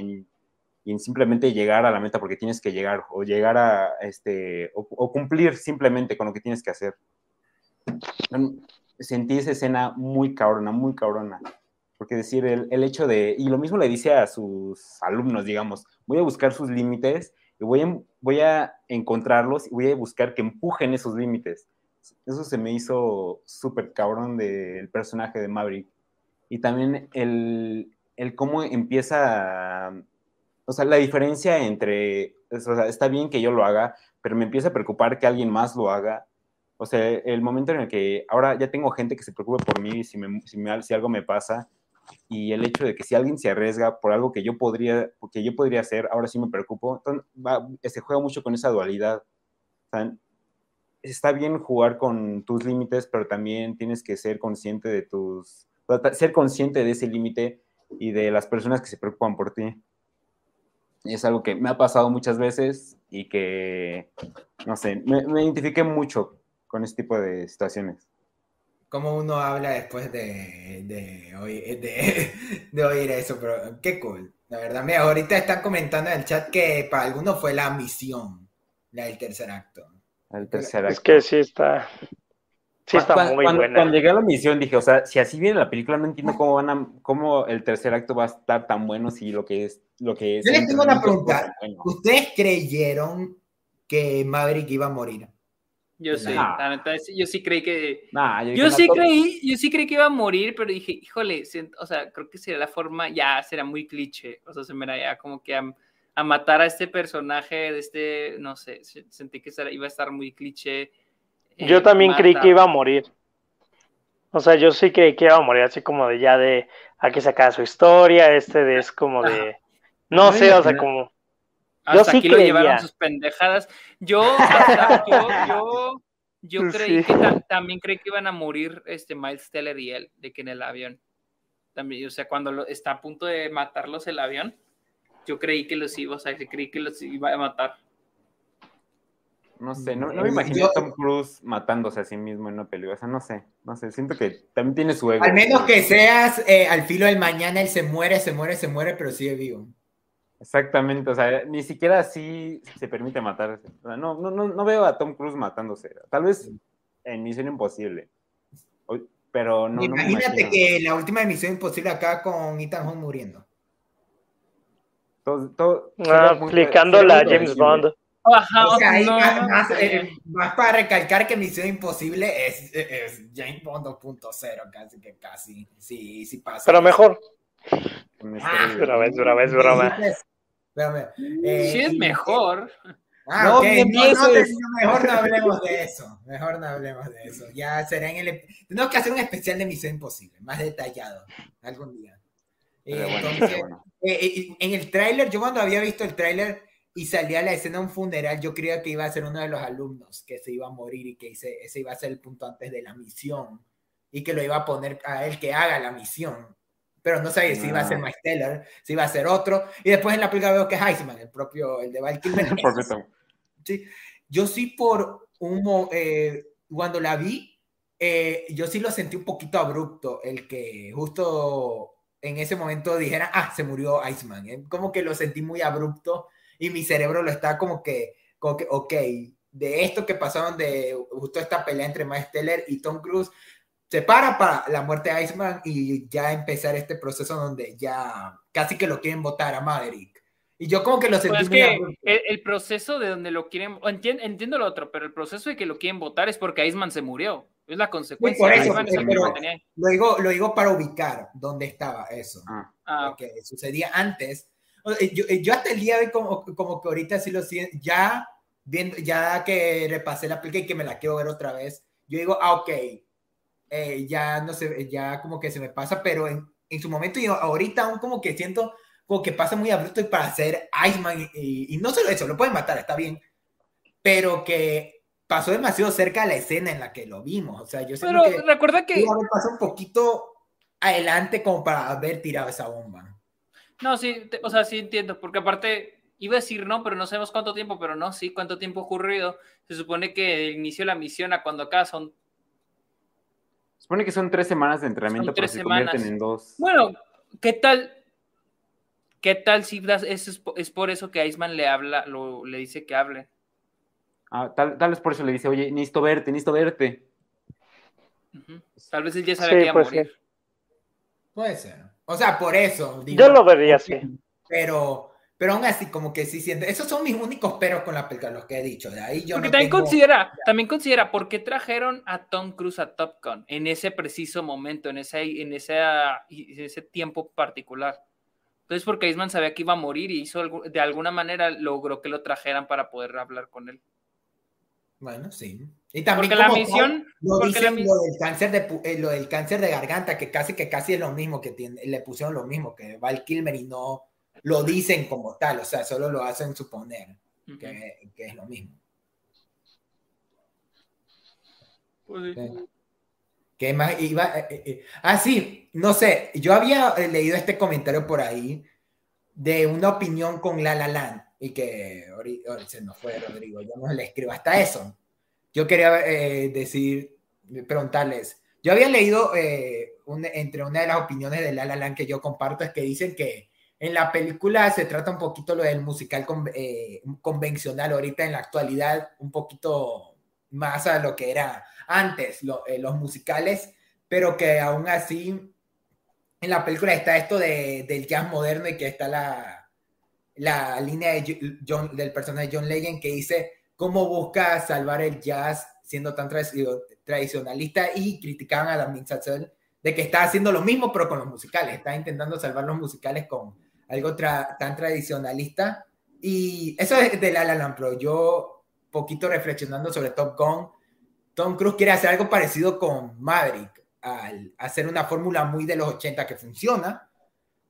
Speaker 3: y en simplemente llegar a la meta porque tienes que llegar o llegar a este o, o cumplir simplemente con lo que tienes que hacer. Sentí esa escena muy cabrona, muy cabrona. Porque decir, el, el, hecho de, y lo mismo le dice a sus alumnos, digamos, voy a buscar sus límites y voy a, voy a encontrarlos y voy a buscar que empujen esos límites. Eso se me hizo súper cabrón del personaje de Maverick. Y también el, el cómo empieza, o sea, la diferencia entre, o sea, está bien que yo lo haga, pero me empieza a preocupar que alguien más lo haga. O sea, el momento en el que ahora ya tengo gente que se preocupe por mí si, me, si, me, si algo me pasa, y el hecho de que si alguien se arriesga por algo que yo podría, que yo podría hacer, ahora sí me preocupo, entonces va, se juega mucho con esa dualidad. O sea, está bien jugar con tus límites, pero también tienes que ser consciente de tus, ser consciente de ese límite y de las personas que se preocupan por ti. Es algo que me ha pasado muchas veces y que, no sé, me, me identifiqué mucho con este tipo de situaciones
Speaker 1: cómo uno habla después de, de, oír, de, de, oír eso, pero qué cool. La verdad, mira, ahorita están comentando en el chat que para algunos fue la misión, la del tercer acto.
Speaker 3: El tercer acto.
Speaker 2: Es que sí está. Sí está
Speaker 3: cuando,
Speaker 2: muy
Speaker 3: cuando,
Speaker 2: buena.
Speaker 3: Cuando llegué a la misión dije, o sea, si así viene la película, no entiendo cómo van a, cómo el tercer acto va a estar tan bueno si lo que es, lo que es.
Speaker 1: Yo les tengo una pregunta. Bueno. ¿Ustedes creyeron que Maverick iba a morir?
Speaker 4: Yo sí,
Speaker 3: Nah.
Speaker 4: la neta, yo sí creí que.
Speaker 3: Nah, yo,
Speaker 4: sí creí, yo sí creí que iba a morir, pero dije, híjole, o sea, creo que sería la forma, ya será muy cliché, o sea, se me era ya como que a, a matar a este personaje de este, no sé, se- sentí que será- iba a estar muy cliché. eh,
Speaker 2: Yo también creí que iba a morir. O sea, yo sí creí que iba a morir, así como de ya de aquí sacar su historia, este de es como de. No sé, o sea, como.
Speaker 4: Hasta
Speaker 2: Yo sí
Speaker 4: aquí lo llevaron sus pendejadas. Yo, hasta- yo, yo, yo creí
Speaker 2: Sí.
Speaker 4: que ta- también creí que iban a morir este Miles Teller y él, de que en el avión. También, o sea, cuando lo- está a punto de matarlos el avión, yo creí que los iba, o sea, que creí que los iba a matar.
Speaker 3: no sé, no, no me
Speaker 1: Yo-
Speaker 3: imaginé a Tom Cruise matándose a sí mismo en una película. O sea, no sé, no sé, siento que también tiene su ego.
Speaker 1: Al menos que seas eh, al filo del mañana, él se muere, se muere, se muere, pero sigue vivo.
Speaker 3: Exactamente, o sea, ni siquiera así se permite sea, no, no, no, no veo a Tom Cruise matándose. Tal vez en Misión Imposible. Pero no,
Speaker 1: Imagínate que la última emisión imposible acá con Ethan Hunt muriendo.
Speaker 3: Todo- todo-
Speaker 2: ah, aplicando la James. Bond.
Speaker 4: Ajá,
Speaker 1: O sea, ahí
Speaker 4: no,
Speaker 1: más, más,
Speaker 4: sí.
Speaker 1: eh, más para recalcar que Misión Imposible es, es James Bond 2.0, casi que casi. Sí, sí pasa.
Speaker 2: Pero mejor.
Speaker 1: Ah,
Speaker 3: este-
Speaker 2: Broma, es broma, es broma.
Speaker 1: Espérame, eh,
Speaker 4: sí es
Speaker 1: y-
Speaker 4: mejor.
Speaker 1: Ah,
Speaker 3: No,
Speaker 1: ok,
Speaker 3: ni
Speaker 1: no, no, no, mejor no hablemos de eso. Mejor no hablemos de eso. Ya será en el. Tenemos que hacer un especial de Misión Imposible, más detallado, algún día. Eh,
Speaker 3: bueno,
Speaker 1: entonces,
Speaker 3: bueno.
Speaker 1: eh, eh, en el tráiler, yo cuando había visto el tráiler y salía la escena de un funeral, yo creía que iba a ser uno de los alumnos que se iba a morir y que ese, ese iba a ser el punto antes de la misión y que lo iba a poner a él que haga la misión. Pero no sabía si iba a ser
Speaker 3: Ah.
Speaker 1: Mike Teller, si iba a ser otro. Y después en la película veo que es Heisman, el propio, el de Val Kilmer. Sí. Yo sí por un... mo- eh, cuando la vi, eh, yo sí lo sentí un poquito abrupto, el que justo en ese momento dijera, ah, se murió Iceman. ¿eh? Como que lo sentí muy abrupto y mi cerebro lo está como que, como que, ok, de esto que pasaron de justo esta pelea entre Miles Teller y Tom Cruise, se para para la muerte de Iceman y ya empezar este proceso donde ya casi que lo quieren votar a Maverick. Y yo como que lo sentí
Speaker 4: Pues es
Speaker 1: muy
Speaker 4: que
Speaker 1: abrupto.
Speaker 4: el, el proceso de donde lo quieren, entiendo lo otro, pero el proceso de que lo quieren votar es porque Iceman se murió. Es la consecuencia.
Speaker 1: por eso, pero-
Speaker 4: mantenía-
Speaker 1: Lo digo, lo digo para ubicar dónde estaba eso.
Speaker 3: ah,
Speaker 4: Ah,
Speaker 1: Lo que sucedía antes. Yo, yo hasta el día de hoy como, como que ahorita sí lo siento, ya viendo, ya que repasé la película y que me la quiero ver otra vez, yo digo, ah, ok, eh, ya no sé, ya como que se me pasa, pero en, en su momento yo ahorita aún como que siento como que pasa muy abrupto y para hacer Iceman y, y no solo eso, lo pueden matar, está bien, pero que pasó demasiado cerca de la escena en la que lo vimos, o sea, yo siento
Speaker 4: pero
Speaker 1: que
Speaker 4: recuerda que.
Speaker 1: pasado un poquito adelante como para haber tirado esa bomba.
Speaker 4: No, sí, te- o sea, sí entiendo, porque aparte iba a decir no, pero no sabemos cuánto tiempo, pero no, sí, cuánto tiempo ha ocurrido. Se supone que del inicio de la misión a cuando acá son.
Speaker 3: Supone que son tres semanas de entrenamiento, pero se convierten
Speaker 4: semanas.
Speaker 3: en dos.
Speaker 4: Bueno, ¿qué tal? ¿Qué tal si das, es, es po- es por eso que Iceman le habla, lo, le dice que hable?
Speaker 3: Ah, tal, tal vez por eso le dice, oye, necesito verte, necesito verte.
Speaker 4: Tal vez él ya sabía
Speaker 2: Sí,
Speaker 4: que iba a
Speaker 2: pues
Speaker 4: morir.
Speaker 2: sí.
Speaker 1: Puede ser. O sea, por eso. digo,
Speaker 2: Yo lo vería así.
Speaker 1: Pero, pero aún así, como que sí siento. Esos son mis únicos peros con la película, los que he dicho. De ahí yo
Speaker 4: Porque
Speaker 1: no
Speaker 4: también
Speaker 1: tengo-
Speaker 4: considera, también considera por qué trajeron a Tom Cruise a Top Gun en ese preciso momento, en ese, en ese, en ese tiempo particular. Entonces, porque Iceman sabía que iba a morir y hizo algu- de alguna manera logró que lo trajeran para poder hablar con él.
Speaker 1: Bueno, sí. Y también
Speaker 4: Porque la
Speaker 1: como
Speaker 4: misión,
Speaker 1: tal, lo
Speaker 4: porque la
Speaker 1: dicen
Speaker 4: mis-
Speaker 1: lo del cáncer de eh, lo del cáncer de garganta, que casi que casi es lo mismo que tiene, le pusieron lo mismo que Val Kilmer y no lo dicen como tal, o sea, solo lo hacen suponer que, que es lo mismo.
Speaker 4: Pues sí.
Speaker 1: ¿Qué más iba? eh, eh, eh. Ah, sí, no sé, yo había leído este comentario por ahí de una opinión con La La Land y que ahori- se nos fue Rodrigo, yo no le escribo hasta eso. Yo quería eh, decir, preguntarles, yo había leído un- entre una de las opiniones de La La Land que yo comparto es que dicen que en la película se trata un poquito lo del musical con- eh, convencional ahorita en la actualidad, un poquito más a lo que era antes lo- eh, los musicales, pero que aún así en la película está esto de, del jazz moderno y que está la, la línea de John, del personaje John Legend que dice cómo busca salvar el jazz siendo tan tradicio- tradicionalista y criticaban a Damien Chazelle de que está haciendo lo mismo pero con los musicales, está intentando salvar los musicales con algo tan tradicionalista. Y eso es de La La Land, yo poquito reflexionando sobre Top Gun, Tom Cruise quiere hacer algo parecido con Maverick, al hacer una fórmula muy de los 80 que funciona,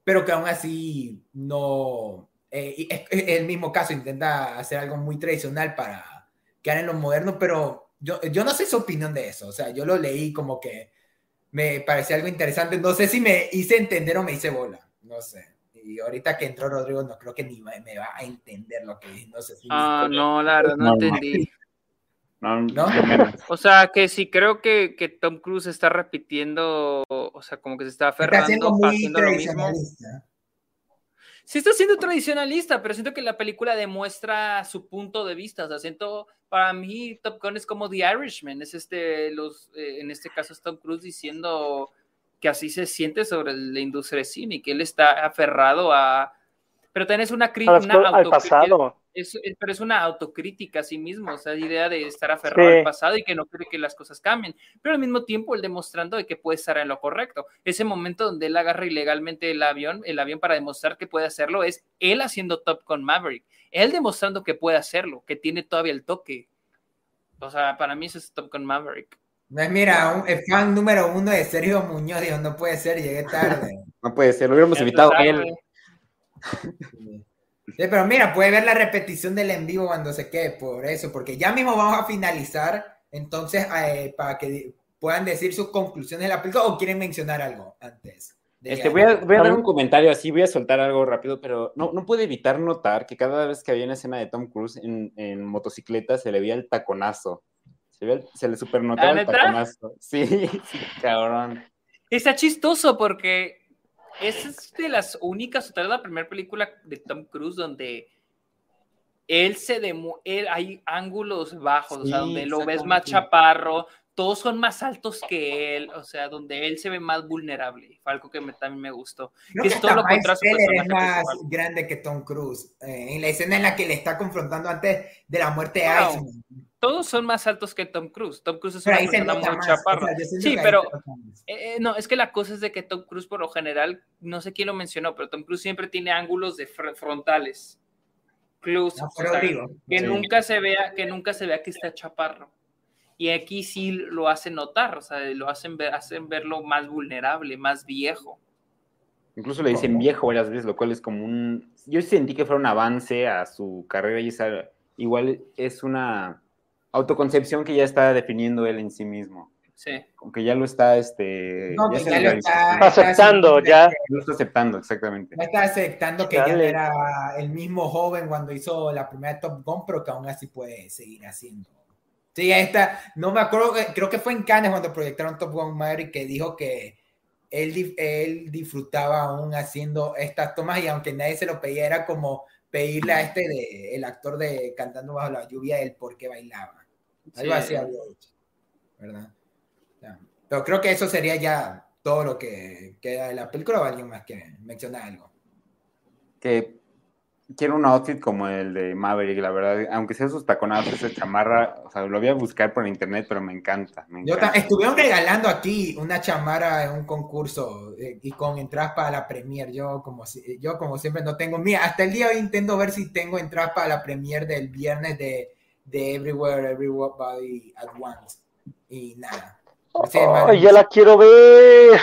Speaker 1: pero que aún así no... eh, es el mismo caso, intenta hacer algo muy tradicional para quedar en lo moderno, pero yo, yo no sé su opinión de eso, o sea, yo lo leí como que me parecía algo interesante, no sé si me hice entender o me hice bola, no sé. Y ahorita que entró Rodrigo, no creo que ni me me va a entender lo que dije, no sé si...
Speaker 4: Ah, no, la verdad, no entendí.
Speaker 3: No.
Speaker 4: O sea, que sí creo que, que Tom Cruise está repitiendo, o sea, como que se está aferrando, haciendo lo mismo. Sí está siendo tradicionalista, pero siento que la película demuestra su punto de vista. O sea, siento, para mí Top Gun es como The Irishman, es este, los, eh, en este caso es Tom Cruise diciendo que así se siente sobre la industria de cine, que él está aferrado a... Pero también es una crítica,
Speaker 2: las co- al pasado.
Speaker 4: es, es- pero es una autocrítica a sí mismo, o sea, la idea de estar aferrado
Speaker 2: Sí.
Speaker 4: al pasado y que no quiere que las cosas cambien, pero al mismo tiempo él demostrando de que puede estar en lo correcto. Ese momento donde él agarra ilegalmente el avión, el avión para demostrar que puede hacerlo, es él haciendo Top Gun Maverick, él demostrando que puede hacerlo, que tiene todavía el toque. O sea, para mí eso es Top Gun Maverick.
Speaker 1: Pues mira, un, el fan número uno de Sergio Muñoz dijo, no puede ser, llegué tarde.
Speaker 3: No puede ser, lo hubiéramos a
Speaker 4: sabes.
Speaker 3: él.
Speaker 1: Sí, pero mira, puede ver la repetición del en vivo cuando se quede, por eso, porque ya mismo vamos a finalizar, entonces, eh, para que puedan decir sus conclusiones de la película o quieren mencionar algo antes.
Speaker 3: Este, voy, a, voy a dar un comentario así, voy a soltar algo rápido, pero no, no puedo evitar notar que cada vez que había una escena de Tom Cruise en, en motocicleta se le veía el taconazo. Se, el- se le supernotaba
Speaker 4: ¿Ah,
Speaker 3: el taconazo. Sí, sí, cabrón.
Speaker 4: Está chistoso porque es de las únicas, o tal vez la primera película de Tom Cruise donde él se demo, él hay ángulos bajos, o sea,
Speaker 3: Sí,
Speaker 4: donde lo ves más chaparro, todos son más altos que él, o sea, donde él se ve más vulnerable. Fue algo que me- también me gustó.
Speaker 1: Creo
Speaker 4: que es todo lo contrario
Speaker 1: es
Speaker 4: personaje
Speaker 1: más grande que Tom Cruise. eh, en la escena en la que le está confrontando antes de la muerte de
Speaker 4: Wow.
Speaker 1: Iceman.
Speaker 4: Todos son más altos que Tom Cruise. Tom Cruise es
Speaker 1: Pero
Speaker 4: una persona muy
Speaker 1: más.
Speaker 4: chaparra.
Speaker 1: o sea,
Speaker 4: Sí, pero-. Eh, eh, no, es que la cosa es de que Tom Cruise por lo general, no sé quién lo mencionó, pero Tom Cruise siempre tiene ángulos de fr- frontales. Close,
Speaker 1: No,
Speaker 4: o
Speaker 1: fue
Speaker 4: sea,
Speaker 1: Rodrigo.
Speaker 4: que
Speaker 3: Sí.
Speaker 4: nunca se vea, que nunca se vea que está chaparro. Y aquí sí lo hacen notar, o sea, lo hacen ver, hacen verlo más vulnerable, más viejo.
Speaker 3: Incluso le dicen
Speaker 1: ¿Cómo?
Speaker 3: viejo varias veces, lo cual es como un... Yo sentí que fue un avance a su carrera y esa igual es una autoconcepción que ya está definiendo él en sí mismo.
Speaker 4: Sí.
Speaker 3: Como que ya lo está, este...
Speaker 1: No, que
Speaker 3: se
Speaker 1: ya lo
Speaker 3: legalizó.
Speaker 1: está-
Speaker 2: Aceptando, ya.
Speaker 3: Lo está aceptando, exactamente.
Speaker 1: Ya está aceptando que ya
Speaker 2: Dale.
Speaker 1: era el mismo joven cuando hizo la primera Top Gun, pero que aún así puede seguir haciendo. Sí, ya está. No me acuerdo, creo que fue en Cannes cuando proyectaron Top Gun Maverick que dijo que él, él disfrutaba aún haciendo estas tomas y aunque nadie se lo pedía, era como pedirle a este, de, el actor de Cantando Bajo la Lluvia, el por qué bailaba. Algo
Speaker 4: Sí.
Speaker 1: así había hecho, ¿verdad? Ya. Pero creo que eso sería ya todo lo que queda de la película o alguien más que menciona algo.
Speaker 3: Que quiero un outfit como el de Maverick, la verdad. Aunque sea sus taconados, esa chamarra, o sea, lo voy a buscar por internet, pero me encanta. me
Speaker 1: Yo
Speaker 3: encanta.
Speaker 1: estuvieron regalando aquí una chamara en un concurso eh, y con entradas para la premier. Yo como, si- yo como siempre no tengo. Mira, hasta el día de hoy intento ver si tengo entradas para la premier del viernes de, de Everywhere, Everybody at Once. Y nada. Madre.
Speaker 2: ya la quiero ver.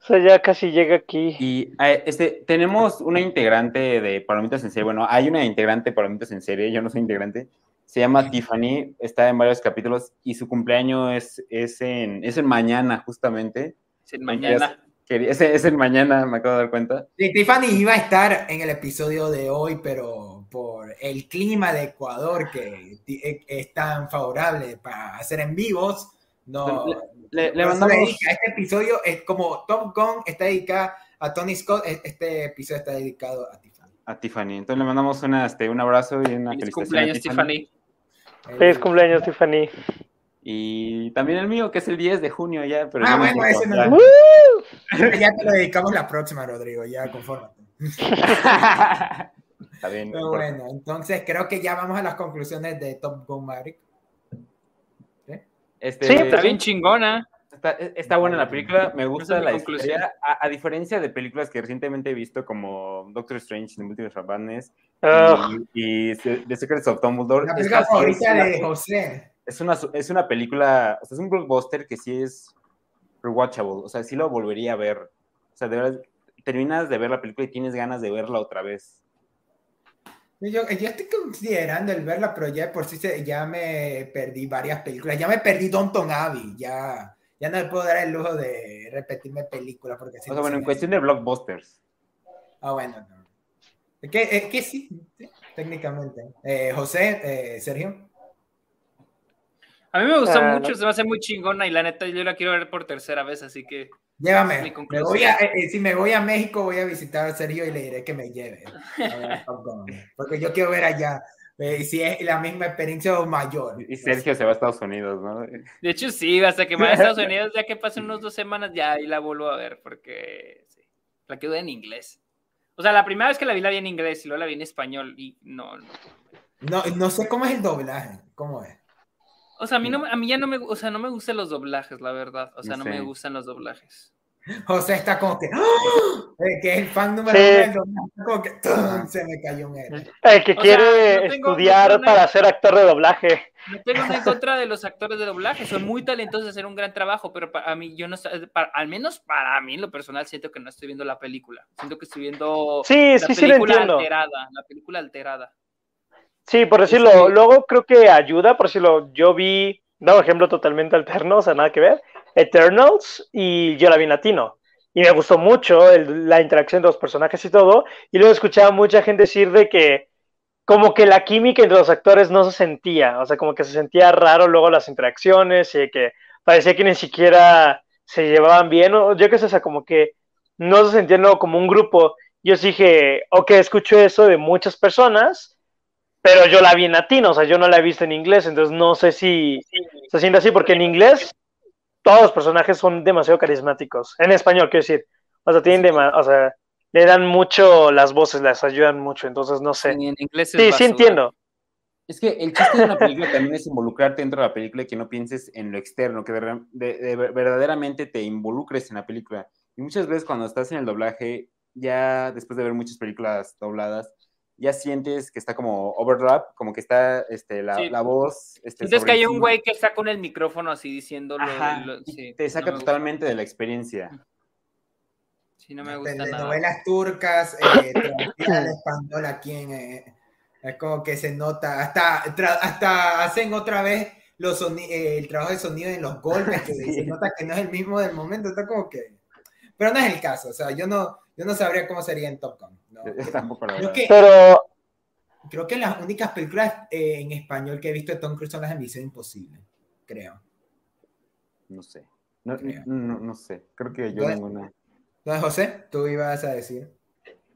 Speaker 2: O sea, ya casi llega aquí.
Speaker 3: Y este, tenemos una integrante de Palomitas en serie. Bueno, hay una integrante de Palomitas en serie. Yo no soy integrante. Se llama Tiffany. Está en varios capítulos y su cumpleaños es, es, en, es en mañana, justamente.
Speaker 4: Sí, mañana.
Speaker 3: Quería- Es, es en mañana, me acabo de dar cuenta.
Speaker 1: Sí, Tiffany iba a estar en el episodio de hoy, pero por el clima de Ecuador que eh, es tan favorable para hacer en vivos, no.
Speaker 3: Le, le mandamos.
Speaker 1: dije, este episodio es como Top Gun está dedicada a Tony Scott, este episodio está dedicado a Tiffany.
Speaker 3: A Tiffany. Entonces le mandamos una, este, un abrazo y una
Speaker 4: Feliz cumpleaños, Tiffany.
Speaker 2: Feliz cumpleaños, Tiffany.
Speaker 3: Y también el mío, que es el 10 de junio ya. Pero
Speaker 1: Ah,
Speaker 3: ya
Speaker 1: bueno, ese no. Ya te lo dedicamos la próxima, Rodrigo, ya confórmate.
Speaker 3: Está bien.
Speaker 1: Pero bueno, entonces creo que ya vamos a las conclusiones de Top Gun Maverick.
Speaker 3: Este,
Speaker 2: Sí,
Speaker 4: Está bien chingona.
Speaker 3: Está, está buena la película, me gusta
Speaker 4: es
Speaker 3: la
Speaker 4: conclusión.
Speaker 3: historia, a, a diferencia de películas que recientemente he visto como Doctor Strange, The Multiverse of Madness
Speaker 2: Ugh.
Speaker 3: y, y The Secrets of Dumbledore.
Speaker 1: La película favorita
Speaker 3: es, una,
Speaker 1: de José.
Speaker 3: es, una, es una película, o sea, es un blockbuster que sí es rewatchable, o sea, sí lo volvería a ver. O sea, de verdad, terminas de ver la película y tienes ganas de verla otra vez.
Speaker 1: Yo, yo estoy considerando el verla, pero ya por sí se- ya me perdí varias películas. Ya me perdí Downton Abbey. Ya, ya no me puedo dar el lujo de repetirme películas. Porque si
Speaker 3: O sea, bueno, en cuestión de blockbusters.
Speaker 1: Ah, bueno. no. Es que, es que sí, sí, técnicamente. Eh, José, eh, Sergio.
Speaker 4: A mí me gustó
Speaker 2: Ah,
Speaker 4: mucho,
Speaker 2: no.
Speaker 4: se me hace muy chingona y la neta yo la quiero ver por tercera vez, así que
Speaker 1: Llévame. Me voy a, eh, eh, si me voy a México, voy a visitar a Sergio y le diré que me lleve. Porque yo quiero ver allá. eh, si es la misma experiencia o mayor.
Speaker 3: Y Sergio se va a Estados Unidos, ¿no?
Speaker 4: de hecho sí, hasta que me vaya a Estados Unidos, ya que pasen unos dos semanas, ya ahí la vuelvo a ver, porque sí, la ver en inglés. O sea, la primera vez que la vi la vi en inglés y luego la vi en español y no, no.
Speaker 1: No, no sé cómo es el doblaje. ¿Cómo es?
Speaker 4: O sea, a mí, no, a mí ya no me, o sea, no me gustan los doblajes, la verdad. O sea, no
Speaker 3: Sí.
Speaker 4: me gustan los doblajes.
Speaker 1: José está como que. Eh, que es el fan número
Speaker 2: Sí.
Speaker 1: uno del doblaje, está como que ¡tum! se me cayó un héroe.
Speaker 2: El que
Speaker 4: O sea,
Speaker 2: quiere
Speaker 4: no tengo-
Speaker 2: estudiar
Speaker 4: no tengo
Speaker 2: para ser actor de doblaje.
Speaker 4: No tengo nada en contra de los actores de doblaje, son muy talentosos de hacer un gran trabajo, pero para mí, yo no para- al menos para mí en lo personal, siento que no estoy viendo la película. Siento que estoy viendo
Speaker 2: Sí,
Speaker 4: la
Speaker 2: sí, sí lo
Speaker 4: película
Speaker 2: entiendo.
Speaker 4: alterada, la película alterada.
Speaker 2: Sí, por decirlo, luego creo que ayuda, por decirlo, yo vi, da un ejemplo totalmente alterno, o sea, nada que ver, Eternals y yo la vi en latino. Y me gustó mucho el- la interacción de los personajes y todo. Y luego escuchaba mucha gente decir de que como que la química entre los actores no se sentía, o sea, como que se sentía raro luego las interacciones y que parecía que ni siquiera se llevaban bien, o yo qué sé, o sea, como que no se sentían luego como un grupo. Yo dije, ok, escucho eso de muchas personas, pero yo la vi en latino, o sea, yo no la he visto en inglés, entonces no sé si se siente así, porque en inglés todos los personajes son demasiado carismáticos, en español, quiero decir, o sea, tienen o sea, le dan mucho las voces, las ayudan mucho, entonces no sé.
Speaker 4: Sí, en inglés es
Speaker 2: Sí, sí
Speaker 4: basura.
Speaker 2: entiendo.
Speaker 3: Es que el chiste de una película también es involucrarte dentro de la película y que no pienses en lo externo, que de- de- de- verdaderamente te involucres en la película. Y muchas veces cuando estás en el doblaje, ya después de ver muchas películas dobladas, ya sientes que está como overlap, como que está este, la,
Speaker 4: Sí.
Speaker 3: la voz. Este,
Speaker 4: Entonces que hay un güey que está con el micrófono así diciendo lo,
Speaker 3: Ajá,
Speaker 4: lo-
Speaker 3: y
Speaker 4: sí,
Speaker 3: te
Speaker 4: no
Speaker 3: saca
Speaker 4: gusta.
Speaker 3: totalmente de la experiencia.
Speaker 4: Sí, no me
Speaker 1: De,
Speaker 4: gusta nada.
Speaker 1: novelas turcas, eh, al español aquí en, eh, es como que se nota, hasta, tra- hasta hacen otra vez los eh, el trabajo de sonido en los golpes, que
Speaker 3: Sí.
Speaker 1: se nota que no es el mismo del momento, está como que... Pero no es el caso, o sea, yo no, yo no sabría cómo sería en Top Gun. no.
Speaker 3: Yo tampoco la
Speaker 1: Creo que,
Speaker 2: Pero
Speaker 1: creo que las únicas películas eh, en español que he visto de Tom Cruise son las de Misión Imposible, creo.
Speaker 3: No sé. No, no, no sé, creo que yo ninguna.
Speaker 1: No, José, tú ibas a decir.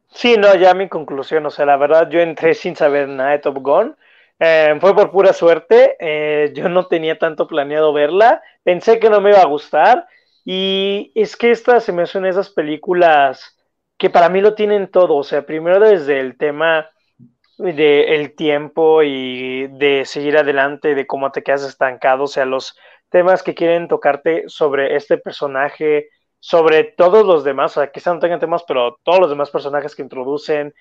Speaker 2: Sí, no, ya mi conclusión, o sea, la verdad yo entré sin saber nada de Top Gun. Eh, fue por pura suerte, eh, yo no tenía tanto planeado verla, pensé que no me iba a gustar y es que esta se me hacen esas películas que para mí lo tienen todo, o sea, primero desde el tema de el tiempo y de seguir adelante, de cómo te quedas estancado, o sea, los temas que quieren tocarte sobre este personaje, sobre todos los demás, o sea, quizá no tengan temas, pero todos los demás personajes que introducen,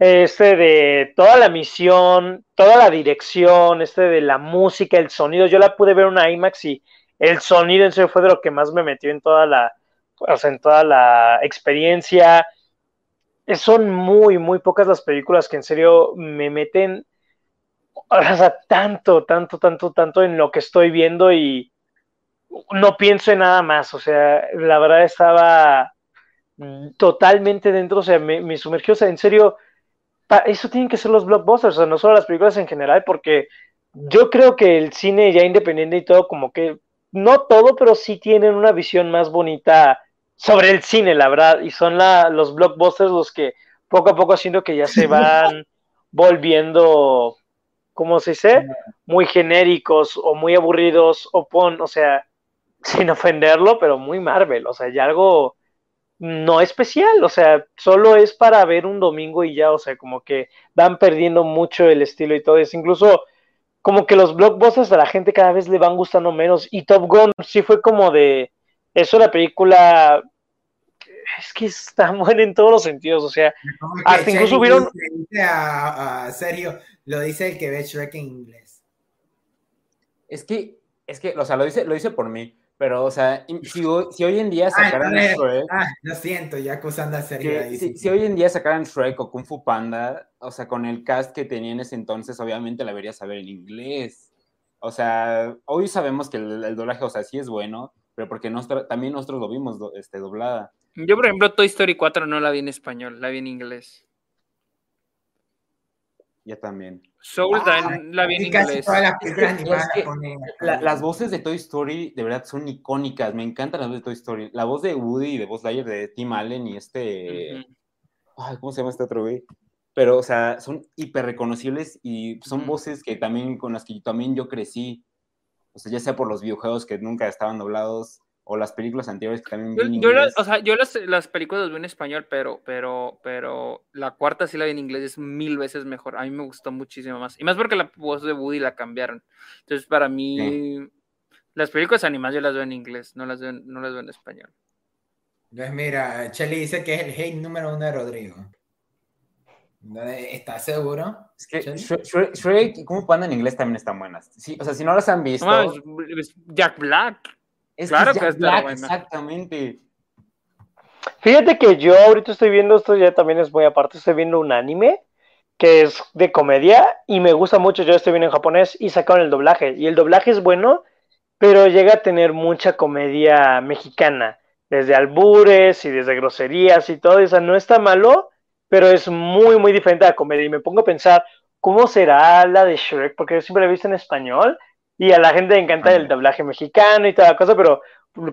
Speaker 2: este de toda la misión, toda la dirección, este de la música, el sonido, yo la pude ver en una IMAX y el sonido en serio fue de lo que más me metió en toda la, o sea, en toda la experiencia. Son muy, muy pocas las películas que en serio me meten, o sea, tanto, tanto, tanto, tanto en lo que estoy viendo y no pienso en nada más. O sea, la verdad estaba mm, totalmente dentro, o sea, me, me sumergió, o sea, en serio, eso tienen que ser los blockbusters, o sea, no solo las películas en general, porque yo creo que el cine ya independiente y todo, como que, no todo, pero sí tienen una visión más bonita sobre el cine, la verdad, y son la, los blockbusters los que poco a poco siento que ya se van volviendo, ¿cómo se dice? Muy genéricos o muy aburridos, o pon, o sea, sin ofenderlo, pero muy Marvel, o sea, ya algo no especial, o sea, solo es para ver un domingo y ya, o sea, como que van perdiendo mucho el estilo y todo eso, incluso como que los blockbusters a la gente cada vez le van gustando menos y Top Gun sí fue como de, eso la película, es que está buena en todos los sentidos, o sea, Hasta incluso hubieron-
Speaker 1: a, a Sergio, lo dice el que ve Shrek en inglés.
Speaker 3: Es que, es que, o sea, lo dice, lo dice por mí, pero, o sea, si, hoy- si hoy en día sacaran
Speaker 1: entonces-
Speaker 3: Shrek,
Speaker 1: ah, lo siento, ya acusando a ahí.
Speaker 3: si, hoy en día sacaran Shrek o Kung Fu Panda, o sea, con el cast que tenía en ese entonces, obviamente la vería saber en inglés. O sea, hoy sabemos que el, el doblaje, o sea, sí es bueno, pero porque nosotros, también nosotros lo vimos do- este, doblada.
Speaker 4: Yo, por ejemplo, Toy Story 4 no la vi en español, la vi en inglés.
Speaker 3: Ya también.
Speaker 4: Soul
Speaker 1: Ah,
Speaker 4: la vi en inglés.
Speaker 1: todas las
Speaker 3: Es que- La- voces de Toy Story de verdad son icónicas. Me encantan las voces de Toy Story. La voz de Woody y de Buzz Lightyear de Tim Allen y este. Ay, ¿Cómo se llama este otro güey? Pero, o sea, son hiper reconocibles y son voces que también con las que también yo crecí. O sea, ya sea por los videojuegos que nunca estaban doblados o las películas anteriores que también vi
Speaker 4: Yo,
Speaker 3: en
Speaker 4: yo las-
Speaker 3: inglés.
Speaker 4: o sea, yo las, las películas las vi en español, pero, pero, pero la cuarta sí la vi en inglés, es mil veces mejor. A mí me gustó muchísimo más. Y más porque la voz de Woody la cambiaron. Entonces, para mí, las películas animadas yo las veo en inglés, no las veo, en- no las veo en español.
Speaker 1: Entonces, mira, Chelly dice que es el hate número uno de Rodrigo. Entonces, ¿Estás seguro?
Speaker 3: Es. Shrek, Shrek- Shrek y Kung Panda en inglés también están buenas. Sí, o sea, si no las han visto.
Speaker 4: No, es- es Jack Black.
Speaker 3: Es
Speaker 4: claro
Speaker 3: es
Speaker 4: que
Speaker 3: Jack
Speaker 4: está
Speaker 3: Black,
Speaker 4: buena.
Speaker 3: Exactamente.
Speaker 2: Fíjate que yo ahorita estoy viendo, esto ya también es muy aparte, estoy viendo un anime que es de comedia y me gusta mucho, yo estoy viendo en japonés y sacaron el doblaje y el doblaje es bueno, pero llega a tener mucha comedia mexicana, desde albures y desde groserías y todo, eso no está malo, pero es muy, muy diferente a la comedia y me pongo a pensar, ¿cómo será la de Shrek? Porque yo siempre la he visto en español y a la gente le encanta el doblaje mexicano y toda la cosa, pero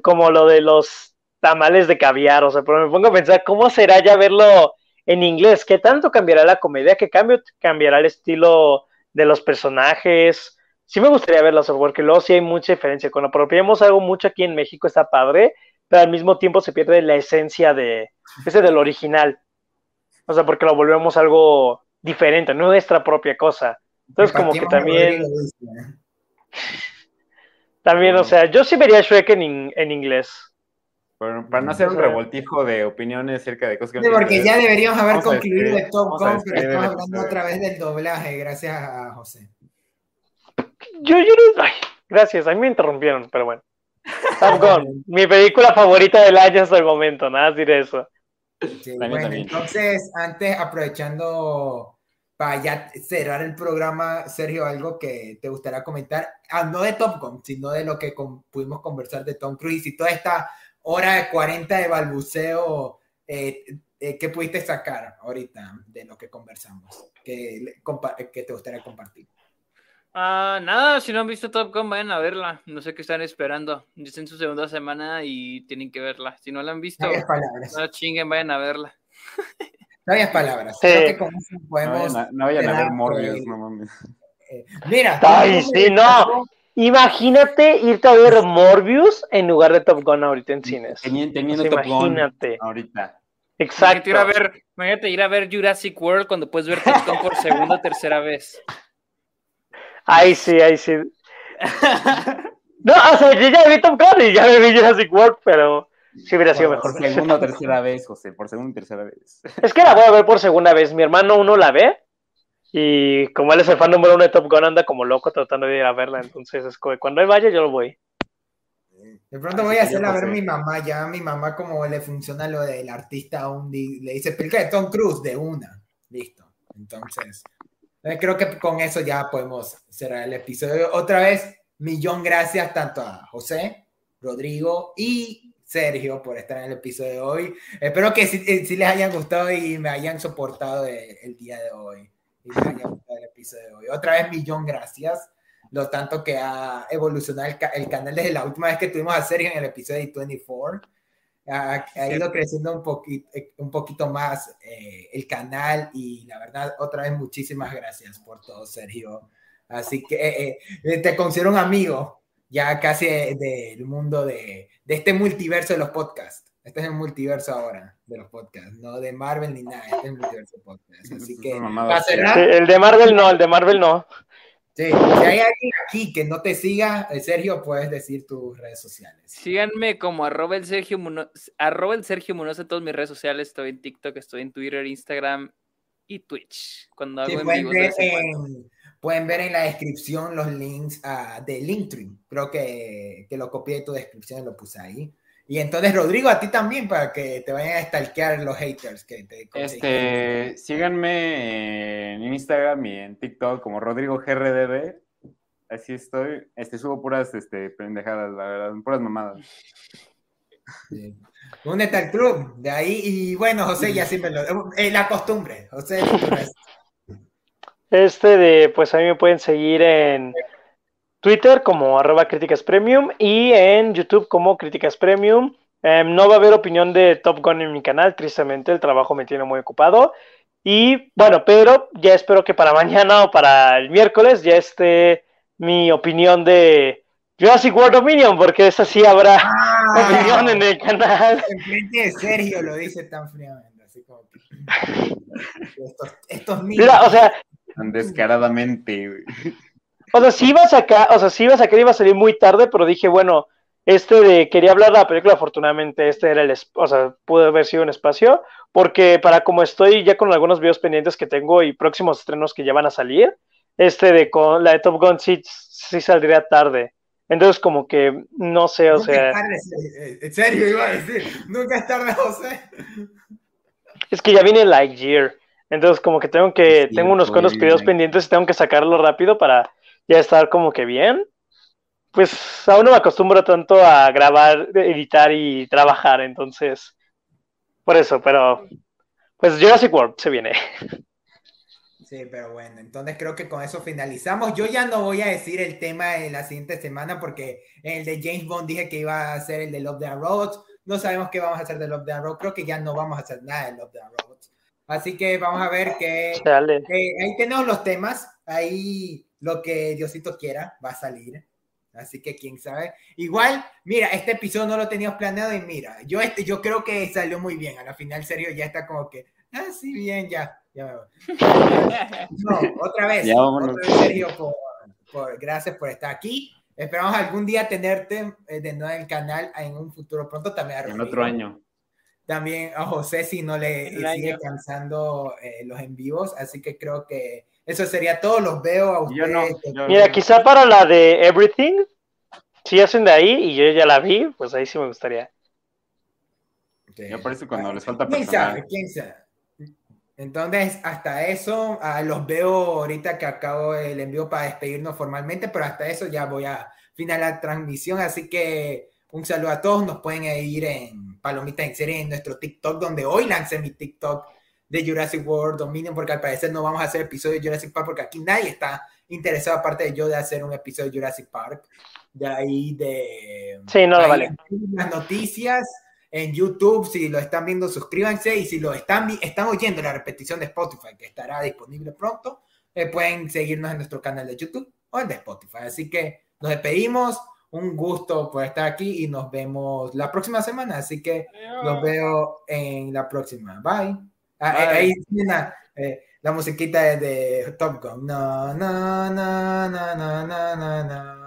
Speaker 2: como lo de los tamales de caviar, o sea, pero me pongo a pensar, ¿cómo será ya verlo en inglés? ¿Qué tanto cambiará la comedia? ¿Qué cambio cambiará el estilo de los personajes? Sí me gustaría verlo, porque luego sí hay mucha diferencia. Cuando apropiamos algo mucho aquí en México está padre, pero al mismo tiempo se pierde la esencia de ese del original. O sea, porque lo volvemos algo diferente, no nuestra propia cosa. Entonces, como que también. También, o sea, yo sí vería Shrek en, in- en inglés.
Speaker 3: Pero para no hacer un revoltijo de opiniones acerca de cosas que no
Speaker 1: Sí, porque
Speaker 3: que
Speaker 1: ya deberíamos haber
Speaker 3: Vamos
Speaker 1: concluido el Top Gun, pero estamos hablando otra vez del doblaje, gracias a José.
Speaker 2: Yo, yo no. Ay, gracias, a mí me interrumpieron, pero bueno. Top Gun, mi película favorita del año hasta el momento, nada más diré eso.
Speaker 1: Sí, bueno, entonces, antes, aprovechando para ya cerrar el programa, Sergio, algo que te gustaría comentar, ah, no de Top Gun, sino de lo que con- pudimos conversar de Tom Cruise y toda esta hora de 40 de balbuceo eh, eh, que pudiste sacar ahorita de lo que conversamos, que, que te gustaría compartir.
Speaker 4: Ah, nada, si no han visto Top Gun, vayan a verla. No sé qué están esperando. Es en su segunda semana y tienen que verla. Si no la han visto, no chinguen, vayan a verla.
Speaker 1: Sabias palabras.
Speaker 2: Sí.
Speaker 1: Creo que con eso
Speaker 3: No
Speaker 1: podemos.
Speaker 3: vayan a, no vayan a ver Morbius, no mames.
Speaker 1: eh, Mira.
Speaker 2: Ay, sí, no. Imagínate irte a ver Morbius en lugar de Top Gun ahorita en cines.
Speaker 3: Teniendo, Top Gun
Speaker 2: imagínate.
Speaker 3: ahorita.
Speaker 2: Exacto.
Speaker 4: Imagínate ir, a ver, imagínate ir a ver Jurassic World cuando puedes ver Top Gun por segunda o tercera vez.
Speaker 2: Ahí sí, ahí sí. No, o sea, yo ya vi Top Gun y ya me vi Jurassic World, pero sí hubiera sido
Speaker 3: Por
Speaker 2: mejor.
Speaker 3: segunda o tercera vez, José, por segunda y tercera vez.
Speaker 2: Es que la voy a ver por segunda vez. Mi hermano uno la ve y como él es el fan número uno de Top Gun, anda como loco tratando de ir a verla. Entonces, es como, cuando él vaya, yo lo voy.
Speaker 1: De pronto
Speaker 3: Así
Speaker 1: voy a hacerla a ver mi mamá. Ya a mi mamá, como le funciona lo del artista, di- le dice película de Tom Cruise de una. Listo. Entonces, eh, creo que con eso ya podemos cerrar el episodio. Otra vez, millón gracias tanto a José, Rodrigo y Sergio por estar en el episodio de hoy. Espero que sí, eh, sí les hayan gustado y me hayan soportado eh, el día de hoy. Y haya gustado el episodio de hoy. Otra vez, millón gracias lo tanto que ha evolucionado el, ca- el canal desde la última vez que tuvimos a Sergio en el episodio 24. Ha, ha ido creciendo un, poquito un poquito más eh, el canal y la verdad, otra vez muchísimas gracias por todo, Sergio. Así que eh, eh, te considero un amigo ya casi de- del mundo de, de este multiverso de los podcasts. Este es el multiverso ahora de los podcasts, no de Marvel ni nada, este es el multiverso de podcasts. Así que, cerrar,
Speaker 2: Sí, el de Marvel no, el de Marvel no.
Speaker 1: Sí, si hay alguien aquí que no te siga, eh, Sergio, puedes decir tus redes sociales.
Speaker 4: Síganme como arroba el Sergio Munoz, arroba el Sergio Munoz en todas mis redes sociales. Estoy en TikTok, estoy en Twitter, Instagram y Twitch. Cuando hago
Speaker 1: Sí,
Speaker 4: en en,
Speaker 1: pueden ver en la descripción los links ah, de Linktree. Creo que, que lo copié de tu descripción y lo puse ahí. Y entonces, Rodrigo, a ti también, para que te vayan a stalkear los haters que te
Speaker 3: Este, síganme en Instagram y en TikTok como Rodrigo GRDB. Así estoy. Este, subo puras este, pendejadas, la verdad, puras mamadas.
Speaker 1: Sí. Únete al club, de ahí. Y bueno, José, ya siempre lo. eh, la costumbre, José.
Speaker 2: Este de, pues a mí me pueden seguir en Twitter como arroba críticas premium y en YouTube como críticas premium. Em, no va a haber opinión de Top Gun en mi canal, tristemente, el trabajo me tiene muy ocupado. Y bueno, pero ya espero que para mañana o para el miércoles ya esté mi opinión de Jurassic World Dominion, porque esa sí habrá opinión en el canal.
Speaker 1: Enfrente de Sergio lo dice tan fríamente, así como que. Estos, estos niños.
Speaker 2: O sea,
Speaker 3: descaradamente, güey.
Speaker 2: O sea, sí iba a sacar, o sea, sí iba a sacar, iba a salir muy tarde, pero dije, bueno, este de quería hablar de la película, afortunadamente este era el, o sea, pudo haber sido un espacio, porque para como estoy ya con algunos videos pendientes que tengo y próximos estrenos que ya van a salir, este de con la de Top Gun sí, sí saldría tarde. Entonces como que no sé, o
Speaker 1: Nunca
Speaker 2: sea,
Speaker 1: tarde, eh, en serio iba a decir, nunca es tarde, José.
Speaker 2: es que ya viene Lightyear. Entonces como que tengo que,
Speaker 3: Sí,
Speaker 2: tengo unos cuantos videos
Speaker 3: Lightyear.
Speaker 2: pendientes y tengo que sacarlo rápido para ya estar como que bien. Pues aún no me acostumbro tanto a grabar, editar y trabajar, entonces, por eso, pero pues Jurassic World se viene.
Speaker 1: Sí, pero bueno, entonces creo que con eso finalizamos. Yo ya no voy a decir el tema de la siguiente semana porque el de James Bond dije que iba a ser el de Love the Roads. No sabemos qué vamos a hacer de Love the Road. Creo que ya no vamos a hacer nada de Love the Roads. Así que vamos a ver que. Eh, ahí tenemos los temas, ahí lo que Diosito quiera va a salir. Así que quién sabe. Igual, mira, este episodio no lo teníamos planeado y mira, yo, este, yo creo que salió muy bien. A la final, serio, ya está como que, ah, sí, bien, ya, ya me voy. No, otra vez,
Speaker 3: Ya
Speaker 1: otra vez, Sergio, por, por- gracias por estar aquí. Esperamos algún día tenerte eh, de nuevo en el canal en un futuro pronto también.
Speaker 3: En otro año.
Speaker 1: También a José si no le sigue cansando eh, los en vivos, así que creo que eso sería todo. Los veo a
Speaker 3: Yo
Speaker 1: ustedes.
Speaker 3: no. yo-
Speaker 2: Mira, quizá para la de Everything, si hacen de ahí y yo ya la vi, pues ahí sí me gustaría.
Speaker 1: Sí.
Speaker 3: Yo por eso cuando les falta
Speaker 1: ¿Quién
Speaker 3: personal.
Speaker 1: sabe? ¿Quién sabe? Entonces, hasta eso, ah, los veo ahorita que acabo el envío para despedirnos formalmente, pero hasta eso ya voy a finalizar la transmisión, así que un saludo a todos, nos pueden ir en Palomita en Serie en nuestro TikTok, donde hoy lancé mi TikTok de Jurassic World Dominion, porque al parecer no vamos a hacer episodio de Jurassic Park, porque aquí nadie está interesado, aparte de yo, de hacer un episodio de Jurassic Park. De ahí de...
Speaker 2: Sí, no, vale.
Speaker 1: Las noticias en YouTube, si lo están viendo, suscríbanse y si lo están, están oyendo la repetición de Spotify, que estará disponible pronto, eh, pueden seguirnos en nuestro canal de YouTube o el de Spotify. Así que nos despedimos, un gusto por estar aquí y nos vemos la próxima semana. Así que los veo en la próxima. Bye. Ah, eh, ahí eh, la musiquita de, de Top Gun. No, no, no, no, no, no, no, no.